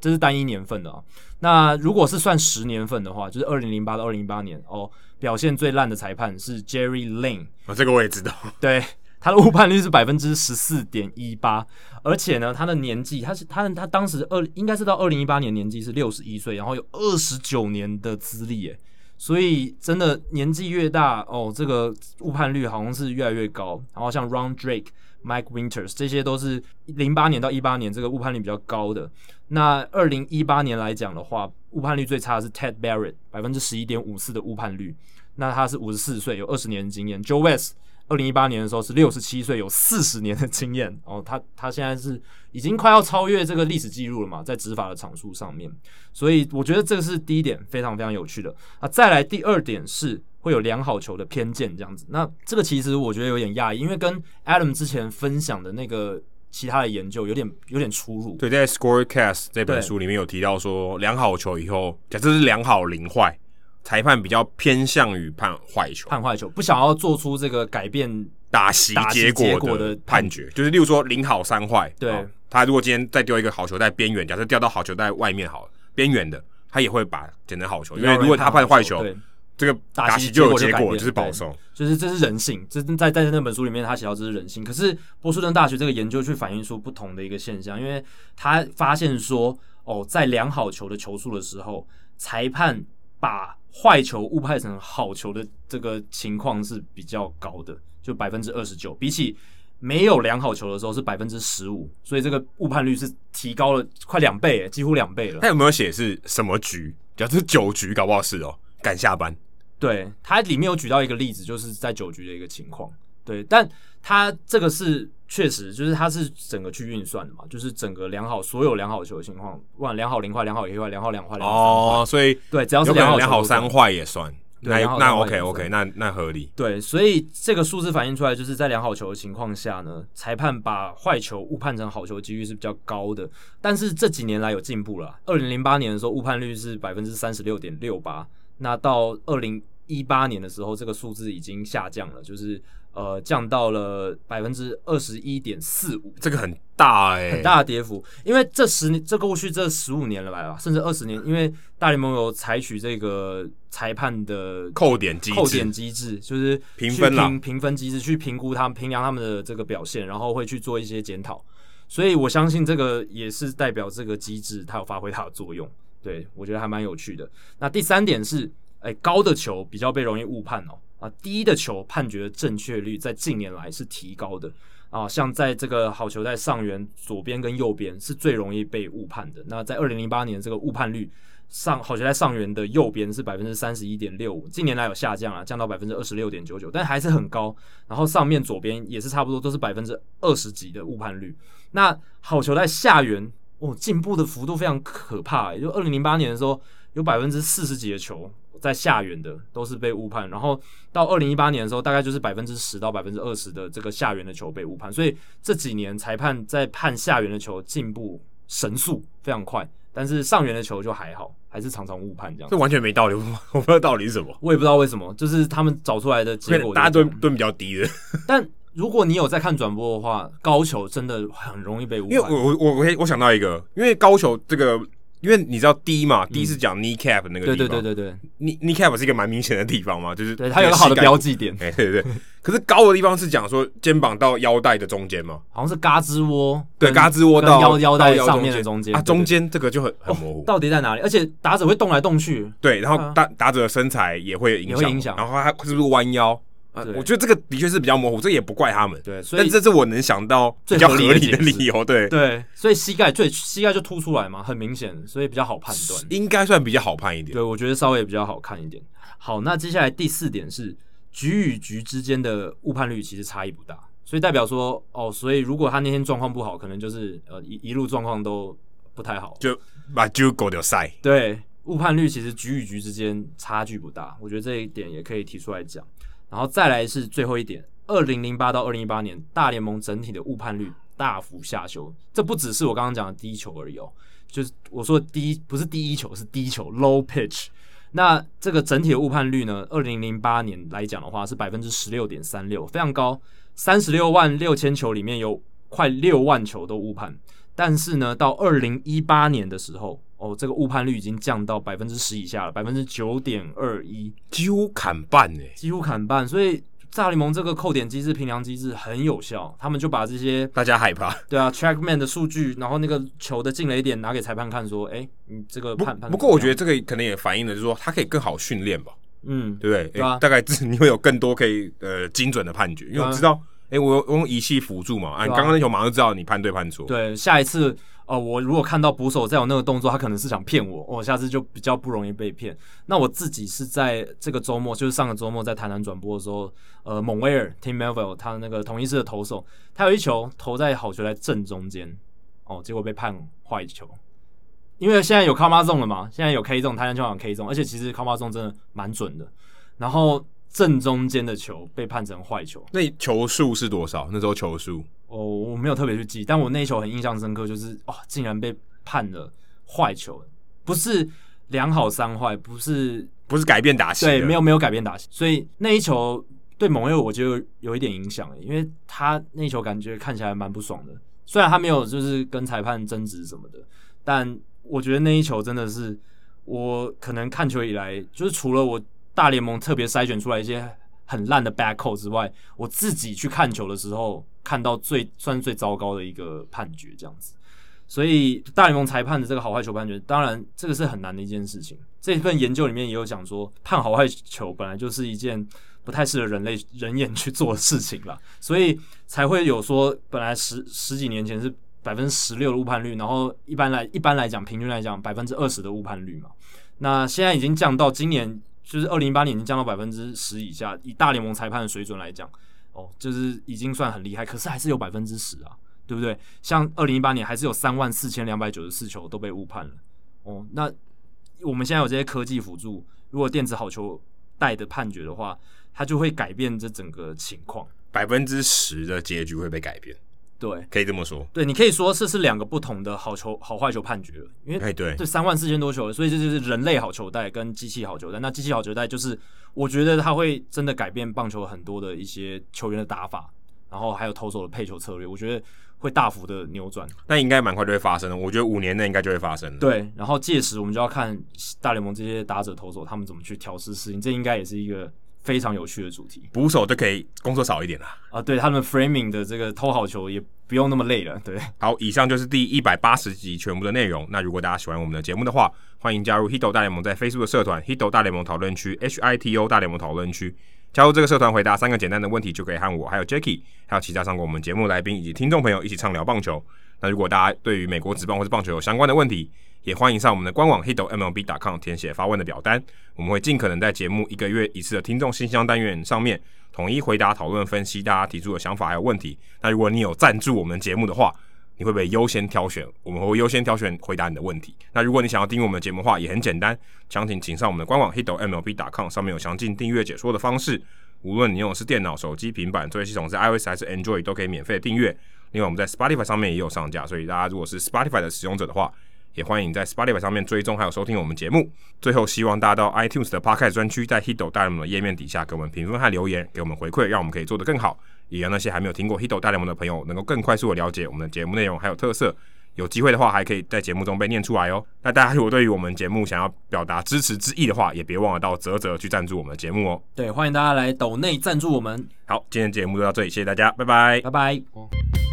这是单一年份的哦。那如果是算十年份的话，就是二零零八到二零一八年哦，表现最烂的裁判是 Jerry Lane，哦，这个我也知道，对。他的误判率是百分之十四点一八，而且呢，他的年纪，他是他他当时二应该是到二零一八年年纪是六十一岁，然后有二十九年的资历，诶，所以真的年纪越大哦，这个误判率好像是越来越高。然后像 Ron Drake、Mike Winters 这些都是零八年到一八年这个误判率比较高的。那二零一八年来讲的话，误判率最差的是 Ted Barrett，百分之十一点五四的误判率，那他是五十四岁，有二十年的经验。Joe West。二零一八年的时候是六十七岁，有四十年的经验哦。他他现在是已经快要超越这个历史记录了嘛，在执法的场数上面。所以我觉得这个是第一点，非常非常有趣的啊。再来第二点是会有良好球的偏见这样子。那这个其实我觉得有点讶异，因为跟 Adam 之前分享的那个其他的研究有点有点出入。对，在 Scorecast 这本书里面有提到说，良好球以后，假设是良好零坏。裁判比较偏向于判坏球，判坏球，不想要做出这个改变打席结果的判决，就是例如说零好三坏。对，他如果今天再丢一个好球在边缘，假设掉到好球在外面好了，边缘的，他也会把捡成好球，因为如果他判坏球，这个打席就有结果就是保送，就是这是人性，这在在那本书里面他写到这是人性。可是波士顿大学这个研究却反映出不同的一个现象，因为他发现说，哦，在量好球的球数的时候，裁判把坏球误判成好球的这个情况是比较高的，就百分之二十九，比起没有量好球的时候是百分之十五，所以这个误判率是提高了快两倍，几乎两倍了。他有没有写是什么局？假设是九局，搞不好是哦，赶下班。对，他里面有举到一个例子，就是在九局的一个情况。对，但他这个是确实，就是它是整个去运算的嘛，就是整个良好所有良好球的情况，不管量好零坏、良好一坏、良好两坏、哦，所以对，只要是良好良好三坏也算，那那 OK OK，那那合理。对，所以这个数字反映出来，就是在良好球的情况下呢，裁判把坏球误判成好球的几率是比较高的。但是这几年来有进步了，二零零八年的时候误判率是百分之三十六点六八，那到二零一八年的时候，这个数字已经下降了，就是。呃，降到了百分之二十一点四五，这个很大哎、欸，很大的跌幅。因为这十年，这过去这十五年了吧，甚至二十年，因为大联盟有采取这个裁判的扣点机制，扣点机制就是评分评评分机制去评估他们评量他们的这个表现，然后会去做一些检讨。所以我相信这个也是代表这个机制它有发挥它的作用。对，我觉得还蛮有趣的。那第三点是，哎，高的球比较被容易误判哦。啊，低的球判决正确率在近年来是提高的啊，像在这个好球在上缘左边跟右边是最容易被误判的。那在二零零八年这个误判率上，好球在上缘的右边是百分之三十一点六五，近年来有下降啊，降到百分之二十六点九九，但还是很高。然后上面左边也是差不多都是百分之二十几的误判率。那好球在下缘哦，进步的幅度非常可怕，也就二零零八年的时候。有百分之四十几的球在下缘的都是被误判，然后到二零一八年的时候，大概就是百分之十到百分之二十的这个下缘的球被误判，所以这几年裁判在判下缘的球进步神速，非常快。但是上缘的球就还好，还是常常误判这样。这完全没道理，我不知道道理是什么，我也不知道为什么，就是他们找出来的结果。大家蹲蹲比较低的，但如果你有在看转播的话，高球真的很容易被误判。因为我我我我我想到一个，因为高球这个。因为你知道低嘛，低是讲 knee cap 那个地方，对对对对对，knee knee cap 是一个蛮明显的地方嘛，就是对它有个好的标记点，哎对对对。可是高的地方是讲说肩膀到腰带的中间嘛，好像是嘎吱窝，对，嘎吱窝到腰腰带上面的中间。啊，中间这个就很很模糊，到底在哪里？而且打者会动来动去，对，然后打打者的身材也会影响，然后他是不是弯腰？啊，我觉得这个的确是比较模糊，这也不怪他们。对，所以但这是我能想到比较合理的理由。对对，所以膝盖最膝盖就凸出来嘛，很明显，所以比较好判断，应该算比较好判一点。对，我觉得稍微比较好看一点。好，那接下来第四点是局与局之间的误判率其实差异不大，所以代表说哦，所以如果他那天状况不好，可能就是呃一一路状况都不太好，就把就狗掉赛。对，误判率其实局与局之间差距不大，我觉得这一点也可以提出来讲。然后再来是最后一点，二零零八到二零一八年大联盟整体的误判率大幅下修，这不只是我刚刚讲的第一球而已哦，就是我说的第一不是第一球是第一球 low pitch。那这个整体的误判率呢，二零零八年来讲的话是百分之十六点三六，非常高，三十六万六千球里面有快六万球都误判。但是呢，到二零一八年的时候，哦，这个误判率已经降到百分之十以下了，百分之九点二一，几乎砍半呢，几乎砍半。所以大联盟这个扣点机制、评量机制很有效，他们就把这些大家害怕，对啊，TrackMan 的数据，然后那个球的进雷点拿给裁判看，说，哎，你这个判判。不过我觉得这个可能也反映了，就是说他可以更好训练吧，嗯，对不对？对啊，大概你会有更多可以呃精准的判决，因为我知道。哎、欸，我我用仪器辅助嘛，啊，你刚刚那球马上就知道你判对判错。对，下一次，呃，我如果看到捕手再有那个动作，他可能是想骗我，我下次就比较不容易被骗。那我自己是在这个周末，就是上个周末在台南转播的时候，呃，蒙威尔 Tim Melville 他那个同一次的投手，他有一球投在好球在正中间，哦，结果被判坏球。因为现在有 Karma Zone 了嘛，现在有 K Zone，台南球场 K Zone，而且其实 Karma Zone 真的蛮准的。然后。正中间的球被判成坏球，那球数是多少？那时候球数？哦，我没有特别去记，但我那一球很印象深刻，就是哦，竟然被判了坏球，不是两好三坏，不是不是改变打席，对，没有没有改变打席，所以那一球对蒙威尔我就有一点影响，因为他那一球感觉看起来蛮不爽的，虽然他没有就是跟裁判争执什么的，但我觉得那一球真的是我可能看球以来，就是除了我。大联盟特别筛选出来一些很烂的 bad call 之外，我自己去看球的时候，看到最算是最糟糕的一个判决这样子。所以大联盟裁判的这个好坏球判决，当然这个是很难的一件事情。这一份研究里面也有讲说，判好坏球本来就是一件不太适合人类 人眼去做的事情了，所以才会有说，本来十十几年前是百分之十六的误判率，然后一般来一般来讲，平均来讲百分之二十的误判率嘛。那现在已经降到今年。就是二零一八年已经降到百分之十以下，以大联盟裁判的水准来讲，哦，就是已经算很厉害，可是还是有百分之十啊，对不对？像二零一八年还是有三万四千两百九十四球都被误判了，哦，那我们现在有这些科技辅助，如果电子好球带的判决的话，它就会改变这整个情况，百分之十的结局会被改变。对，可以这么说。对，你可以说这是两个不同的好球好坏球判决，因为对这三万四千多球，所以这就是人类好球带跟机器好球带。那机器好球带就是，我觉得它会真的改变棒球很多的一些球员的打法，然后还有投手的配球策略，我觉得会大幅的扭转。那应该蛮快就会发生的，我觉得五年内应该就会发生。对，然后届时我们就要看大联盟这些打者投手他们怎么去调试适应，这应该也是一个。非常有趣的主题，捕手就可以工作少一点了啊！对他们 framing 的这个偷好球也不用那么累了。对，好，以上就是第一百八十集全部的内容。那如果大家喜欢我们的节目的话，欢迎加入 Hito 大联盟在 Facebook 的社团 Hito 大联盟讨论区 H I T O 大联盟讨论区。加入这个社团，回答三个简单的问题，就可以和我、还有 Jacky，还有其他上过我们节目来宾以及听众朋友一起畅聊棒球。那如果大家对于美国职棒或是棒球有相关的问题，也欢迎上我们的官网 hito MLB 点 com 填写发问的表单，我们会尽可能在节目一个月一次的听众信箱单元上面统一回答、讨论、分析大家提出的想法还有问题。那如果你有赞助我们节目的话，你会被优先挑选，我们会优先挑选回答你的问题。那如果你想要订阅我们节目的话，也很简单，详情请上我们的官网 hiddlemlb.com，上面有详尽订阅解说的方式。无论你用的是电脑、手机、平板，作业系统是 iOS 还是 Android，都可以免费订阅。另外，我们在 Spotify 上面也有上架，所以大家如果是 Spotify 的使用者的话，也欢迎在 Spotify 上面追踪还有收听我们节目。最后，希望大家到 iTunes 的 Podcast 专区，在 Hiddle 大联盟的页面底下给我们评分和留言，给我们回馈，让我们可以做得更好。也让那些还没有听过 Hiddle 大联盟的朋友，能够更快速的了解我们的节目内容还有特色。有机会的话，还可以在节目中被念出来哦。那大家如果对于我们节目想要表达支持之意的话，也别忘了到泽泽去赞助我们的节目哦。对，欢迎大家来抖内赞助我们。好，今天节目就到这里，谢谢大家，拜拜，拜拜。